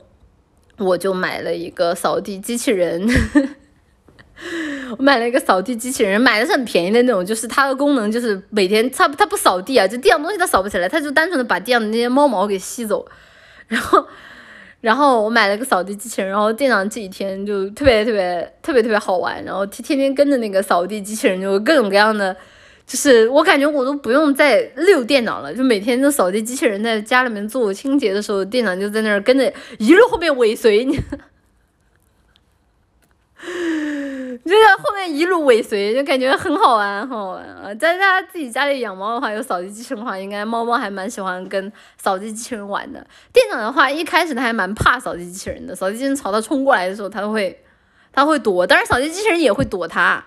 S1: 我就买了一个扫地机器人，我买了一个扫地机器人，买的是很便宜的那种，就是它的功能就是每天它它不扫地啊，就地上东西它扫不起来，它就单纯的把地上的那些猫毛给吸走，然后。然后我买了个扫地机器人，然后店长这几天就特别特别特别特别好玩，然后天天天跟着那个扫地机器人，就各种各样的，就是我感觉我都不用再遛店长了，就每天这扫地机器人在家里面做清洁的时候，店长就在那儿跟着一路后面尾随你。就在后面一路尾随，就感觉很好玩，很好玩啊！在大家自己家里养猫的话，有扫地机器人的话，应该猫猫还蛮喜欢跟扫地机器人玩的。店长的话，一开始他还蛮怕扫地机器人的，扫地机器人朝他冲过来的时候，他会，他会躲，当然扫地机器人也会躲他。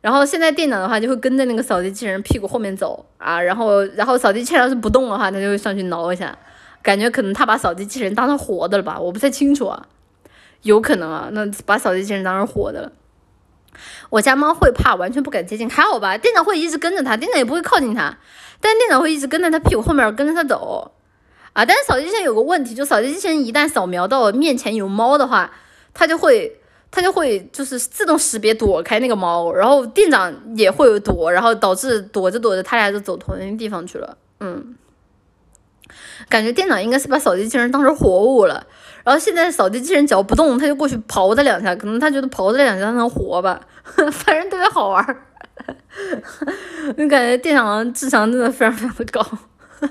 S1: 然后现在店长的话，就会跟在那个扫地机器人屁股后面走啊，然后然后扫地机器人要是不动的话，他就会上去挠一下，感觉可能他把扫地机器人当成活的了吧，我不太清楚啊，有可能啊，那把扫地机器人当成活的了。我家猫会怕，完全不敢接近，还好吧？店长会一直跟着它，店长也不会靠近它，但店长会一直跟在它屁股后面跟着它走啊。但是扫地机器人有个问题，就扫地机器人一旦扫描到面前有猫的话，它就会它就会就是自动识别躲开那个猫，然后店长也会躲，然后导致躲着躲着，他俩就走同一个地方去了。嗯，感觉店长应该是把扫地机器人当成活物了。然后现在扫地机器人只要不动，他就过去刨它两下，可能他觉得刨它两下它能活吧，反正特别好玩儿。就 感觉店长智商真的非常非常的高。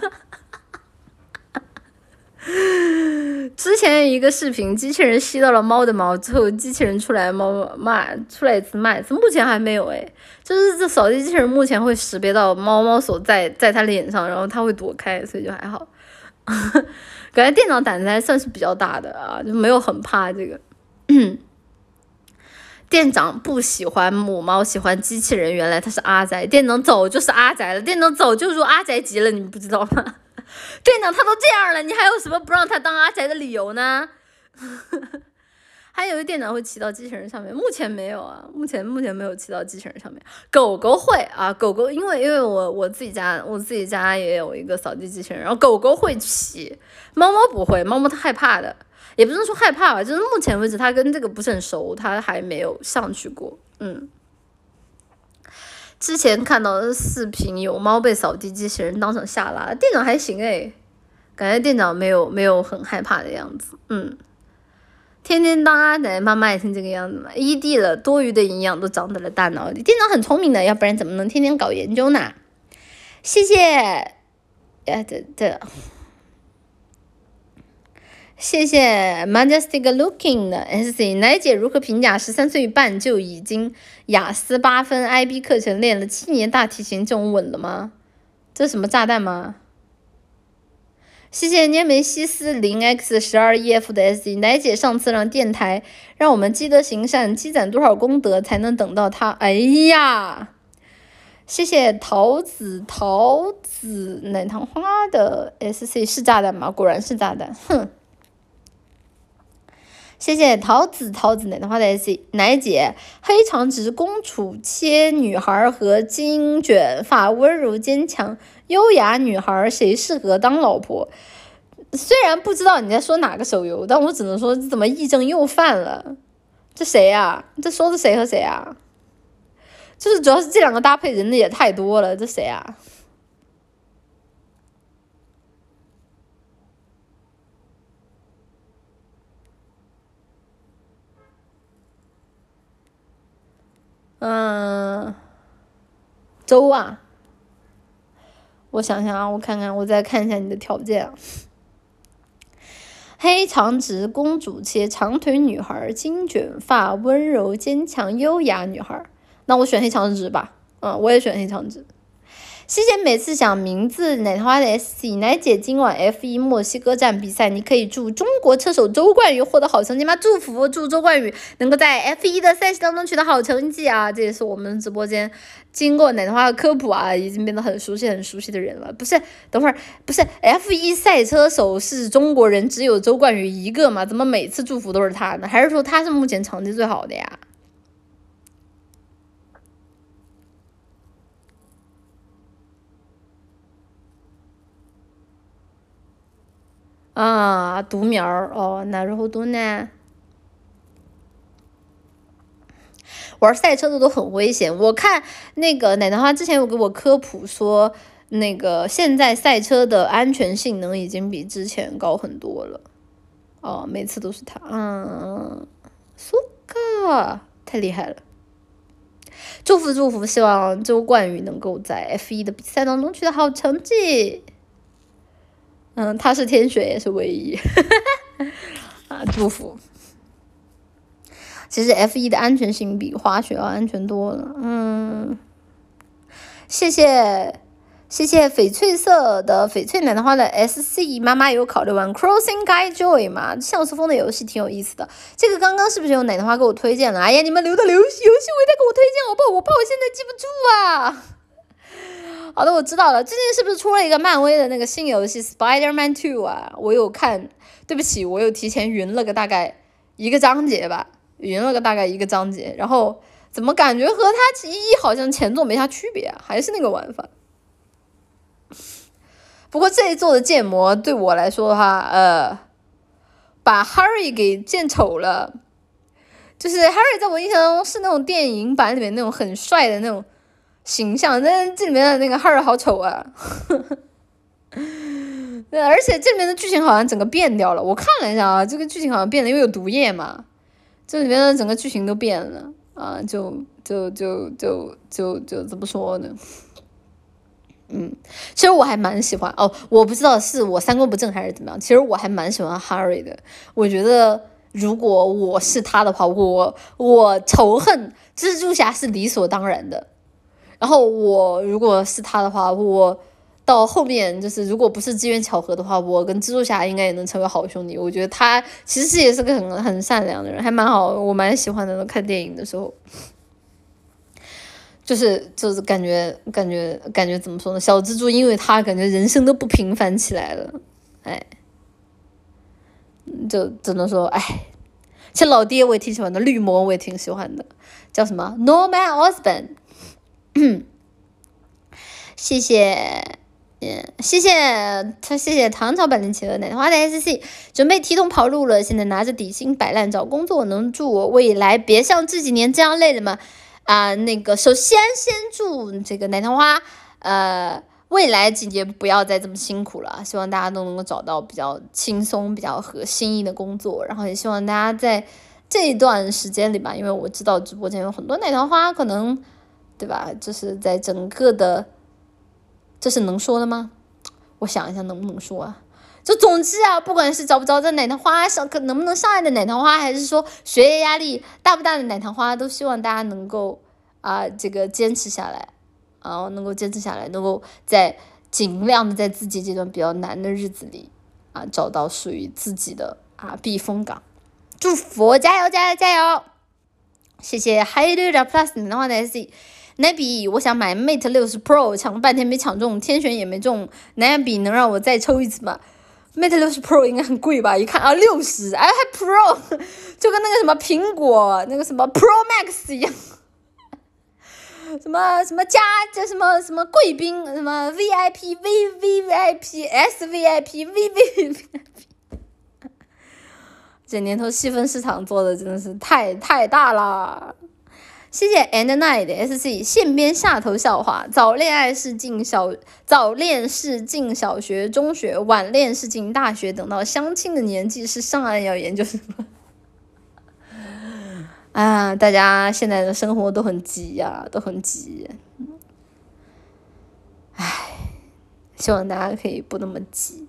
S1: 之前一个视频，机器人吸到了猫的毛之后，机器人出来猫骂出来一次骂一次，目前还没有哎，就是这扫地机器人目前会识别到猫猫所在在它脸上，然后它会躲开，所以就还好。感觉店长胆子还算是比较大的啊，就没有很怕这个。店长不喜欢母猫，喜欢机器人。原来他是阿宅，店长早就是阿宅了。店长早就入阿宅级了，你们不知道吗？店长他都这样了，你还有什么不让他当阿宅的理由呢？还有一店长会骑到机器人上面，目前没有啊，目前目前没有骑到机器人上面。狗狗会啊，狗狗因为因为我我自己家我自己家也有一个扫地机器人，然后狗狗会骑，猫猫不会，猫猫它害怕的，也不是说害怕吧，就是目前为止它跟这个不是很熟，它还没有上去过。嗯，之前看到的视频有猫被扫地机器人当成下拉，店长还行诶，感觉店长没有没有很害怕的样子，嗯。天天当阿奶，妈妈也是这个样子嘛。异地了，多余的营养都长在了大脑里。店长很聪明的，要不然怎么能天天搞研究呢？谢谢，哎，这这，谢谢 Majestic Looking 的 SC 奶姐如何评价十三岁半就已经雅思八分 IB 课程练了七年大提琴这种稳了吗？这什么炸弹吗？谢谢涅梅西斯零 x 十二 ef 的 SC，奶姐上次让电台让我们积德行善，积攒多少功德才能等到他？哎呀，谢谢桃子桃子奶糖花的 sc 是炸弹吗？果然是炸弹，哼。谢谢桃子桃子奶糖花的 sc 奶姐黑长直公主切女孩和金卷发温柔坚强。优雅女孩谁适合当老婆？虽然不知道你在说哪个手游，但我只能说怎么癔症又犯了？这谁呀？这说的谁和谁啊？就是主要是这两个搭配人的也太多了，这谁啊？嗯，周啊。我想想啊，我看看，我再看一下你的条件。黑长直公主切长腿女孩，金卷发温柔坚强优雅女孩，那我选黑长直吧。嗯，我也选黑长直。谢谢每次想名字奶花的 S C 奶姐，今晚 F 一墨西哥站比赛，你可以祝中国车手周冠宇获得好成绩吗？祝福，祝周冠宇能够在 F 一的赛事当中取得好成绩啊！这也是我们直播间经过奶花的科普啊，已经变得很熟悉、很熟悉的人了。不是，等会儿不是 F 一赛车手是中国人，只有周冠宇一个吗？怎么每次祝福都是他呢？还是说他是目前成绩最好的呀？啊，独苗儿哦，那然后多呢？玩赛车的都很危险。我看那个奶奶花之前有给我科普说，那个现在赛车的安全性能已经比之前高很多了。哦，每次都是他，嗯，苏克太厉害了！祝福祝福，希望周冠宇能够在 F 一的比赛当中取得好成绩。嗯，他是天选也是唯一，啊，祝福。其实 F 一的安全性比滑雪要安全多了。嗯，谢谢谢谢翡翠色的翡翠奶奶花的 S C 妈妈有考虑玩 Crossing Guy Joy 吗？像素风的游戏挺有意思的。这个刚刚是不是有奶奶花给我推荐了？哎呀，你们留的游戏游戏我再给我推荐，我怕我怕我现在记不住啊。好的，我知道了。最近是不是出了一个漫威的那个新游戏《Spider-Man Two》啊？我有看，对不起，我又提前云了个大概一个章节吧，云了个大概一个章节。然后怎么感觉和它一好像前作没啥区别啊？还是那个玩法。不过这一座的建模对我来说的话，呃，把 Harry 给建丑了。就是 Harry 在我印象中是那种电影版里面那种很帅的那种。形象，但这里面的那个哈尔好丑啊！对，而且这里面的剧情好像整个变掉了。我看了一下啊，这个剧情好像变了，因为有毒液嘛。这里面的整个剧情都变了啊，就就就就就就怎么说呢？嗯，其实我还蛮喜欢哦，我不知道是我三观不正还是怎么样。其实我还蛮喜欢 Harry 的。我觉得如果我是他的话，我我仇恨蜘蛛侠是理所当然的。然后我如果是他的话，我到后面就是如果不是机缘巧合的话，我跟蜘蛛侠应该也能成为好兄弟。我觉得他其实也是个很很善良的人，还蛮好，我蛮喜欢的。看电影的时候，就是就是感觉感觉感觉怎么说呢？小蜘蛛因为他感觉人生都不平凡起来了，哎，就只能说哎，其实老爹我也挺喜欢的，绿魔我也挺喜欢的，叫什么 Norman Osborn。谢谢，嗯，谢谢他，谢谢唐朝百灵企鹅奶糖花的 S C，准备提桶跑路了，现在拿着底薪摆烂找工作，能祝我未来别像这几年这样累了吗？啊，那个，首先先祝这个奶糖花，呃，未来几年不要再这么辛苦了，希望大家都能够找到比较轻松、比较合心意的工作，然后也希望大家在这一段时间里吧，因为我知道直播间有很多奶糖花，可能。对吧？就是在整个的，这是能说的吗？我想一下能不能说啊？就总之啊，不管是找不着的奶糖花上，可能不能上岸的奶糖花，还是说学业压力大不大的奶糖花，都希望大家能够啊，这个坚持下来，然后能够坚持下来，能够在尽量的在自己这段比较难的日子里啊，找到属于自己的啊避风港。祝福，加油加油加油！谢谢 h i d e Plus 你的话的 S。哪比我想买 Mate 六十 Pro，抢了半天没抢中，天选也没中。哪比能让我再抽一次吗？Mate 六十 Pro 应该很贵吧？一看啊，六十，哎还 Pro，就跟那个什么苹果那个什么 Pro Max 一样。什么什么加这什么什么贵宾什么 VIP V V VIP S VIP V V VIP，这年头细分市场做的真的是太太大了。谢谢 And Night S C 线边下头笑话，早恋爱是进小早恋是进小学中学，晚恋是进大学，等到相亲的年纪是上岸要研究什么？啊，大家现在的生活都很急呀，都很急。唉，希望大家可以不那么急。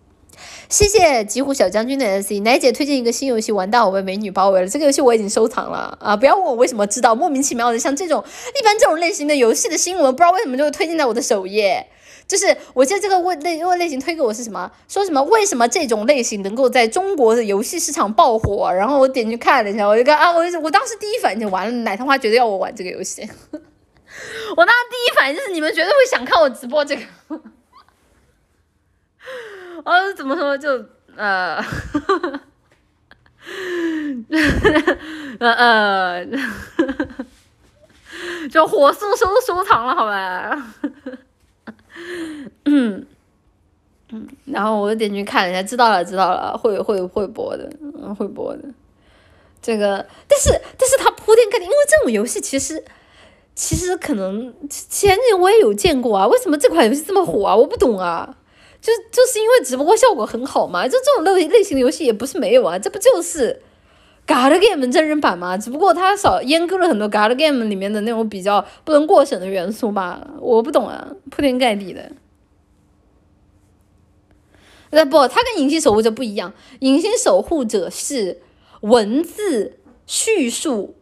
S1: 谢谢吉虎小将军的 S C 奶姐推荐一个新游戏，玩到，我被美女包围了。这个游戏我已经收藏了啊！不要问我为什么知道，莫名其妙的，像这种一般这种类型的游戏的新闻，不知道为什么就会推荐在我的首页。就是我记得这个问类问类型推给我是什么？说什么？为什么这种类型能够在中国的游戏市场爆火？然后我点去看了一下，我就看啊，我我当时第一反应就完了，奶糖花绝对要我玩这个游戏。我当时第一反应就是你们绝对会想看我直播这个。呃，怎么说就呃，呃 呃，就火速收收藏了，好吧。嗯嗯，然后我就点进去看了一下，知道了知道了，会会会播的，会播的。这个，但是但是它铺天盖地，因为这种游戏其实其实可能前年我也有见过啊，为什么这款游戏这么火啊？我不懂啊，就就是因为直播效果很好嘛，就这种类类型的游戏也不是没有啊，这不就是。God Game 真人版嘛，只不过它少阉割了很多 God Game 里面的那种比较不能过审的元素吧，我不懂啊，铺天盖地的。那不，它跟隐形守护者不一样，隐形守护者是文字叙述、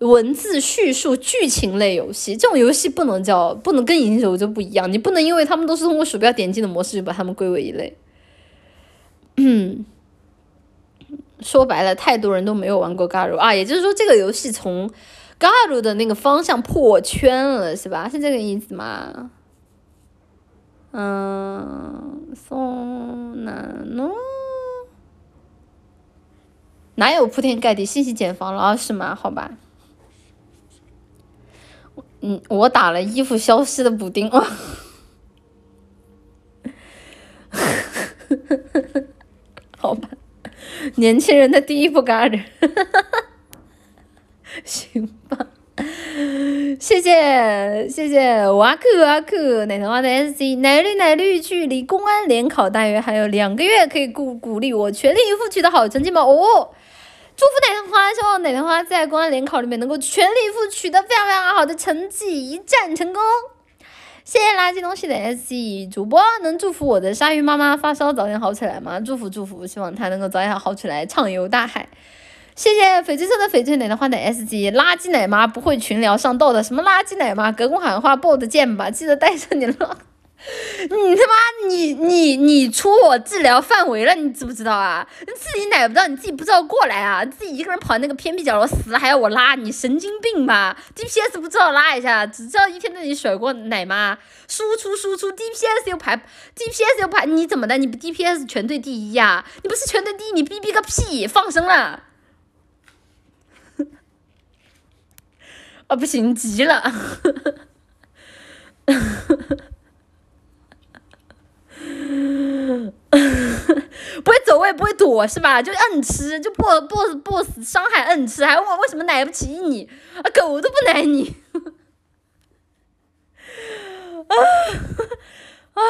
S1: 文字叙述剧情类游戏，这种游戏不能叫，不能跟隐形守护者不一样，你不能因为他们都是通过鼠标点击的模式就把他们归为一类。嗯。说白了，太多人都没有玩过 Garu 啊，也就是说，这个游戏从 Garu 的那个方向破圈了，是吧？是这个意思吗？嗯，送哪弄？哪有铺天盖地信息茧房了啊？是吗？好吧。嗯，我打了衣服消失的补丁啊。好吧。年轻人的第一步嘎子，行吧，谢谢谢谢瓦克瓦克奶糖花的 S C 奶绿奶绿，距离公安联考大约还有两个月，可以鼓鼓励我全力以赴取得好成绩吗？哦，祝福奶糖花，希望奶糖花在公安联考里面能够全力以赴取得非常非常好的成绩，一战成功。谢谢垃圾东西的 S E 主播，能祝福我的鲨鱼妈妈发烧早点好起来吗？祝福祝福，希望她能够早点好起来，畅游大海。谢谢翡翠色的翡翠奶的花的 S G 垃圾奶妈不会群聊上豆的，什么垃圾奶妈，隔空喊话 bot 见吧，记得带上你了。你他妈，你你你出我治疗范围了，你知不知道啊？你自己奶不到，你自己不知道过来啊？自己一个人跑那个偏僻角落死还要我拉，你神经病吧？DPS 不知道拉一下，只知道一天在那里甩锅奶妈，输出输出，DPS 又排，DPS 又排，你怎么的？你不 DPS 全队第一呀？你不是全队第一，你逼逼个屁！放生了。啊，不行，急了。不会走位，不会躲是吧？就摁吃，就 boss boss boss 伤害摁吃，还问我为什么奶不起你？啊，狗都不奶你！啊啊！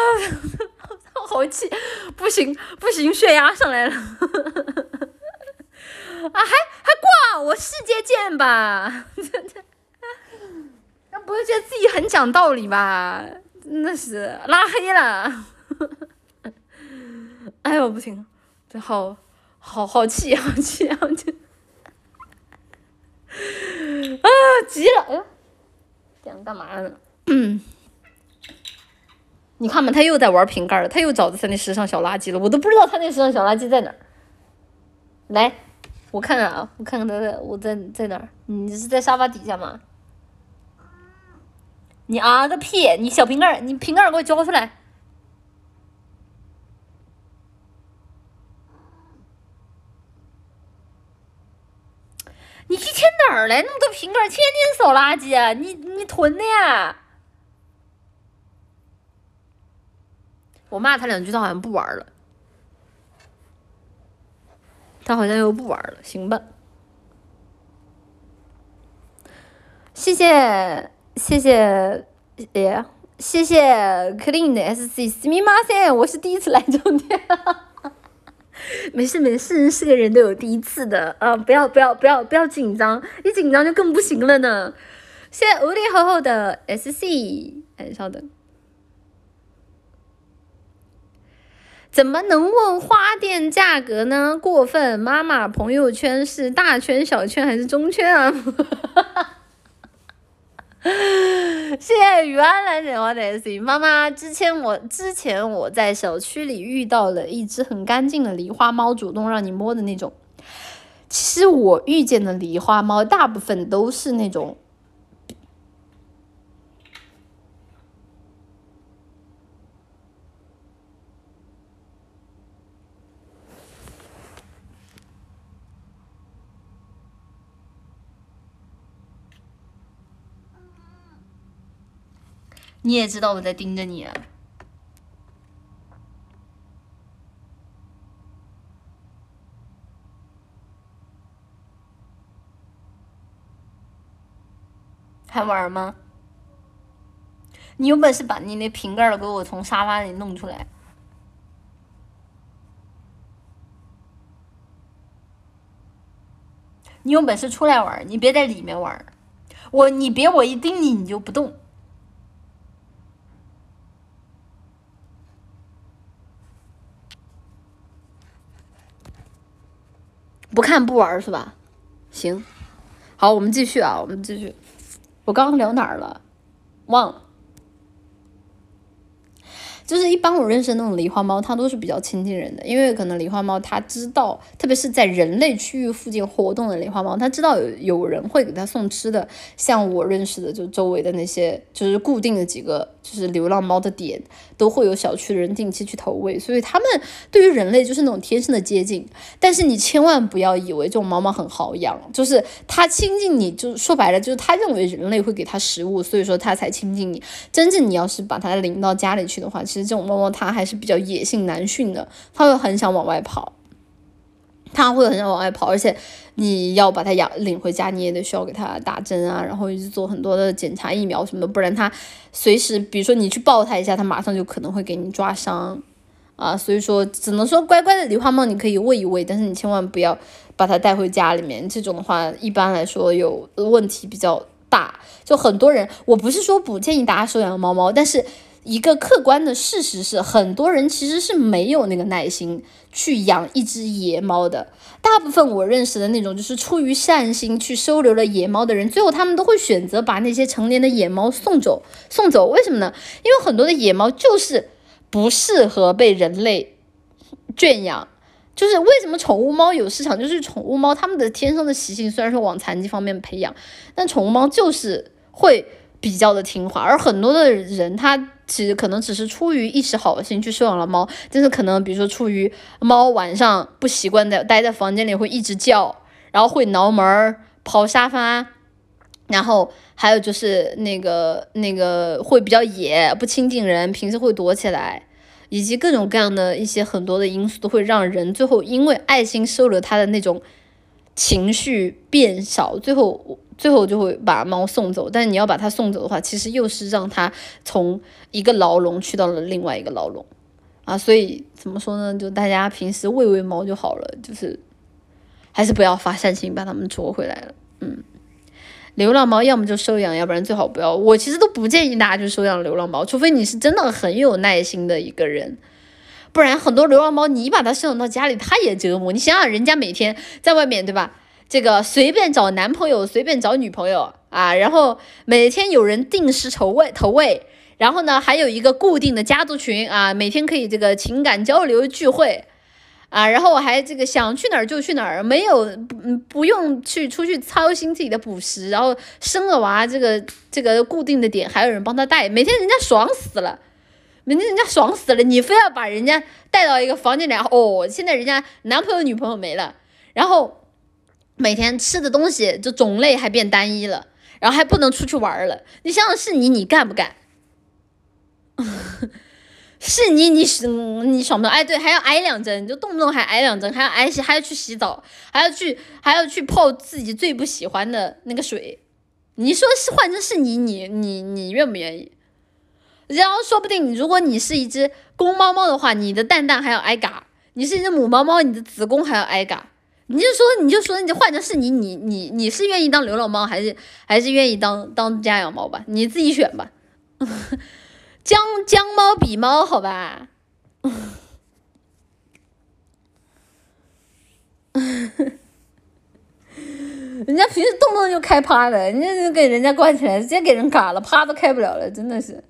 S1: 好气，不行不行，血压上来了！啊，还还挂我世界剑吧？那不是觉得自己很讲道理吧？真的是拉黑了。哎呦，不行，这好好好气，好气，好气！啊，急了！哎，这样干嘛呢？你看嘛，他又在玩瓶盖了，他又找到他那时尚小垃圾了，我都不知道他那时尚小垃圾在哪儿。来，我看看啊，我看看他在我在在哪儿？你是在沙发底下吗？你啊个屁！你小瓶盖，你瓶盖给我交出来！你一天哪儿来那么多瓶盖？天天扫垃圾啊！你你囤的呀？我骂他两句，他好像不玩了。他好像又不玩了，行吧？谢谢谢谢哎呀，谢谢 clean 的 sc 斯密马塞，我是第一次来酒店。没事没事，是个人都有第一次的啊！不要不要不要不要紧张，一紧张就更不行了呢。谢谢无力厚厚的 SC，哎，稍等，怎么能问花店价格呢？过分！妈妈朋友圈是大圈、小圈还是中圈啊？谢谢雨安来点花的 S 妈妈。之前我之前我在小区里遇到了一只很干净的狸花猫，主动让你摸的那种。其实我遇见的狸花猫大部分都是那种。你也知道我在盯着你！还玩吗？你有本事把你那瓶盖儿给我从沙发里弄出来！你有本事出来玩，你别在里面玩。我，你别我一盯你，你就不动。不看不玩是吧？行，好，我们继续啊，我们继续。我刚刚聊哪儿了？忘了。就是一般我认识的那种狸花猫，它都是比较亲近人的，因为可能狸花猫它知道，特别是在人类区域附近活动的狸花猫，它知道有有人会给它送吃的。像我认识的，就周围的那些，就是固定的几个，就是流浪猫的点，都会有小区的人定期去投喂，所以它们对于人类就是那种天生的接近。但是你千万不要以为这种猫猫很好养，就是它亲近你，就说白了就是它认为人类会给它食物，所以说它才亲近你。真正你要是把它领到家里去的话，其实这种猫猫它还是比较野性难驯的，它会很想往外跑，它会很想往外跑，而且你要把它养领回家，你也得需要给它打针啊，然后一直做很多的检查、疫苗什么的，不然它随时，比如说你去抱它一下，它马上就可能会给你抓伤啊。所以说，只能说乖乖的狸花猫你可以喂一喂，但是你千万不要把它带回家里面，这种的话一般来说有问题比较大。就很多人，我不是说不建议大家收养猫猫，但是。一个客观的事实是，很多人其实是没有那个耐心去养一只野猫的。大部分我认识的那种，就是出于善心去收留了野猫的人，最后他们都会选择把那些成年的野猫送走。送走，为什么呢？因为很多的野猫就是不适合被人类圈养。就是为什么宠物猫有市场，就是宠物猫它们的天生的习性，虽然说往残疾方面培养，但宠物猫就是会比较的听话，而很多的人他。其实可能只是出于一时好心去收养了猫，但是可能比如说出于猫晚上不习惯在待在房间里会一直叫，然后会挠门儿、刨沙发，然后还有就是那个那个会比较野，不亲近人，平时会躲起来，以及各种各样的一些很多的因素都会让人最后因为爱心收留它的那种情绪变少，最后。最后就会把猫送走，但你要把它送走的话，其实又是让它从一个牢笼去到了另外一个牢笼，啊，所以怎么说呢？就大家平时喂喂猫就好了，就是还是不要发善心把它们捉回来了。嗯，流浪猫要么就收养，要不然最好不要。我其实都不建议大家去收养流浪猫，除非你是真的很有耐心的一个人，不然很多流浪猫你把它收养到家里，它也折磨。你想想，人家每天在外面，对吧？这个随便找男朋友，随便找女朋友啊，然后每天有人定时投喂投喂，然后呢还有一个固定的家族群啊，每天可以这个情感交流聚会。啊，然后我还这个想去哪儿就去哪儿，没有不不用去出去操心自己的补食，然后生了娃这个这个固定的点还有人帮他带，每天人家爽死了，每天人家爽死了，你非要把人家带到一个房间里，哦，现在人家男朋友女朋友没了，然后每天吃的东西就种类还变单一了，然后还不能出去玩了，你想想是你，你干不干？是你，你是你爽不爽？哎，对，还要挨两针，就动不动还挨两针，还要挨洗，还要去洗澡，还要去，还要去泡自己最不喜欢的那个水。你说是换成是你，你你你愿不愿意？然后说不定你，如果你是一只公猫猫的话，你的蛋蛋还要挨嘎；你是一只母猫猫，你的子宫还要挨嘎。你就说，你就说，你换成是你，你你你是愿意当流浪猫，还是还是愿意当当家养猫吧？你自己选吧。将将猫比猫，好吧，人家平时动不动就开趴的，人家就给人家关起来，直接给人嘎了，趴都开不了了，真的是。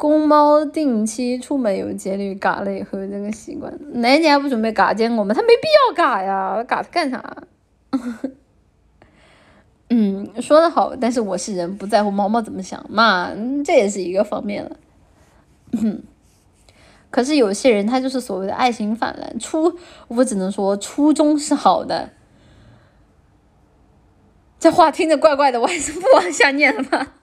S1: 公猫定期出门有节律，嘎了以后这个习惯，哪年不准备嘎见过吗？他没必要嘎呀，嘎他干啥？嗯，说的好，但是我是人，不在乎猫猫怎么想嘛，这也是一个方面了。可是有些人他就是所谓的爱情泛滥，初我只能说初衷是好的。这话听着怪怪的，我还是不往下念了吧。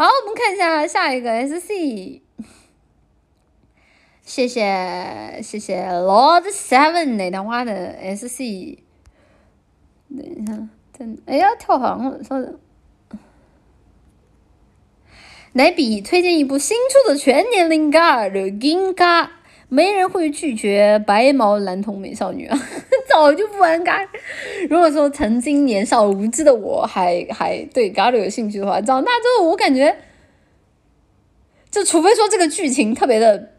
S1: 好，我们看一下下一个 S C，谢谢谢谢 Lord Seven 那段话的 S C，等一下。真哎呀，跳房了，稍等。奶比推荐一部新出的全年龄嘎的金嘎，没人会拒绝白毛蓝瞳美少女啊！早就不玩嘎。如果说曾经年少无知的我还还对嘎鲁有兴趣的话，长大之后我感觉，就除非说这个剧情特别的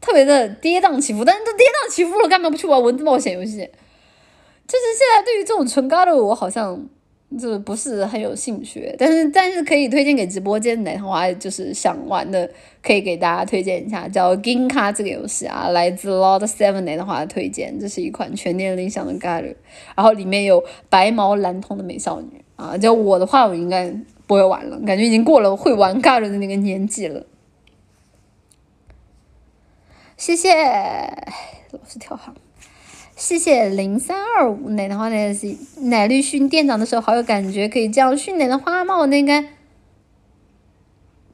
S1: 特别的跌宕起伏，但是都跌宕起伏了，干嘛不去玩文字冒险游戏？就是现在对于这种纯高的我好像就不是很有兴趣，但是但是可以推荐给直播间的话，就是想玩的可以给大家推荐一下，叫《金卡》这个游戏啊，来自 Lord Seven 的话推荐，这是一款全年龄向的 g a 然后里面有白毛蓝瞳的美少女啊，叫我的话我应该不会玩了，感觉已经过了会玩 g a 的那个年纪了。谢谢，老是跳行。谢谢零三二五，奶的话呢是奶绿训店长的时候好有感觉，可以这样训奶的花帽？那个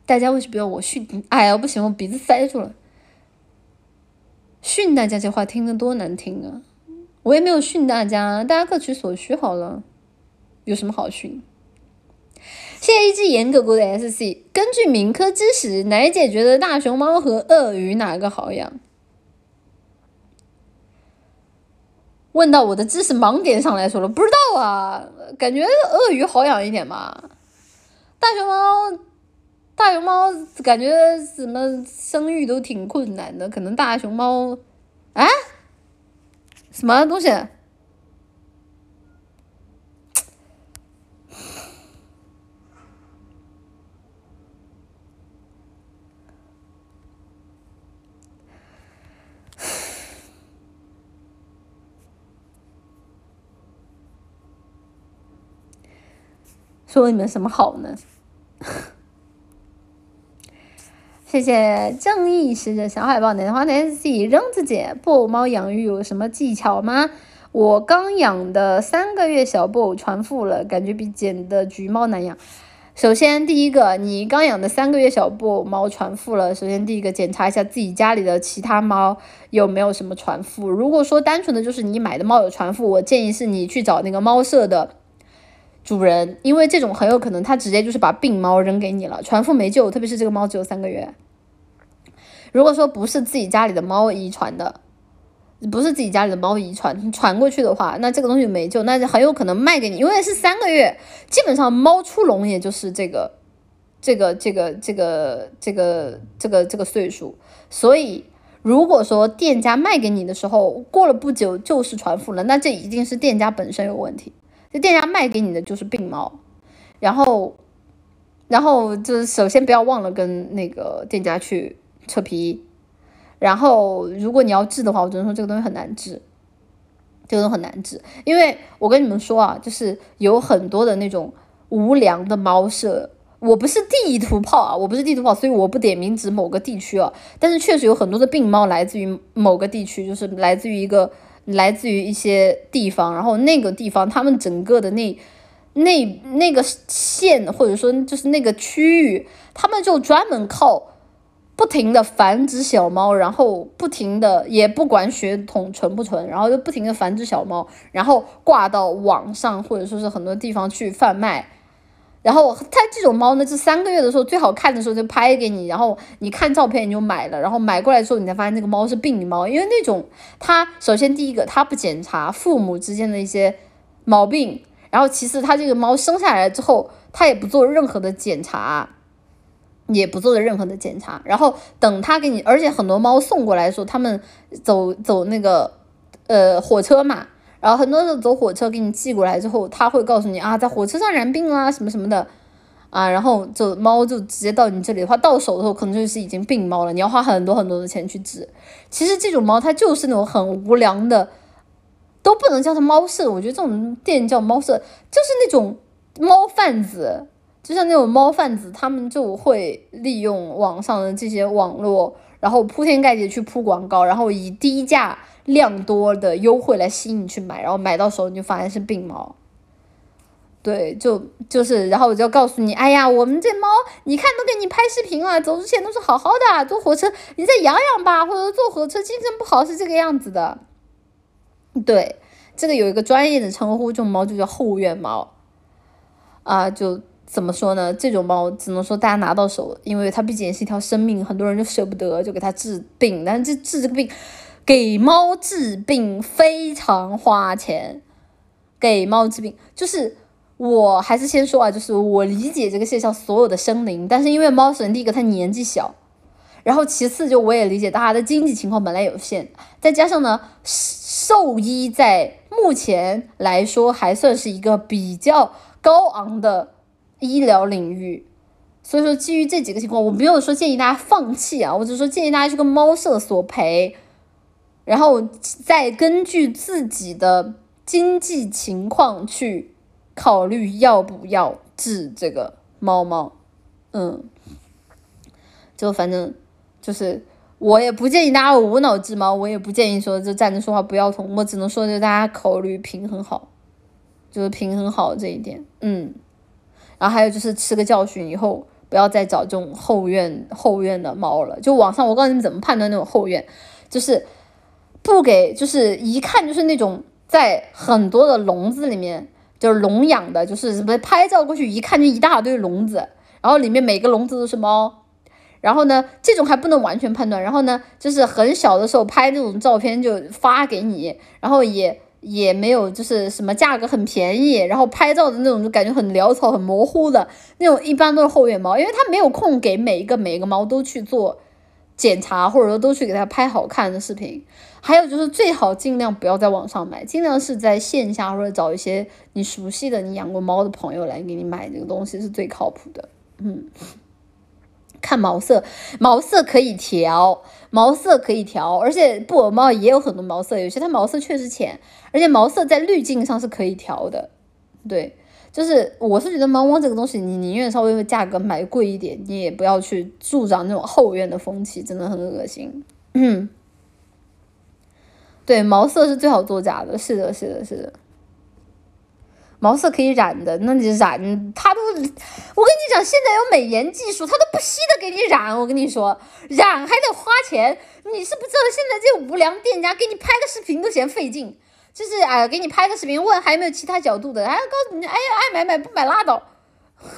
S1: 大家为什么要我训？哎呀，不行，我鼻子塞住了。训大家这话听着多难听啊！我也没有训大家，大家各取所需好了。有什么好训？谢谢一只严格过的 S C。根据民科知识，奶姐觉得大熊猫和鳄鱼哪个好养？问到我的知识盲点上来说了，不知道啊，感觉鳄鱼好养一点嘛。大熊猫，大熊猫感觉什么生育都挺困难的，可能大熊猫，啊，什么东西？说你们什么好呢？谢谢正义使者小海豹，奶花奶 C 扔子姐，布偶猫养育有什么技巧吗？我刚养的三个月小布偶传腹了，感觉比捡的橘猫难养。首先，第一个，你刚养的三个月小布偶猫传腹了，首先第一个检查一下自己家里的其他猫有没有什么传腹。如果说单纯的就是你买的猫有传腹，我建议是你去找那个猫舍的。主人，因为这种很有可能他直接就是把病猫扔给你了，传腹没救，特别是这个猫只有三个月。如果说不是自己家里的猫遗传的，不是自己家里的猫遗传传过去的话，那这个东西没救，那就很有可能卖给你，因为是三个月，基本上猫出笼也就是这个，这个这个这个这个这个这个岁数，所以
S2: 如果说店家卖给你的时候过了不久就是传腹了，那这一定是店家本身有问题。这店家卖给你的就是病猫，然后，然后就是首先不要忘了跟那个店家去扯皮，然后如果你要治的话，我只能说这个东西很难治，这个东西很难治，因为我跟你们说啊，就是有很多的那种无良的猫舍。我不是地图炮啊，我不是地图炮，所以我不点名指某个地区啊。但是确实有很多的病猫来自于某个地区，就是来自于一个，来自于一些地方。然后那个地方，他们整个的那那那个县，或者说就是那个区域，他们就专门靠不停的繁殖小猫，然后不停的也不管血统纯不纯，然后就不停的繁殖小猫，然后挂到网上或者说是很多地方去贩卖。然后它这种猫呢，就三个月的时候最好看的时候就拍给你，然后你看照片你就买了，然后买过来之后你才发现那个猫是病猫，因为那种它首先第一个它不检查父母之间的一些毛病，然后其次它这个猫生下来之后它也不做任何的检查，也不做的任何的检查，然后等它给你，而且很多猫送过来的时候，他们走走那个呃火车嘛。然后很多人走火车给你寄过来之后，他会告诉你啊，在火车上染病啊，什么什么的，啊，然后就猫就直接到你这里的话，到手的时候可能就是已经病猫了，你要花很多很多的钱去治。其实这种猫它就是那种很无良的，都不能叫它猫舍，我觉得这种店叫猫舍，就是那种猫贩子，就像那种猫贩子，他们就会利用网上的这些网络，然后铺天盖地去铺广告，然后以低价。量多的优惠来吸引你去买，然后买到手你就发现是病猫，对，就就是，然后我就告诉你，哎呀，我们这猫，你看都给你拍视频了，走之前都是好好的，坐火车你再养养吧，或者坐火车精神不好是这个样子的，对，这个有一个专业的称呼，这种猫就叫后院猫，啊，就怎么说呢？这种猫只能说大家拿到手，因为它毕竟是一条生命，很多人就舍不得，就给它治病，但是这治这个病。给猫治病非常花钱，给猫治病就是我还是先说啊，就是我理解这个现象所有的生灵，但是因为猫首先第一个它年纪小，然后其次就我也理解大家的经济情况本来有限，再加上呢兽医在目前来说还算是一个比较高昂的医疗领域，所以说基于这几个情况，我没有说建议大家放弃啊，我只是说建议大家去跟猫舍索赔。然后再根据自己的经济情况去考虑要不要治这个猫猫，嗯，就反正就是我也不建议大家无脑治猫，我也不建议说就站着说话不腰疼，我只能说就大家考虑平衡好，就是平衡好这一点，嗯，然后还有就是吃个教训，以后不要再找这种后院后院的猫了。就网上我告诉你们怎么判断那种后院，就是。不给，就是一看就是那种在很多的笼子里面，就是笼养的，就是什么拍照过去一看就一大堆笼子，然后里面每个笼子都是猫，然后呢，这种还不能完全判断，然后呢，就是很小的时候拍那种照片就发给你，然后也也没有就是什么价格很便宜，然后拍照的那种就感觉很潦草、很模糊的那种，一般都是后院猫，因为他没有空给每一个每一个猫都去做检查，或者说都去给它拍好看的视频。还有就是最好尽量不要在网上买，尽量是在线下或者找一些你熟悉的、你养过猫的朋友来给你买这个东西是最靠谱的。嗯，看毛色，毛色可以调，毛色可以调，而且布偶猫也有很多毛色，有些它毛色确实浅，而且毛色在滤镜上是可以调的。对，就是我是觉得猫猫这个东西，你宁愿稍微价格买贵一点，你也不要去助长那种后院的风气，真的很恶心。嗯。对，毛色是最好作假的，是的，是的，是的。毛色可以染的，那你染它都，我跟你讲，现在有美颜技术，它都不惜的给你染。我跟你说，染还得花钱，你是不知道现在这无良店家给你拍个视频都嫌费劲，就是哎，给你拍个视频问还有没有其他角度的，还要告诉你，哎呀，爱买买不买拉倒。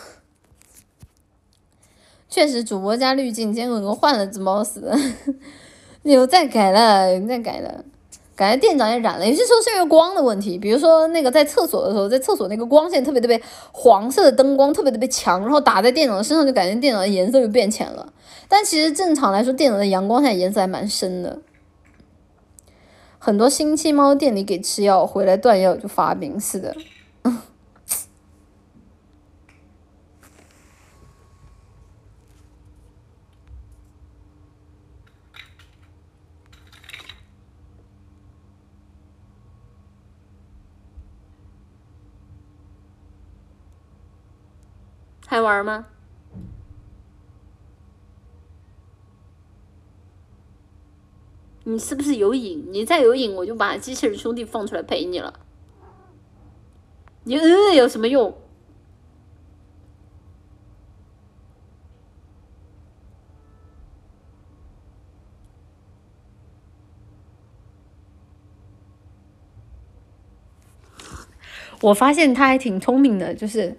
S2: 确实，主播加滤镜，结果给我换了只猫死的，又再改了，有再改了。感觉店长也染了，有些时候是因为光的问题，比如说那个在厕所的时候，在厕所那个光线特别特别黄色的灯光特别特别强，然后打在店长身上就感觉店长的颜色就变浅了。但其实正常来说，店长的阳光下颜色还蛮深的。很多星期猫店里给吃药，回来断药就发病，似的。还玩吗？你是不是有瘾？你再有瘾，我就把机器人兄弟放出来陪你了。你呃有什么用？我发现他还挺聪明的，就是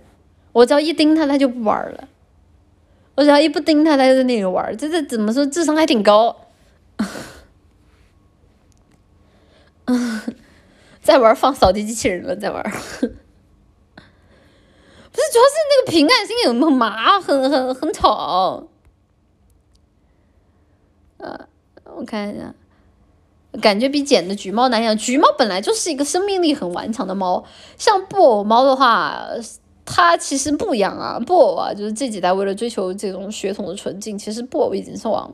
S2: 我只要一盯他，他就不玩了；我只要一不盯他，他就在那里玩。这这怎么说？智商还挺高。嗯 在玩放扫地机器人了，在玩。不是，主要是那个屏感性很麻，很很很吵。呃，我看一下，感觉比捡的橘猫难养。橘猫本来就是一个生命力很顽强的猫，像布偶猫的话，它其实不养啊。布偶啊，就是这几代为了追求这种血统的纯净，其实布偶已经是往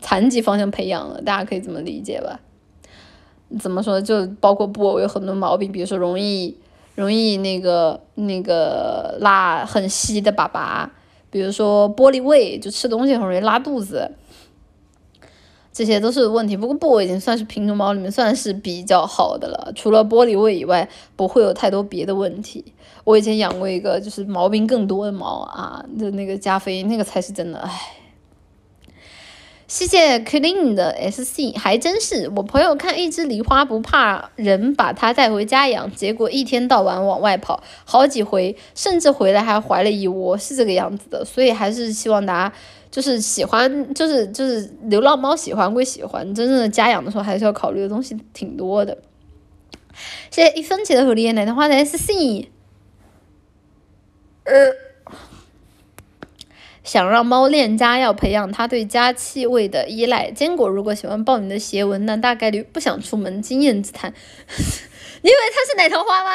S2: 残疾方向培养了，大家可以这么理解吧。怎么说？就包括布偶有很多毛病，比如说容易容易那个那个拉很稀的粑粑，比如说玻璃胃，就吃东西很容易拉肚子，这些都是问题。不过布偶已经算是品种猫里面算是比较好的了，除了玻璃胃以外，不会有太多别的问题。我以前养过一个就是毛病更多的猫啊，就那个加菲，那个才是真的，唉。谢谢 clean 的 sc，还真是我朋友看一只梨花不怕人，把它带回家养，结果一天到晚往外跑，好几回，甚至回来还怀了一窝，是这个样子的。所以还是希望大家就是喜欢，就是就是流浪猫喜欢归喜欢，真正的家养的时候还是要考虑的东西挺多的。谢谢一分钱的狐狸奶糖花的 sc，呃。想让猫恋家，要培养它对家气味的依赖。坚果如果喜欢抱你的斜纹，那大概率不想出门。经验之谈，你以为它是奶头花吗？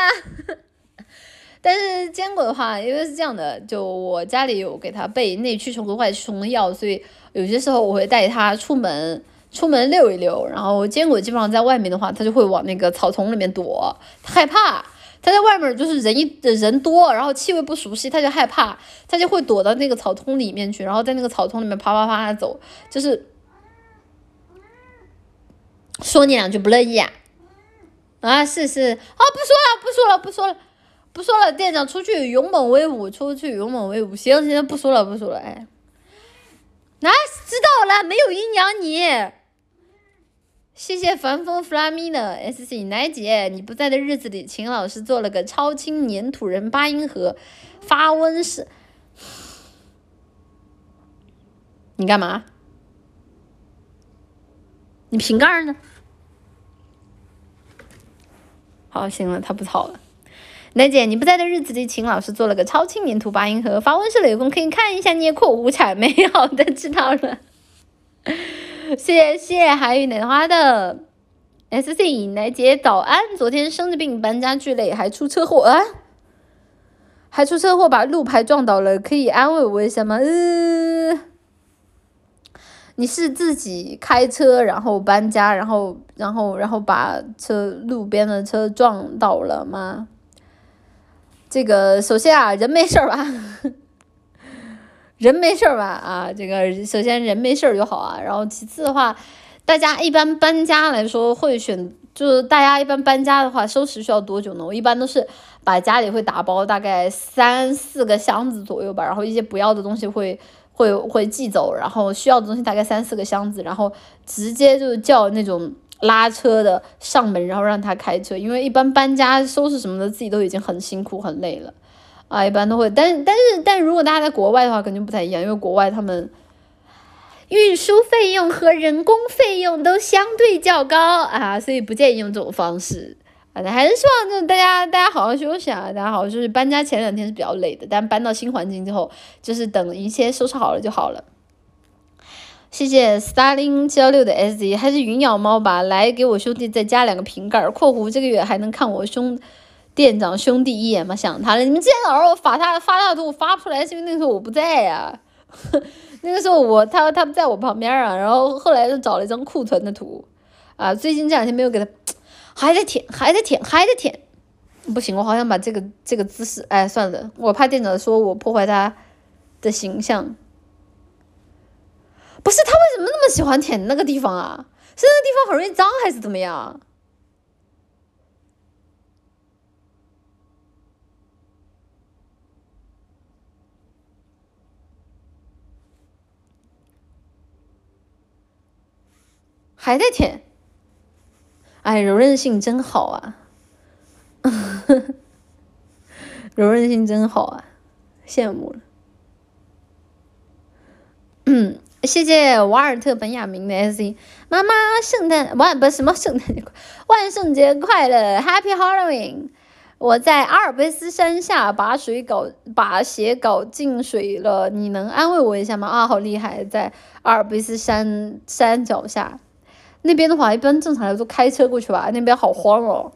S2: 但是坚果的话，因为是这样的，就我家里有给它备内驱虫和外驱虫的药，所以有些时候我会带它出门，出门遛一遛。然后坚果基本上在外面的话，它就会往那个草丛里面躲，害怕。他在外面就是人一人多，然后气味不熟悉，他就害怕，他就会躲到那个草丛里面去，然后在那个草丛里面啪啪啪走，就是说你两句不乐意啊？啊，是是，啊，不说了，不说了，不说了，不说了，店长出去勇猛威武，出去勇猛威武，行行，不说了，不说了，哎，啊，知道了，没有阴阳你。谢谢凡风弗拉米的 S C 奶姐，你不在的日子里，秦老师做了个超轻粘土人八音盒，发温式。你干嘛？你瓶盖呢？好，行了，他不吵了。奶姐，你不在的日子里，秦老师做了个超轻粘土八音盒，发温式的，有空可以看一下。你也括弧产没好的，知道了。谢谢海芋奶花的 S C 奶姐早安。昨天生着病搬家巨累，还出车祸啊！还出车祸把路牌撞倒了，可以安慰我一下吗？呃，你是自己开车然后搬家，然后然后然后把车路边的车撞倒了吗？这个首先啊，人没事吧？人没事儿吧？啊，这个首先人没事儿就好啊。然后其次的话，大家一般搬家来说会选，就是大家一般搬家的话，收拾需要多久呢？我一般都是把家里会打包大概三四个箱子左右吧，然后一些不要的东西会会会寄走，然后需要的东西大概三四个箱子，然后直接就叫那种拉车的上门，然后让他开车，因为一般搬家收拾什么的自己都已经很辛苦很累了。啊，一般都会，但但是但如果大家在国外的话，肯定不太一样，因为国外他们运输费用和人工费用都相对较高啊，所以不建议用这种方式反正。还是希望就是大家大家好好休息啊，大家好，就是搬家前两天是比较累的，但搬到新环境之后，就是等一切收拾好了就好了。谢谢 Starling 七幺六的 S D，还是云养猫吧？来给我兄弟再加两个瓶盖。括弧这个月还能看我兄店长兄弟一眼吗？想他了。你们之前老让我发他发他的图我发不出来，是因为那个时候我不在呀。那个时候我他他不在我旁边啊。然后后来就找了一张库存的图啊。最近这两天没有给他，还在舔，还在舔，还在舔。不行，我好想把这个这个姿势，哎，算了，我怕店长说我破坏他的形象。不是他为什么那么喜欢舔那个地方啊？是那个地方很容易脏还是怎么样？还在舔？哎，柔韧性真好啊！柔韧性真好啊，羡慕了。嗯。谢谢瓦尔特本雅明的 S C，妈妈圣诞万不什么圣诞节快 万圣节快乐，Happy Halloween！我在阿尔卑斯山下把水搞把鞋搞进水了，你能安慰我一下吗？啊，好厉害，在阿尔卑斯山山脚下，那边的话一般正常来说开车过去吧，那边好荒哦。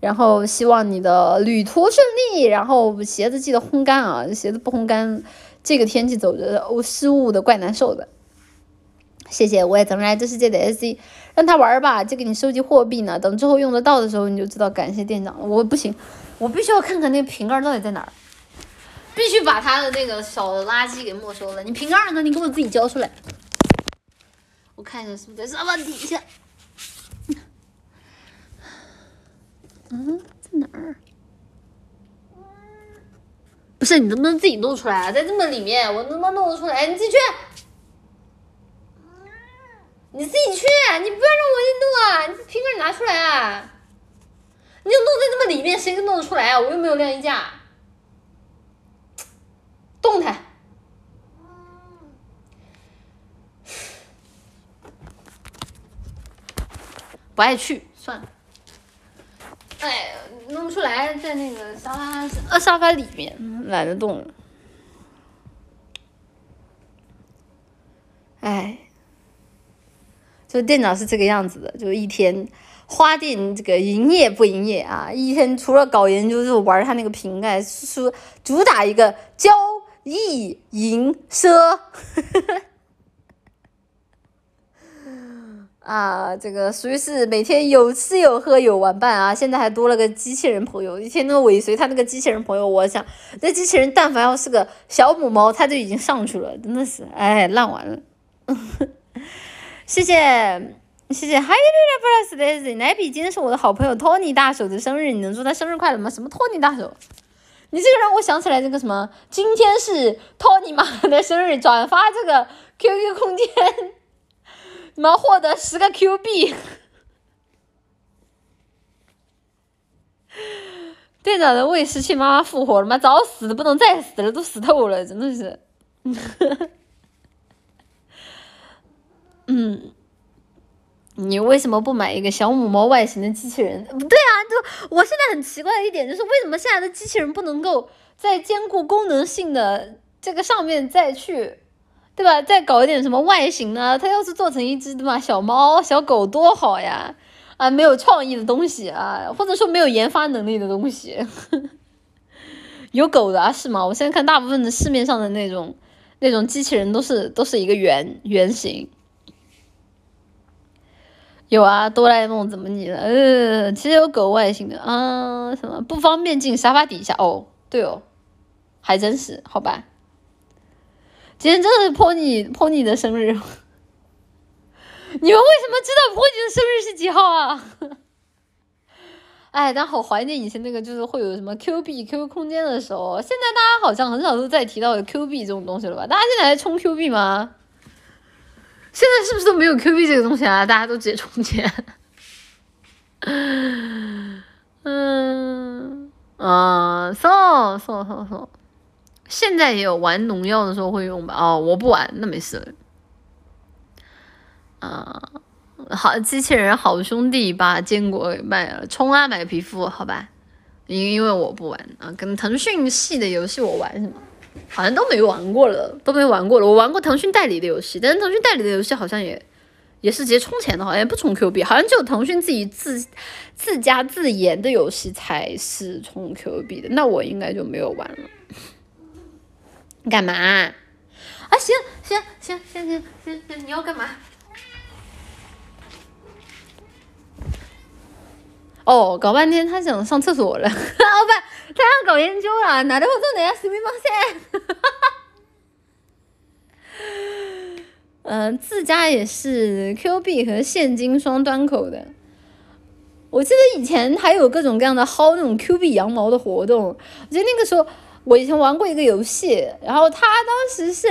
S2: 然后希望你的旅途顺利，然后鞋子记得烘干啊，鞋子不烘干。这个天气走着哦失误的怪难受的，谢谢我也等来这世界的 S C，让他玩吧，就给你收集货币呢。等之后用得到的时候，你就知道感谢店长了。我不行，我必须要看看那瓶盖到底在哪儿，必须把他的那个小垃圾给没收了。你瓶盖呢？你给我自己交出来。我看一下是不是在沙发底下。嗯，在哪儿？不是你能不能自己弄出来啊？在这么里面，我能不能弄得出来？你自己去，你自己去，你不要让我去弄啊！你瓶盖拿出来啊！你就弄在这么里面，谁能弄得出来啊？我又没有晾衣架，动弹，不爱去，算了。哎，弄不出来，在那个沙发呃沙发里面，懒得动。哎，就店长是这个样子的，就一天花店这个营业不营业啊？一天除了搞研究，就玩他那个瓶盖，说主打一个交易营奢。啊，这个属于是每天有吃有喝有玩伴啊！现在还多了个机器人朋友，一天都尾随他那个机器人朋友。我想，那机器人但凡要是个小母猫，它就已经上去了，真的是，哎，烂完了。谢谢谢谢 h i y l Plus Daisy 奶比，今天是我的好朋友托尼大手的生日，你能祝他生日快乐吗？什么托尼大手？你这个让我想起来这个什么，今天是托尼妈的生日，转发这个 QQ 空间。能获得十个 Q 币。队长的喂食器妈妈复活了吗？早死的不能再死了，都死透了，真的是。嗯，你为什么不买一个小母猫外形的机器人？不对啊，就我现在很奇怪的一点就是，为什么现在的机器人不能够在兼顾功能性的这个上面再去？对吧？再搞一点什么外形呢？它要是做成一只对吧小猫、小狗多好呀！啊，没有创意的东西啊，或者说没有研发能力的东西，有狗的啊是吗？我现在看大部分的市面上的那种那种机器人都是都是一个圆圆形。有啊，哆啦 A 梦怎么你了？呃，其实有狗外形的啊，什么不方便进沙发底下哦？对哦，还真是好吧。今天真的是 pony pony 的生日，你们为什么知道 pony 的生日是几号啊？哎，但好怀念以前那个，就是会有什么 Q 币、Q 空间的时候。现在大家好像很少都再提到 Q 币这种东西了吧？大家现在还充 Q 币吗？现在是不是都没有 Q 币这个东西啊？大家都直接充钱。嗯啊，送送送送。现在也有玩农药的时候会用吧？哦，我不玩，那没事了。啊，好，机器人好兄弟把坚果给卖了，充啊买皮肤，好吧？因因为我不玩啊，跟腾讯系的游戏我玩什么？好像都没玩过了，都没玩过了。我玩过腾讯代理的游戏，但是腾讯代理的游戏好像也也是直接充钱的，好像也不充 Q 币，好像只有腾讯自己自自家自研的游戏才是充 Q 币的。那我应该就没有玩了。干嘛？啊，行行行行行行行，你要干嘛？哦，搞半天他想上厕所了，哦 不，他想搞研究了，哪里会做那样死命忙噻？嗯，自家也是 Q 币和现金双端口的。我记得以前还有各种各样的薅那种 Q 币羊毛的活动。我觉得那个时候，我以前玩过一个游戏，然后他当时是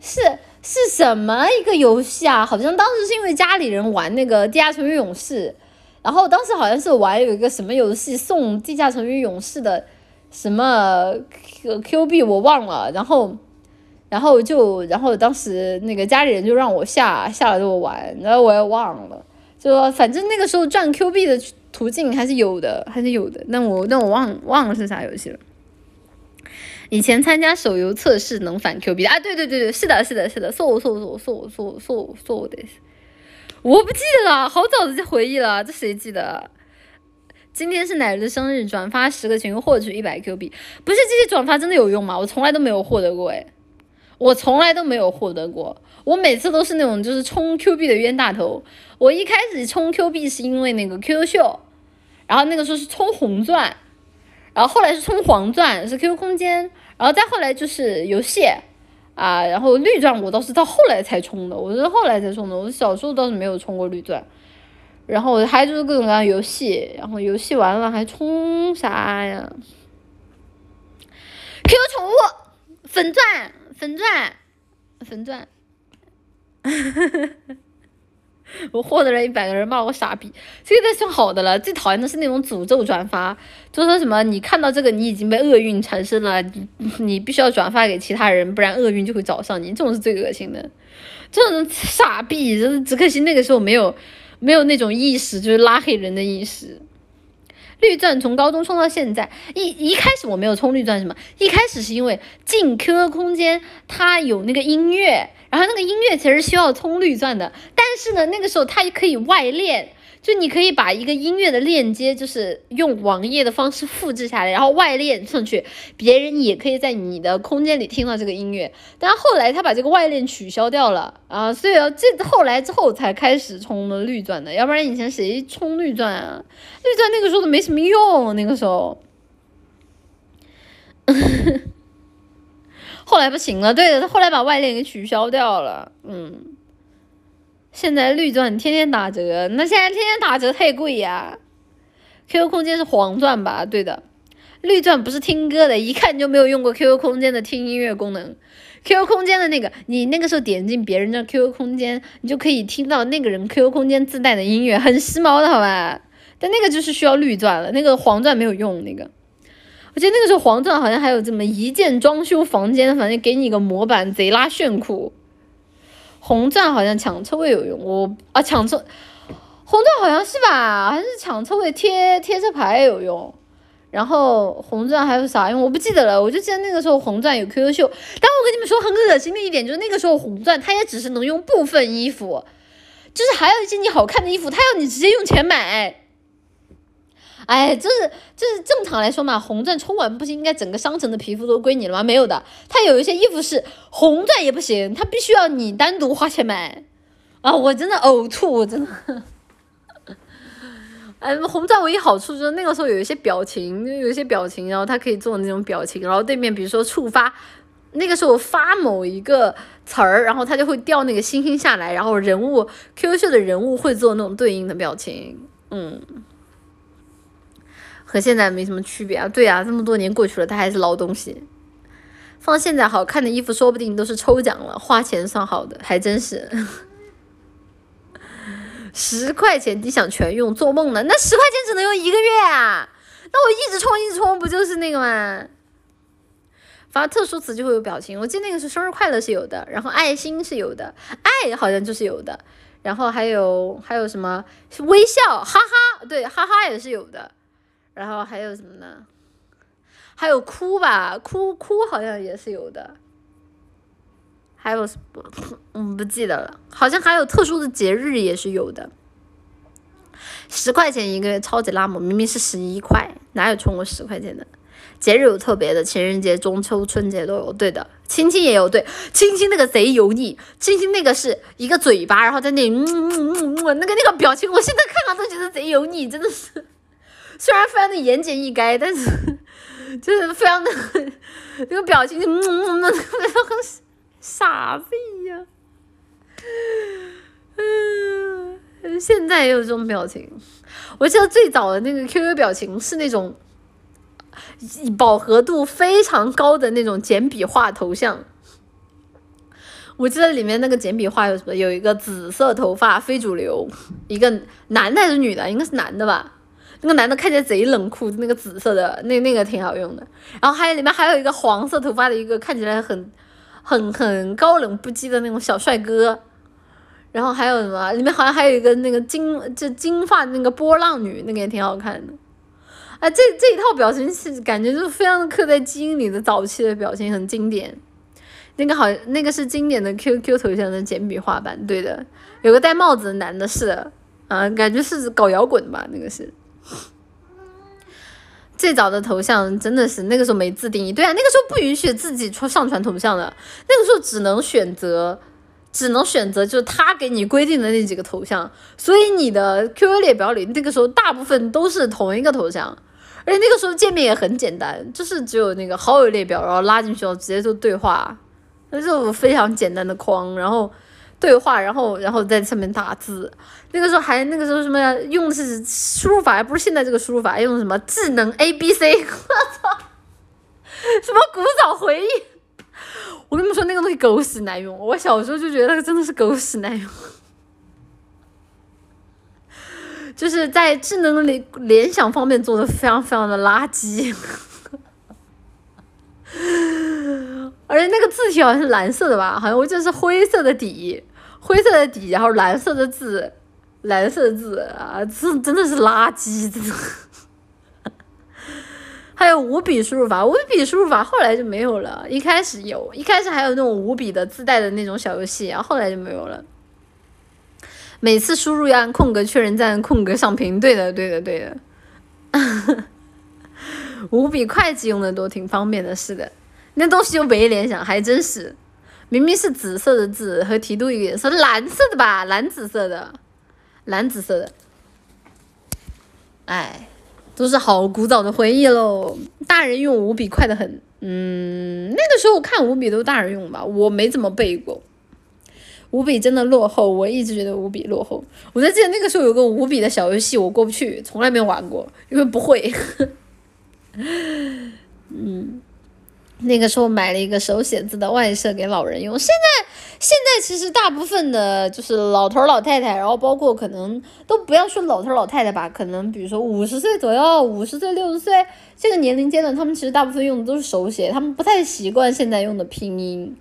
S2: 是是什么一个游戏啊？好像当时是因为家里人玩那个《地下城与勇士》。然后当时好像是玩有一个什么游戏送地下城与勇士的什么 Q Q 币我忘了，然后然后就然后当时那个家里人就让我下下来给我玩，然后我也忘了，就说反正那个时候赚 Q 币的途径还是有的，还是有的，那我那我忘忘了是啥游戏了。以前参加手游测试能返 Q 币啊？对对对对，是的是的是的，搜搜搜搜搜搜搜的。我不记得了，好早的就回忆了，这谁记得？今天是奶儿的生日，转发十个群获取一百 Q 币，不是这些转发真的有用吗？我从来都没有获得过，哎，我从来都没有获得过，我每次都是那种就是充 Q 币的冤大头。我一开始充 Q 币是因为那个 QQ 秀，然后那个时候是充红钻，然后后来是充黄钻，是 QQ 空间，然后再后来就是游戏。啊，然后绿钻我倒是到后来才充的，我是后来才充的，我小时候倒是没有充过绿钻。然后还就是各种各样游戏，然后游戏完了还充啥呀？QQ 宠物粉钻粉钻粉钻。我获得了一百个人骂我傻逼，这个算好的了。最讨厌的是那种诅咒转发，就说什么你看到这个你已经被厄运缠身了，你你必须要转发给其他人，不然厄运就会找上你。这种是最恶心的，这种傻逼，只只可惜那个时候没有没有那种意识，就是拉黑人的意识。绿钻从高中充到现在，一一开始我没有充绿钻，什么？一开始是因为进 QQ 空间它有那个音乐。然后那个音乐其实需要充绿钻的，但是呢，那个时候它也可以外链，就你可以把一个音乐的链接，就是用网页的方式复制下来，然后外链上去，别人也可以在你的空间里听到这个音乐。但后来他把这个外链取消掉了啊，所以这后来之后才开始充了绿钻的，要不然以前谁充绿钻啊？绿钻那个时候都没什么用，那个时候。后来不行了，对的，后来把外链给取消掉了。嗯，现在绿钻天天打折，那现在天天打折太贵呀。QQ 空间是黄钻吧？对的，绿钻不是听歌的，一看你就没有用过 QQ 空间的听音乐功能。QQ 空间的那个，你那个时候点进别人的 QQ 空间，你就可以听到那个人 QQ 空间自带的音乐，很时髦的好吧？但那个就是需要绿钻了，那个黄钻没有用那个。我记得那个时候黄钻好像还有这么一键装修房间，反正给你一个模板，贼拉炫酷。红钻好像抢车位有用，我啊抢车，红钻好像是吧，还是抢车位贴贴车牌有用。然后红钻还有啥用？我不记得了，我就记得那个时候红钻有 QQ 秀。但我跟你们说很恶心的一点就是那个时候红钻它也只是能用部分衣服，就是还有一些你好看的衣服，它要你直接用钱买。哎，就是就是正常来说嘛，红钻充完不是应该整个商城的皮肤都归你了吗？没有的，它有一些衣服是红钻也不行，它必须要你单独花钱买。啊，我真的呕吐，我真的。哎，红钻唯一好处就是那个时候有一些表情，就有一些表情，然后它可以做那种表情，然后对面比如说触发，那个时候发某一个词儿，然后它就会掉那个星星下来，然后人物 QQ 秀的人物会做那种对应的表情，嗯。和现在没什么区别啊，对啊，这么多年过去了，它还是老东西。放现在好看的衣服，说不定都是抽奖了，花钱算好的，还真是。十块钱你想全用，做梦呢？那十块钱只能用一个月啊？那我一直充一直充，不就是那个吗？发特殊词就会有表情，我记得那个是生日快乐是有的，然后爱心是有的，爱好像就是有的，然后还有还有什么微笑，哈哈，对，哈哈也是有的。然后还有什么呢？还有哭吧，哭哭好像也是有的。还有什么？嗯，不记得了。好像还有特殊的节日也是有的。十块钱一个月，超级拉姆，明明是十一块，哪有充过十块钱的？节日有特别的，情人节、中秋、春节都有。对的，亲亲也有。对，亲亲那个贼油腻，亲亲那个是一个嘴巴，然后在那里嗯嗯嗯嗯，那个那个表情，我现在看看都觉得贼油腻，真的是。虽然非常的言简意赅，但是 就是非常的那个表情就，嗯嗯嗯，那个傻逼呀。嗯，现在也有这种表情。我记得最早的那个 QQ 表情是那种。饱和度非常高的那种简笔画头像，我记得里面那个简笔画有什么？有一个紫色头发非主流，一个男的还是女的？应该是男的吧？那个男的看起来贼冷酷，那个紫色的那那个挺好用的。然后还有里面还有一个黄色头发的一个看起来很很很高冷不羁的那种小帅哥。然后还有什么？里面好像还有一个那个金就金发那个波浪女，那个也挺好看的。啊，这这一套表情是感觉就是非常刻在基因里的早期的表情，很经典。那个好，那个是经典的 QQ 头像的简笔画版，对的。有个戴帽子的男的，是的，啊，感觉是搞摇滚吧？那个是最早的头像，真的是那个时候没自定义，对啊，那个时候不允许自己传上传头像的，那个时候只能选择，只能选择就是他给你规定的那几个头像，所以你的 QQ 列表里那个时候大部分都是同一个头像。而且那个时候界面也很简单，就是只有那个好友列表，然后拉进去后直接就对话，那就非常简单的框，然后对话，然后然后在上面打字。那个时候还那个时候什么？用的是输入法，还不是现在这个输入法，用的什么智能 A B C？我操，什么古早回忆？我跟你们说那个东西狗屎难用，我小时候就觉得那个真的是狗屎难用。就是在智能联联想方面做的非常非常的垃圾，而且那个字体好像是蓝色的吧？好像我记得是灰色的底，灰色的底，然后蓝色的字，蓝色的字啊，这真的是垃圾，字。还有五笔输入法，五笔输入法后来就没有了，一开始有，一开始还有那种五笔的自带的那种小游戏，然后后来就没有了。每次输入要按空格确认，再按空格上屏。对的，对的，对的。五笔会计用的都挺方便的，是的。那东西又没联想，还真是。明明是紫色的字和提督一个颜色，蓝色的吧？蓝紫色的，蓝紫色的。哎，都是好古早的回忆喽。大人用五笔快的很。嗯，那个时候看五笔都大人用吧，我没怎么背过。五笔真的落后，我一直觉得五笔落后。我在记得那个时候有个五笔的小游戏，我过不去，从来没玩过，因为不会。嗯，那个时候买了一个手写字的外设给老人用。现在现在其实大部分的就是老头老太太，然后包括可能都不要说老头老太太吧，可能比如说五十岁左右、五十岁、六十岁这个年龄阶段，他们其实大部分用的都是手写，他们不太习惯现在用的拼音。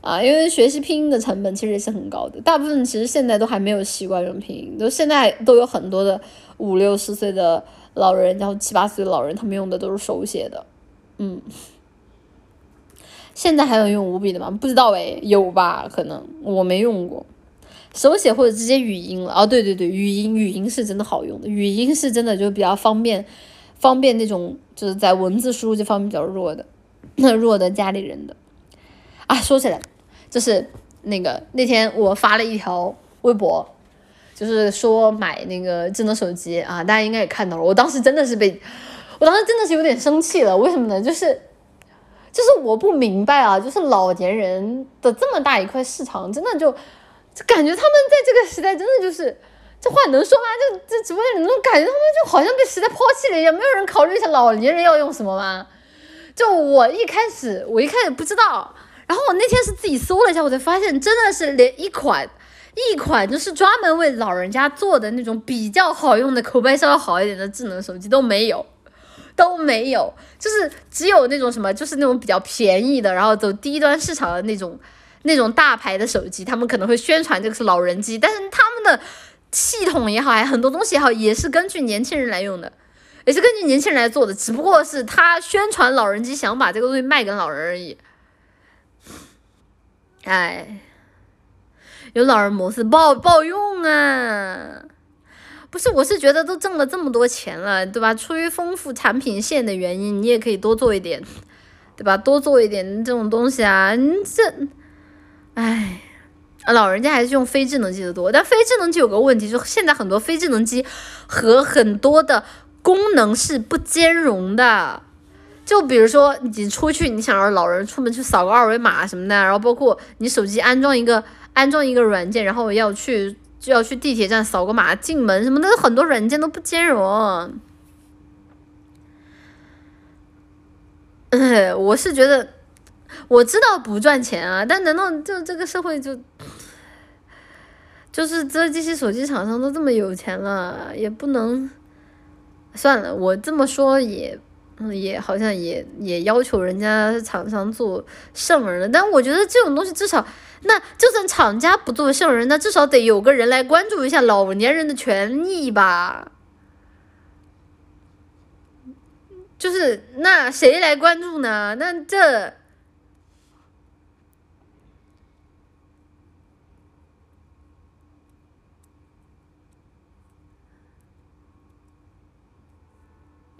S2: 啊，因为学习拼音的成本其实也是很高的，大部分其实现在都还没有习惯用拼音，都现在都有很多的五六十岁的老人，然后七八岁的老人，他们用的都是手写的，嗯，现在还有用五笔的吗？不知道诶，有吧？可能我没用过，手写或者直接语音了。哦，对对对，语音语音是真的好用的，语音是真的就比较方便，方便那种就是在文字输入这方面比较弱的，那 弱的家里人的。啊，说起来，就是那个那天我发了一条微博，就是说买那个智能手机啊，大家应该也看到了。我当时真的是被，我当时真的是有点生气了。为什么呢？就是，就是我不明白啊，就是老年人的这么大一块市场，真的就就感觉他们在这个时代真的就是这话能说吗？就这直播间里那种感觉，他们就好像被时代抛弃了一样，没有人考虑一下老年人要用什么吗？就我一开始，我一开始不知道。然后我那天是自己搜了一下，我才发现真的是连一款一款就是专门为老人家做的那种比较好用的、口碑稍微好一点的智能手机都没有，都没有，就是只有那种什么，就是那种比较便宜的，然后走低端市场的那种那种大牌的手机，他们可能会宣传这个是老人机，但是他们的系统也好，还很多东西也好，也是根据年轻人来用的。也是根据年轻人来做的，只不过是他宣传老人机，想把这个东西卖给老人而已。哎，有老人模式不好不好用啊！不是，我是觉得都挣了这么多钱了，对吧？出于丰富产品线的原因，你也可以多做一点，对吧？多做一点这种东西啊！你这，哎，老人家还是用非智能机的多，但非智能机有个问题，就现在很多非智能机和很多的。功能是不兼容的，就比如说你出去，你想让老人出门去扫个二维码什么的，然后包括你手机安装一个安装一个软件，然后要去就要去地铁站扫个码进门什么的，很多软件都不兼容。我是觉得我知道不赚钱啊，但难道就这个社会就就是这这些手机厂商都这么有钱了，也不能。算了，我这么说也，也好像也也要求人家厂商做圣人了。但我觉得这种东西至少，那就算厂家不做圣人，那至少得有个人来关注一下老年人的权益吧。就是那谁来关注呢？那这。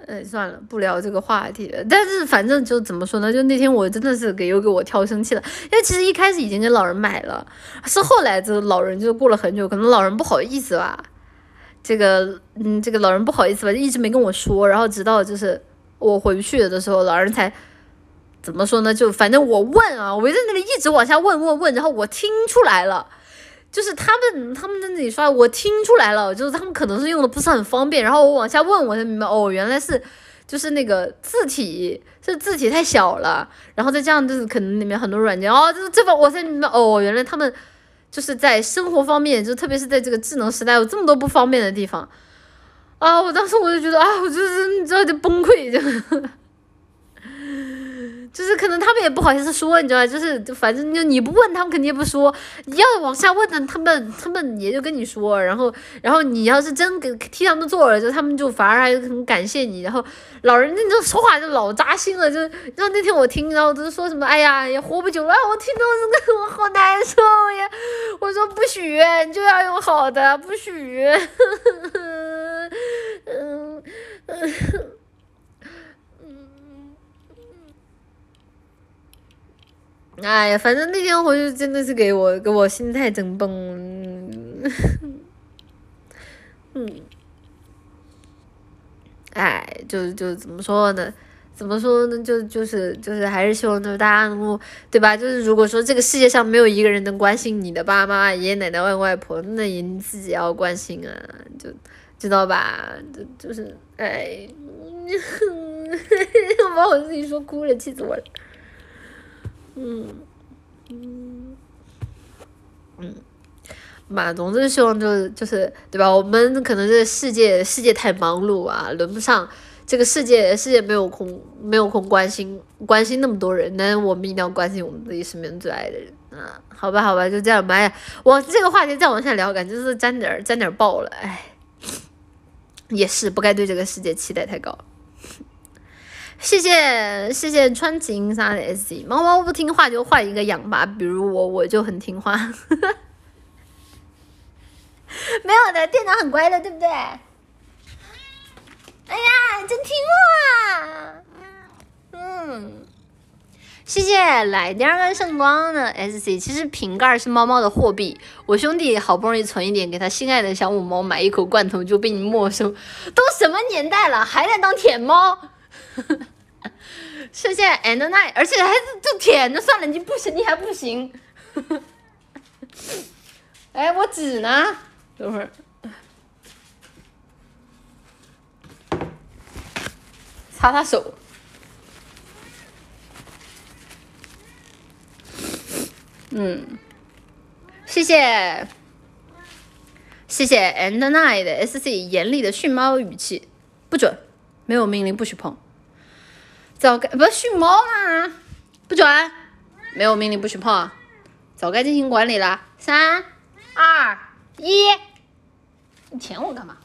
S2: 哎，算了，不聊这个话题了。但是反正就怎么说呢？就那天我真的是给又给我挑生气了，因为其实一开始已经给老人买了，是后来这老人就过了很久，可能老人不好意思吧，这个嗯，这个老人不好意思吧，就一直没跟我说，然后直到就是我回去的时候，老人才怎么说呢？就反正我问啊，我在那里一直往下问问问，然后我听出来了。就是他们他们在那里刷，我听出来了，就是他们可能是用的不是很方便，然后我往下问，我才明白，哦，原来是就是那个字体是字体太小了，然后再这样就是可能里面很多软件，哦，就是这个我才明白，哦，原来他们就是在生活方面，就特别是在这个智能时代有这么多不方便的地方，啊，我当时我就觉得啊，我就是你知道就崩溃就。就是可能他们也不好意思说，你知道吧？就是反正就你不问他们肯定也不说，你要往下问的，他们他们也就跟你说。然后然后你要是真给替他们做了，就他们就反而还很感谢你。然后老人那种说话就老扎心了，就然后那天我听，然后都是说什么，哎呀也活不久了，我听到这个我好难受呀。我说不许，你就要用好的，不许。嗯嗯。哎呀，反正那天回去真的是给我给我心态整崩，嗯，哎，就就怎么说呢？怎么说呢？就就是就是还是希望就是大家能够对吧？就是如果说这个世界上没有一个人能关心你的爸爸妈妈、爷爷奶奶、外公外婆，那也你自己要关心啊，就知道吧？就就是哎，我把我自己说哭了，气死我了。嗯，嗯，嗯，嘛，总之希望就是就是对吧？我们可能这世界世界太忙碌啊，轮不上这个世界世界没有空没有空关心关心那么多人，但是我们一定要关心我们自己身边最爱的人啊！好吧，好吧，就这样吧。哎，我这个话题再往下聊，感觉是沾点沾点爆了。哎，也是不该对这个世界期待太高。谢谢谢谢川晴啥的 S C 猫猫不听话就换一个养吧，比如我我就很听话，没有的电脑很乖的，对不对？哎呀，真听话，嗯，谢谢来第二个圣光的 S C，其实瓶盖是猫猫的货币，我兄弟好不容易存一点给他心爱的小母猫买一口罐头就被你没收，都什么年代了还在当舔猫？谢谢 and night，而且还是就舔着算了，你不行，你还不行。哎，我纸呢？等会儿，擦擦手。嗯，谢谢，谢谢 and night 的 SC 严厉的训猫语气，不准，没有命令不许碰。早该不是训猫吗？不准，没有命令不许碰，早该进行管理了。三二一，你舔我干嘛？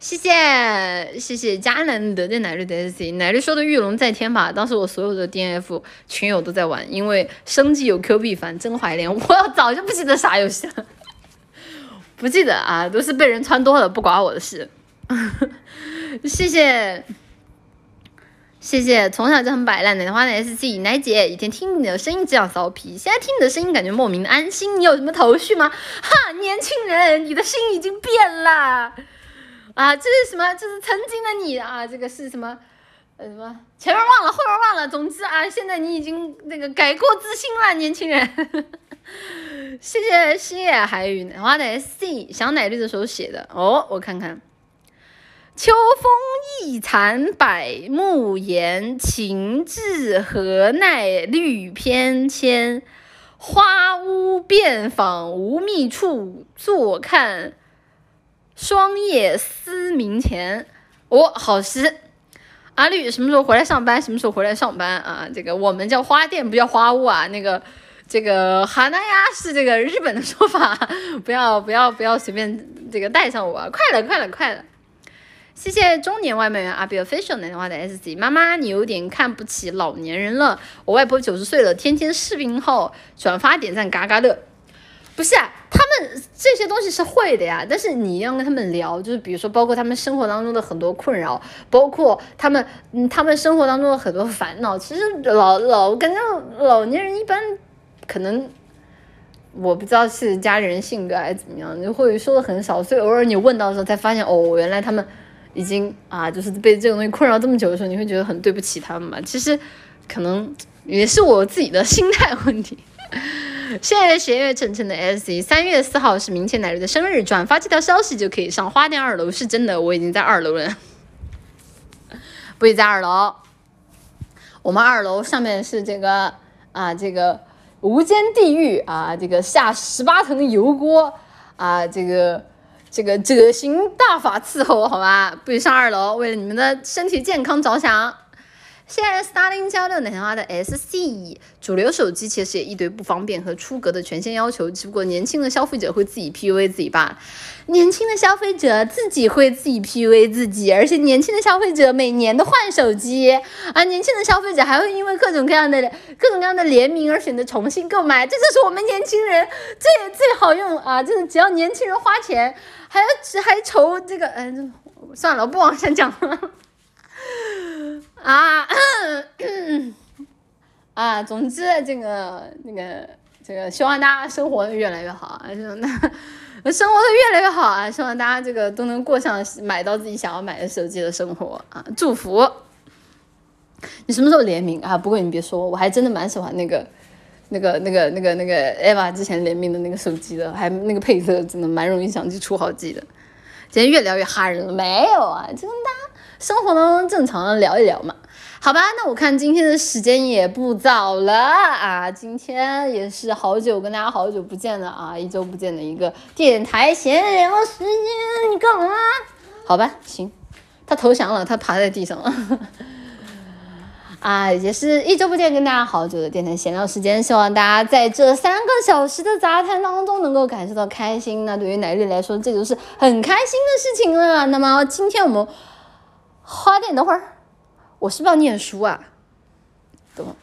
S1: 谢谢谢谢佳难得的奶绿的 S C，奶绿说的御龙在天吧，当时我所有的 D N F 群友都在玩，因为生计有 Q 币返，真怀念。我早就不记得啥游戏了，不记得啊，都是被人穿多了，不关我的事。谢谢谢谢，从小就很摆烂，奶花的 S C 奶姐，以前听你的声音这样骚皮，现在听你的声音感觉莫名的安心。你有什么头绪吗？哈，年轻人，你的心已经变了。啊，这是什么？这是曾经的你啊！这个是什么？呃，什么？前面忘了，后面忘了。总之啊，现在你已经那个改过自新了，年轻人。谢谢星野海与奶花的 S C 小奶绿的时候写的哦，我看看。秋风一残百木严，情至何奈绿偏跹。花屋遍访无觅处，坐看。霜叶思明前，哦，好诗。阿绿什么时候回来上班？什么时候回来上班啊？这个我们叫花店，不叫花屋啊。那个，这个哈那呀是这个日本的说法，不要不要不要随便这个带上我。快了快了快了！谢谢中年外卖员阿 B official 南话的 S C 妈妈，你有点看不起老年人了。我外婆九十岁了，天天视频号转发点赞，嘎嘎乐。不是，他们这些东西是会的呀，但是你要跟他们聊，就是比如说，包括他们生活当中的很多困扰，包括他们，嗯，他们生活当中的很多烦恼。其实老老感觉老年人一般可能，我不知道是家里人性格还是怎么样，就会说的很少，所以偶尔你问到的时候，才发现哦，原来他们已经啊，就是被这种东西困扰这么久的时候，你会觉得很对不起他们嘛。其实可能也是我自己的心态问题。谢谢斜月沉沉的 S C，三月四号是明天奶绿的生日，转发这条消息就可以上花店二楼，是真的，我已经在二楼了，不许在二楼，我们二楼上面是这个啊，这个无间地狱啊，这个下十八层油锅啊，这个这个者行大法伺候，好吧，不许上二楼，为了你们的身体健康着想。现在 Starling 交六奶花的 SC 主流手机其实也一堆不方便和出格的权限要求，只不过年轻的消费者会自己 PUA 自己罢了。年轻的消费者自己会自己 PUA 自己，而且年轻的消费者每年都换手机啊，年轻的消费者还会因为各种各样的各种各样的联名而选择重新购买，这就是我们年轻人最最好用啊！就是只要年轻人花钱，还要还愁这个，嗯，算了，我不往下讲了。啊，啊，总之这个那个这个，希望大家生活越来越好啊，希望大家 生活的越来越好啊，希望大家这个都能过上买到自己想要买的手机的生活啊，祝福。你什么时候联名啊？不过你别说，我还真的蛮喜欢那个那个那个那个那个 Eva 之前联名的那个手机的，还那个配色真的蛮容易想起出好记的。今天越聊越哈人了，没有啊？真的。生活当中正常的聊一聊嘛，好吧，那我看今天的时间也不早了啊，今天也是好久跟大家好久不见了啊，一周不见的一个电台闲聊时间，你干嘛？好吧，行，他投降了，他趴在地上了，啊，也是一周不见跟大家好久的电台闲聊时间，希望大家在这三个小时的杂谈当中能够感受到开心，那对于奶绿来说，这就是很开心的事情了。那么今天我们。花店，等会儿，我是不是要念书啊？等会儿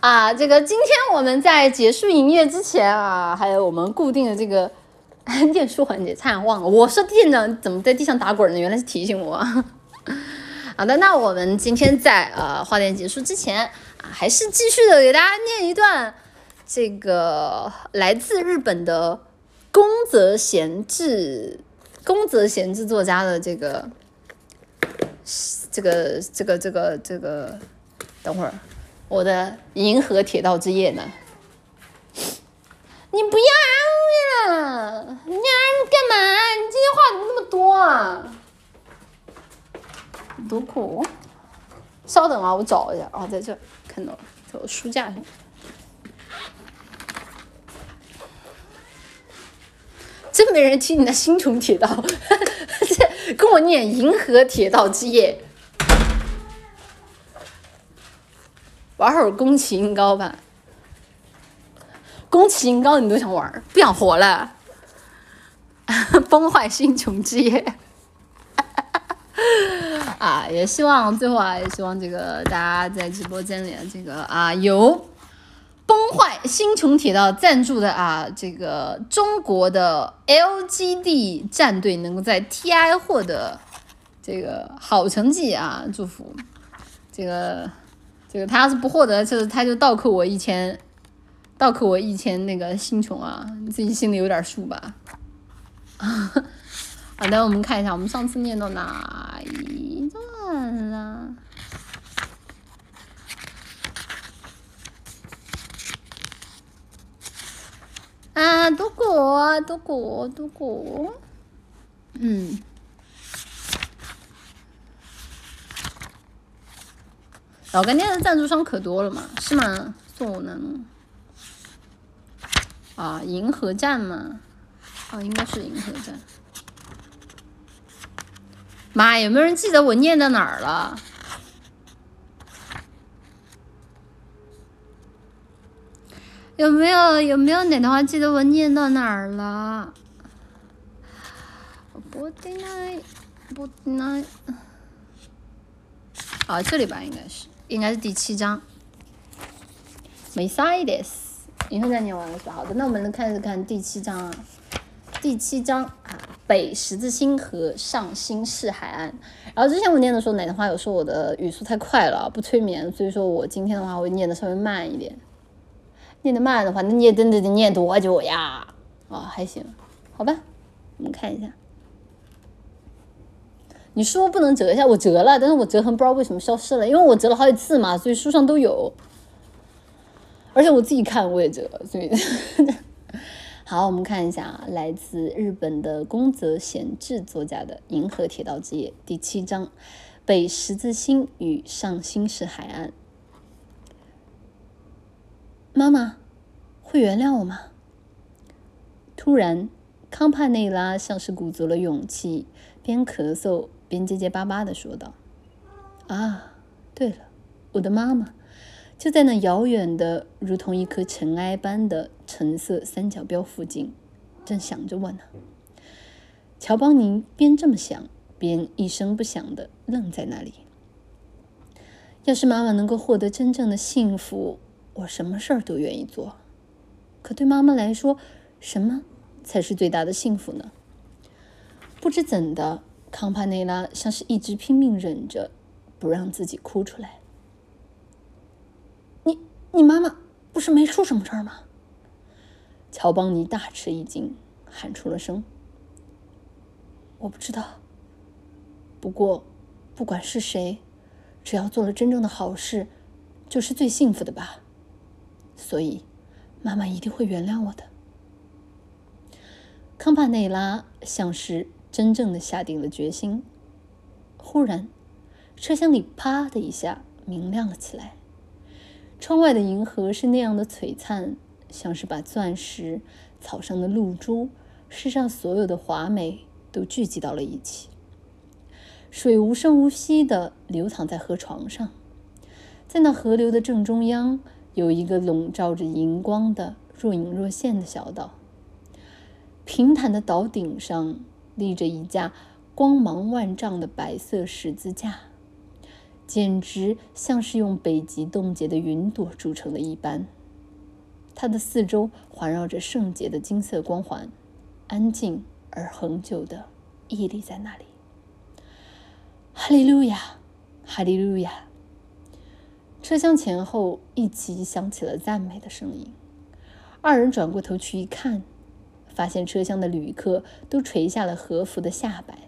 S1: 啊，这个今天我们在结束营业之前啊，还有我们固定的这个 念书环节，差点忘了。我说店长怎么在地上打滚呢？原来是提醒我。好的，那我们今天在呃花店结束之前啊，还是继续的给大家念一段这个来自日本的宫泽贤治。宫泽贤治作家的这个，这个这个这个这个，等会儿，我的《银河铁道之夜》呢？你不要安慰了，你安干嘛？你今天话怎么那么多啊？读库，稍等啊，我找一下啊，在这看到了，在我书架上。真没人听你的星穹铁道，这跟我念银河铁道之夜，玩会儿宫崎英高吧。宫崎英高你都想玩，不想活了。
S2: 崩坏星穹之夜。啊，也希望最后啊，也希望这个大家在直播间里这个啊，有崩坏星穹铁道赞助的啊，这个中国的 LGD 战队能够在 TI 获得这个好成绩啊，祝福这个这个他要是不获得，就是他就倒扣我一千，倒扣我一千那个星穹啊，你自己心里有点数吧。好的，我们看一下，我们上次念到哪一段了？啊，读过，读过，读过。嗯。老干爹的赞助商可多了嘛？是吗？宋能。啊，银河站嘛？啊，应该是银河站。妈呀，有没有人记得我念到哪儿了？有没有有没有哪段话记得我念到哪儿了？不对呢，不对呢。啊，这里吧，应该是，应该是第七章。没啥意思，以后再念完了是吧？好的，那我们来开始看第七章啊。第七章啊。北十字星河上新市海岸。然后之前我念的时候，奶奶话有说我的语速太快了，不催眠，所以说我今天的话会念的稍微慢一点。念的慢的话，那你也真的得念多久呀？啊，还行，好吧，我们看一下。你书不能折一下，我折了，但是我折痕不知道为什么消失了，因为我折了好几次嘛，所以书上都有。而且我自己看我也折，所以。好，我们看一下来自日本的宫泽贤治作家的《银河铁道之夜》第七章：北十字星与上新市海岸。妈妈会原谅我吗？突然，康帕内拉像是鼓足了勇气，边咳嗽边结结巴巴的说道：“啊，对了，我的妈妈。”就在那遥远的如同一颗尘埃般的橙色三角标附近，正想着我呢。乔邦尼边这么想，边一声不响的愣在那里。要是妈妈能够获得真正的幸福，我什么事儿都愿意做。可对妈妈来说，什么才是最大的幸福呢？不知怎的，康帕内拉像是一直拼命忍着，不让自己哭出来。你你妈妈不是没出什么事儿吗？乔邦尼大吃一惊，喊出了声：“我不知道。不过，不管是谁，只要做了真正的好事，就是最幸福的吧。所以，妈妈一定会原谅我的。”康帕内拉像是真正的下定了决心。忽然，车厢里啪的一下明亮了起来。窗外的银河是那样的璀璨，像是把钻石、草上的露珠、世上所有的华美都聚集到了一起。水无声无息地流淌在河床上，在那河流的正中央，有一个笼罩着银光的若隐若现的小岛。平坦的岛顶上立着一架光芒万丈的白色十字架。简直像是用北极冻结的云朵铸成的一般。它的四周环绕着圣洁的金色光环，安静而恒久的屹立在那里。哈利路亚，哈利路亚！车厢前后一起响起了赞美的声音。二人转过头去一看，发现车厢的旅客都垂下了和服的下摆。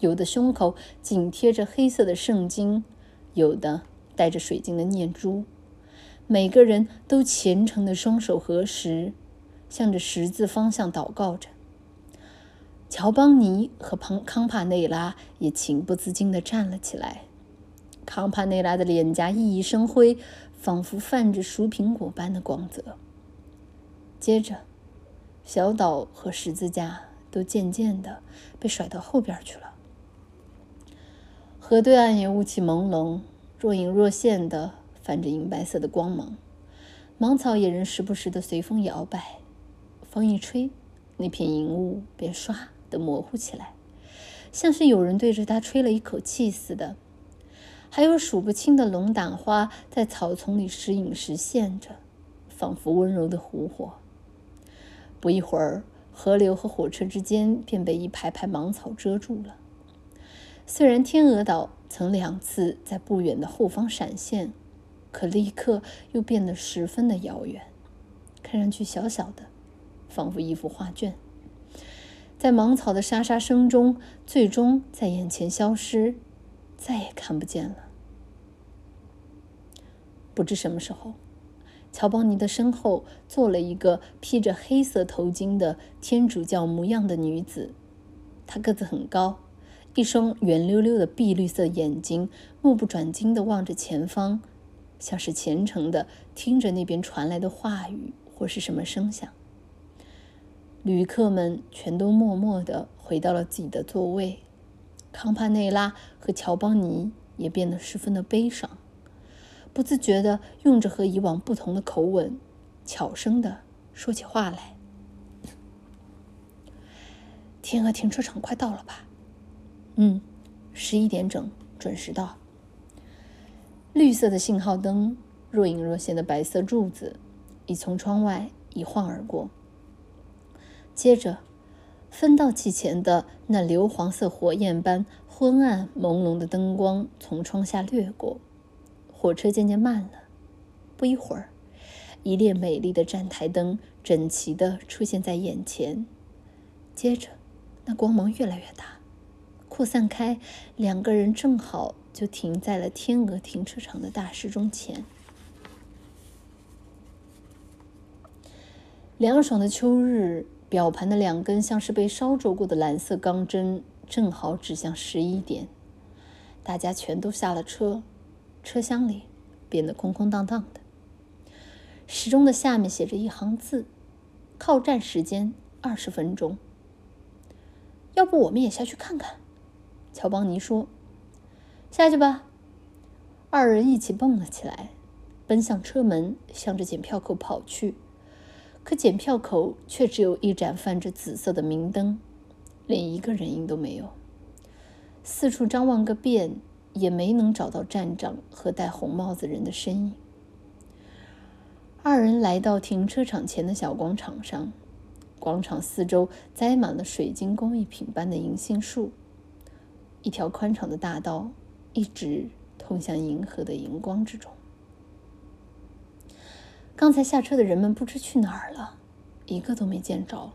S2: 有的胸口紧贴着黑色的圣经，有的带着水晶的念珠，每个人都虔诚的双手合十，向着十字方向祷告着。乔邦尼和庞康帕内拉也情不自禁地站了起来。康帕内拉的脸颊熠熠生辉，仿佛泛着熟苹果般的光泽。接着，小岛和十字架都渐渐地被甩到后边去了。河对岸也雾气朦胧，若隐若现的泛着银白色的光芒。芒草也仍时不时的随风摇摆，风一吹，那片银雾便唰的模糊起来，像是有人对着它吹了一口气似的。还有数不清的龙胆花在草丛里时隐时现着，仿佛温柔的湖火。不一会儿，河流和火车之间便被一排排芒草遮住了。虽然天鹅岛曾两次在不远的后方闪现，可立刻又变得十分的遥远，看上去小小的，仿佛一幅画卷，在芒草的沙沙声中，最终在眼前消失。再也看不见了。不知什么时候，乔邦尼的身后坐了一个披着黑色头巾的天主教模样的女子。她个子很高，一双圆溜溜的碧绿色眼睛目不转睛地望着前方，像是虔诚地听着那边传来的话语或是什么声响。旅客们全都默默地回到了自己的座位。康帕内拉和乔邦尼也变得十分的悲伤，不自觉地用着和以往不同的口吻，悄声地说起话来。天鹅停车场快到了吧？嗯，十一点整准时到。绿色的信号灯，若隐若现的白色柱子，已从窗外一晃而过。接着。分道器前的那硫黄色火焰般昏暗朦胧的灯光从窗下掠过，火车渐渐慢了。不一会儿，一列美丽的站台灯整齐地出现在眼前，接着那光芒越来越大，扩散开，两个人正好就停在了天鹅停车场的大时钟前。凉爽的秋日。表盘的两根像是被烧灼过的蓝色钢针，正好指向十一点。大家全都下了车，车厢里变得空空荡荡的。时钟的下面写着一行字：“靠站时间二十分钟。”要不我们也下去看看？乔邦尼说：“下去吧。”二人一起蹦了起来，奔向车门，向着检票口跑去。可检票口却只有一盏泛着紫色的明灯，连一个人影都没有。四处张望个遍，也没能找到站长和戴红帽子人的身影。二人来到停车场前的小广场上，广场四周栽满了水晶工艺品般的银杏树，一条宽敞的大道一直通向银河的荧光之中。刚才下车的人们不知去哪儿了，一个都没见着。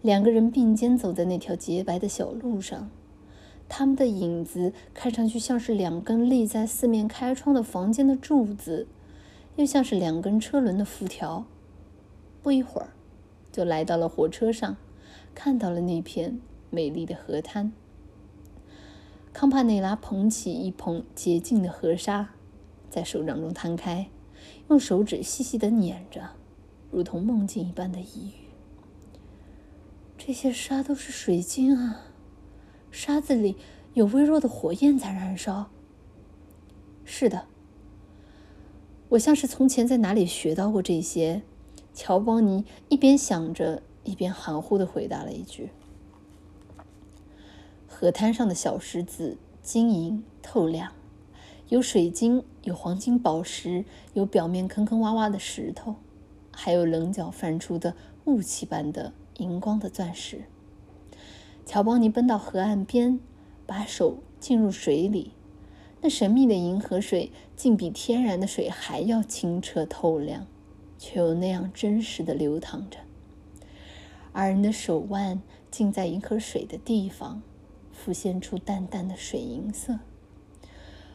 S2: 两个人并肩走在那条洁白的小路上，他们的影子看上去像是两根立在四面开窗的房间的柱子，又像是两根车轮的辐条。不一会儿，就来到了火车上，看到了那片美丽的河滩。康帕内拉捧起一捧洁净的河沙，在手掌中摊开。用手指细细的捻着，如同梦境一般的抑郁。这些沙都是水晶啊，沙子里有微弱的火焰在燃烧。是的，我像是从前在哪里学到过这些。乔邦尼一边想着，一边含糊的回答了一句：“河滩上的小石子晶莹透亮。”有水晶，有黄金宝石，有表面坑坑洼洼的石头，还有棱角泛出的雾气般的荧光的钻石。乔邦尼奔到河岸边，把手浸入水里，那神秘的银河水竟比天然的水还要清澈透亮，却又那样真实的流淌着。二人的手腕浸在银河水的地方，浮现出淡淡的水银色。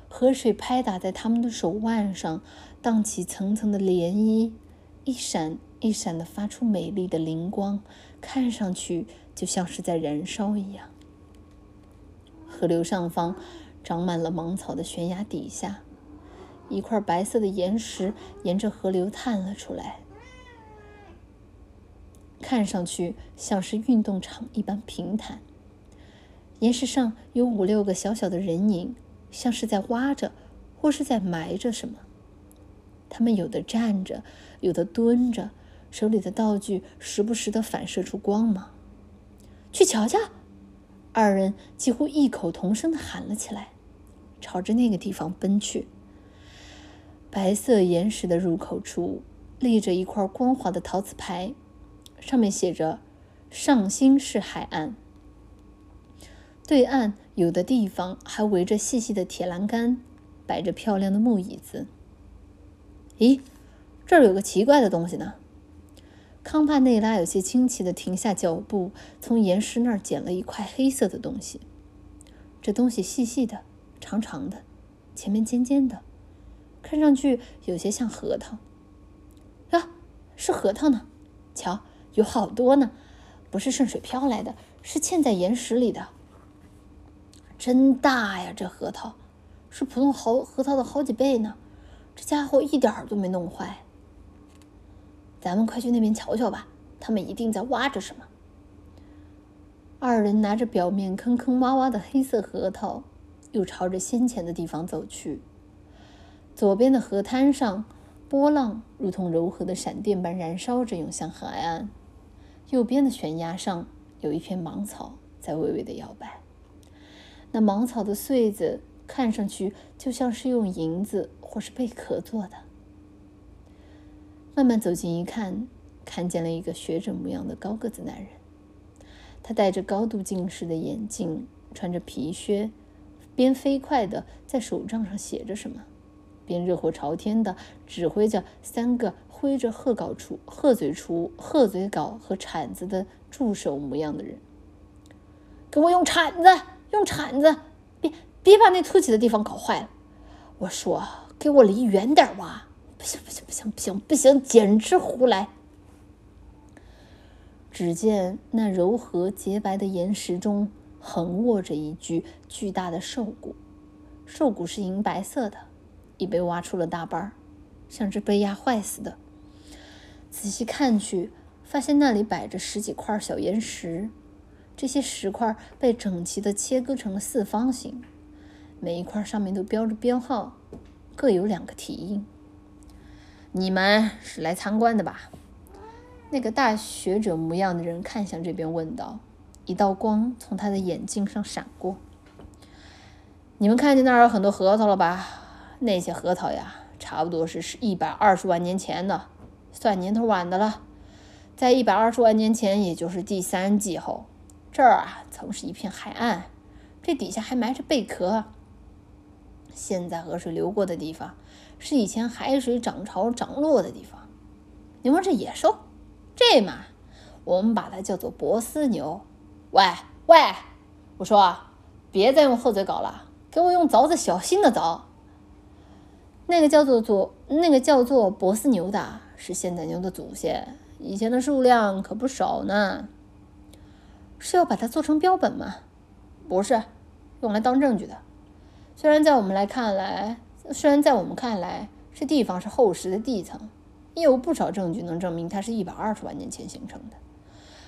S2: 河水拍打在他们的手腕上，荡起层层的涟漪，一闪一闪的发出美丽的灵光，看上去就像是在燃烧一样。河流上方长满了芒草的悬崖底下，一块白色的岩石沿着河流探了出来，看上去像是运动场一般平坦。岩石上有五六个小小的人影。像是在挖着，或是在埋着什么。他们有的站着，有的蹲着，手里的道具时不时的反射出光芒。去瞧瞧！二人几乎异口同声的喊了起来，朝着那个地方奔去。白色岩石的入口处立着一块光滑的陶瓷牌，上面写着“上新市海岸”。对岸有的地方还围着细细的铁栏杆，摆着漂亮的木椅子。咦，这儿有个奇怪的东西呢！康帕内拉有些惊奇地停下脚步，从岩石那儿捡了一块黑色的东西。这东西细细的、长长的，前面尖尖的，看上去有些像核桃。啊，是核桃呢！瞧，有好多呢，不是顺水漂来的，是嵌在岩石里的。真大呀！这核桃是普通好核桃的好几倍呢。这家伙一点儿都没弄坏。咱们快去那边瞧瞧吧，他们一定在挖着什么。二人拿着表面坑坑洼洼的黑色核桃，又朝着先前的地方走去。左边的河滩上，波浪如同柔和的闪电般燃烧着，涌向海岸；右边的悬崖上，有一片芒草在微微的摇摆。那芒草的穗子看上去就像是用银子或是贝壳做的。慢慢走近一看，看见了一个学者模样的高个子男人。他戴着高度近视的眼镜，穿着皮靴，边飞快的在手杖上写着什么，边热火朝天的指挥着三个挥着鹤稿锄、鹤嘴锄、鹤嘴镐和铲子的助手模样的人。给我用铲子！用铲子，别别把那凸起的地方搞坏了。我说，给我离远点挖。不行不行不行不行不行，简直胡来！只见那柔和洁白的岩石中横卧着一具巨大的兽骨，兽骨是银白色的，已被挖出了大半儿，像只被压坏似的。仔细看去，发现那里摆着十几块小岩石。这些石块被整齐地切割成了四方形，每一块上面都标着编号，各有两个题印。你们是来参观的吧？那个大学者模样的人看向这边问道。一道光从他的眼镜上闪过。你们看见那儿有很多核桃了吧？那些核桃呀，差不多是是一百二十万年前的，算年头晚的了。在一百二十万年前，也就是第三纪后。这儿啊，曾是一片海岸，这底下还埋着贝壳。现在河水流过的地方，是以前海水涨潮涨落的地方。你们这野兽，这嘛，我们把它叫做波斯牛。喂喂，我说，别再用后嘴搞了，给我用凿子小心的凿。那个叫做做那个叫做波斯牛的，是现代牛的祖先，以前的数量可不少呢。是要把它做成标本吗？不是，用来当证据的。虽然在我们来看来，虽然在我们看来，这地方是厚实的地层，也有不少证据能证明它是一百二十万年前形成的。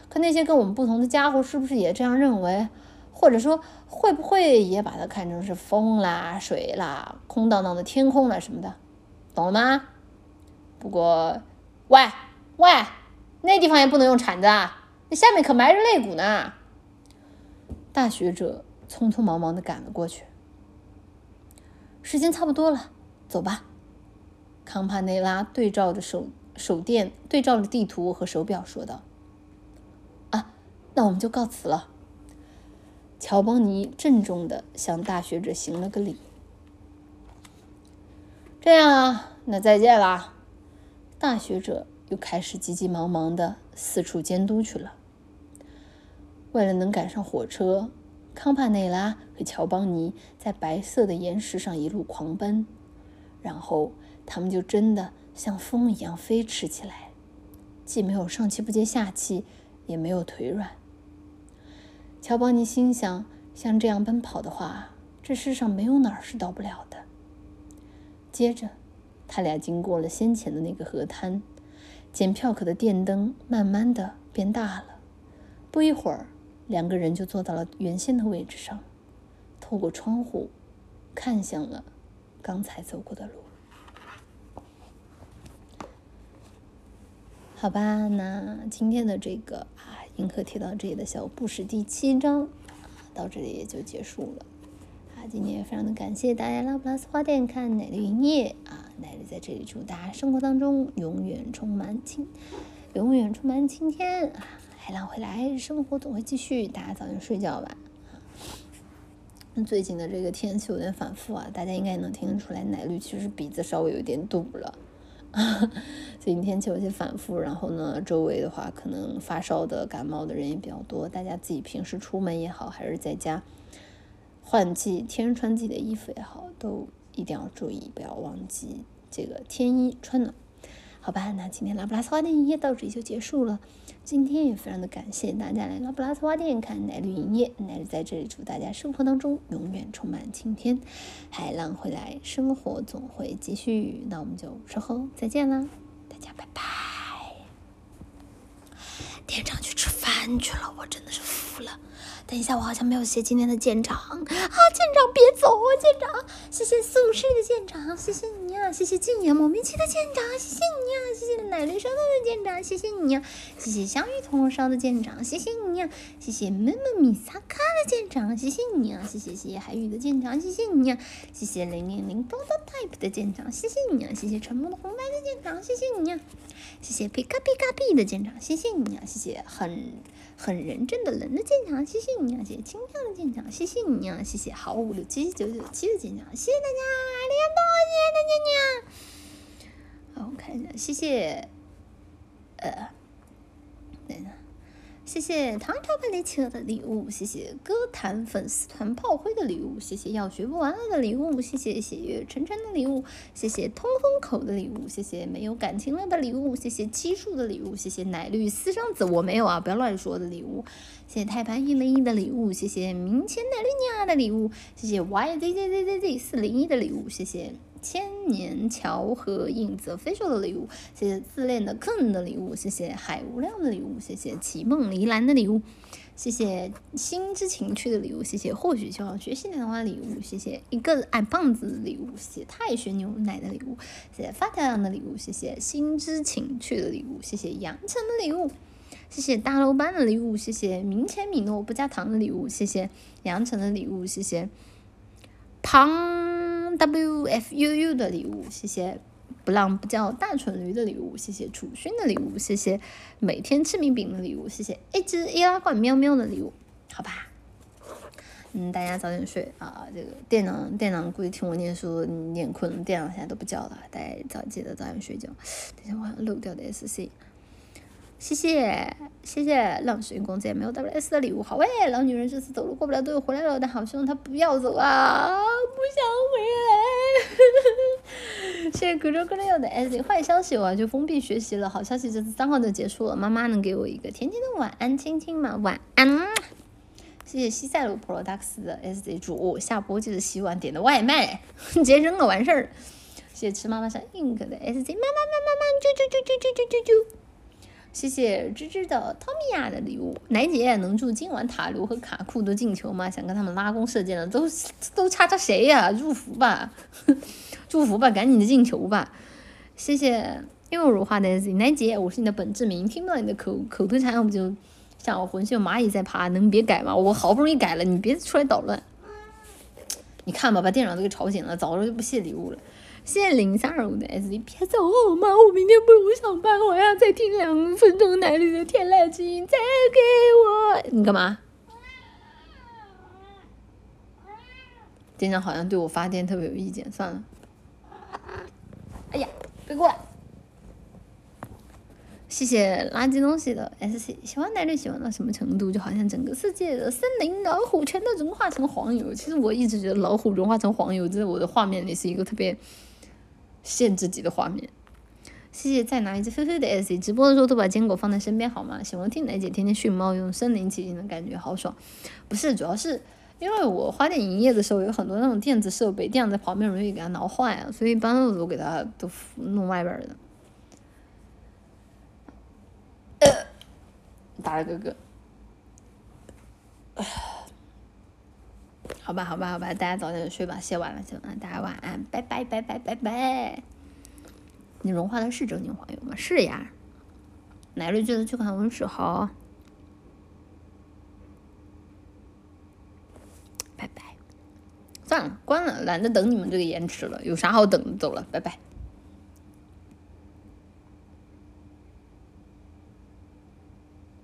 S2: 可那些跟我们不同的家伙，是不是也这样认为？或者说，会不会也把它看成是风啦、水啦、空荡荡的天空啦什么的？懂了吗？不过，喂喂，那地方也不能用铲子啊！那下面可埋着肋骨呢！大学者匆匆忙忙的赶了过去。时间差不多了，走吧。康帕内拉对照着手手电，对照着地图和手表，说道：“啊，那我们就告辞了。”乔邦尼郑重的向大学者行了个礼。这样啊，那再见啦！大学者又开始急急忙忙的四处监督去了。为了能赶上火车，康帕内拉和乔邦尼在白色的岩石上一路狂奔，然后他们就真的像风一样飞驰起来，既没有上气不接下气，也没有腿软。乔邦尼心想：像这样奔跑的话，这世上没有哪儿是到不了的。接着，他俩经过了先前的那个河滩，检票口的电灯慢慢的变大了，不一会儿。两个人就坐到了原先的位置上，透过窗户看向了刚才走过的路。好吧，那今天的这个啊《银河铁道这里的小故事》第七章，到这里也就结束了。啊，今天也非常的感谢大家来 Plus 花店看奶绿营业啊，奶绿在这里祝大家生活当中永远充满青，永远充满青天啊！海浪会来，生活总会继续，大家早点睡觉吧。最近的这个天气有点反复啊，大家应该也能听得出来，奶绿其实鼻子稍微有点堵了。最近天气有些反复，然后呢，周围的话可能发烧的、感冒的人也比较多。大家自己平时出门也好，还是在家换季、天穿自己的衣服也好，都一定要注意，不要忘记这个添衣穿暖。好吧，那今天拉布拉斯花店营业到这里就结束了。今天也非常的感谢大家来拉布拉斯花店看奶绿营业，奶绿在这里祝大家生活当中永远充满晴天，海浪会来，生活总会继续。那我们就之后再见啦，大家拜拜。店长去吃饭去了，我真的是服了。等一下，我好像没有谢今天的舰长啊！舰长别走啊，舰长！谢谢苏轼的舰长，谢谢你啊！谢谢静言莫名其的舰长，谢谢你啊！谢谢奶绿烧的舰长，谢谢你啊！谢谢香芋铜锣烧的舰长，谢谢你啊！谢谢闷闷米萨卡的舰长，谢谢你啊！谢谢谢谢海宇的舰长，谢谢你啊！谢谢零零零多多 type 的舰长，谢谢你啊！谢谢沉默的红白的舰长，谢谢你啊！谢谢皮卡皮卡比的舰长，谢谢你啊！谢谢很。很认真的人的进场，谢谢你啊！谢谢轻飘的进场，谢谢你啊！谢谢好五六七九九七的进场，谢谢大家，阿里多，谢谢大家。好，我看一下，谢谢，呃，等一下。谢谢唐朝派雷奇尔的礼物，谢谢歌坛粉丝团炮灰的礼物，谢谢要学不完了的礼物，谢谢血月沉沉的礼物，谢谢通风口的礼物，谢谢没有感情了的礼物，谢谢七树的礼物，谢谢奶绿私生子我没有啊，不要乱说的礼物，谢谢泰盘一零一的礼物，谢谢明前奶绿尼亚的礼物，谢谢 yzzzzz 四零一的礼物，谢谢。千年桥和影子飞兽的礼物，谢谢自恋的坑的礼物，谢谢海无量的礼物，谢谢绮梦离兰的礼物，谢谢心之情趣的礼物，谢谢或许就要学习的礼物，谢谢一个矮胖子的礼物，谢谢太学牛奶的礼物，谢谢发条羊的礼物，谢谢心之情趣的礼物，谢谢杨晨的礼物，谢谢大楼班的礼物，谢谢明前米诺不加糖的礼物，谢谢杨晨的礼物，谢谢胖。W F U U 的礼物，谢谢不浪不叫大蠢驴的礼物，谢谢楚勋的礼物，谢谢每天吃米饼的礼物，谢谢一只易拉罐喵喵的礼物，好吧，嗯，大家早点睡啊，这个店长店长估计听我念书念困了，店长现在都不叫了，大家早记得早点睡觉，等下我漏掉的 S C。谢谢谢谢浪水公子也没有 W S 的礼物，好喂，老女人这次走路过不了都有回来了，但好希望她不要走啊，不想回来。谢谢格州格雷奥的 S，坏消息我就封闭学习了，好消息这次三号就结束了，妈妈能给我一个甜甜的晚安亲亲吗？晚安。谢谢西塞罗 Products 的 S Z 主，下播记得洗碗点的外卖，直接扔了完事儿。谢谢吃妈妈上 ink 的 S Z，妈妈妈妈妈啾啾啾啾啾啾啾啾。谢谢芝芝的汤米亚的礼物，奶姐能祝今晚塔卢和卡库都进球吗？想跟他们拉弓射箭的都都叉叉谁呀？祝福吧，祝福吧，赶紧的进球吧！谢谢因为如花的奶姐，我是你的本志明，听不到你的口口头禅，我就像我浑身蚂蚁在爬，能别改吗？我好不容易改了，你别出来捣乱！你看吧，把店长都给吵醒了，早知道就不谢礼物了。谢谢零三二五的 S D，别走好吗？我明天不用上班，我要再听两分钟奶绿的天籁之音，再给我。你干嘛？店长好像对我发电特别有意见，算了。哎呀，别过来！谢谢垃圾东西的 S C，喜欢奶绿喜欢到什么程度？就好像整个世界的森林老虎全都融化成黄油。其实我一直觉得老虎融化成黄油，在我的画面里是一个特别。限制级的画面，谢谢再拿一只飞飞的 S C，直播的时候都把坚果放在身边好吗？喜欢听奶姐天天训猫，用身临其境的感觉好爽。不是，主要是因为我花店营业的时候有很多那种电子设备，店长在旁边容易给它挠坏啊，所以一般都我给它都弄外边的。打了个嗝。好吧好吧好吧大家早点睡吧写完了写完了大家晚安拜拜拜拜。拜拜你融化的是正经黄油吗？是呀奶绿记得去看文室好。拜拜。算了关了懒得等你们这个延迟了有啥好等？的走了拜拜。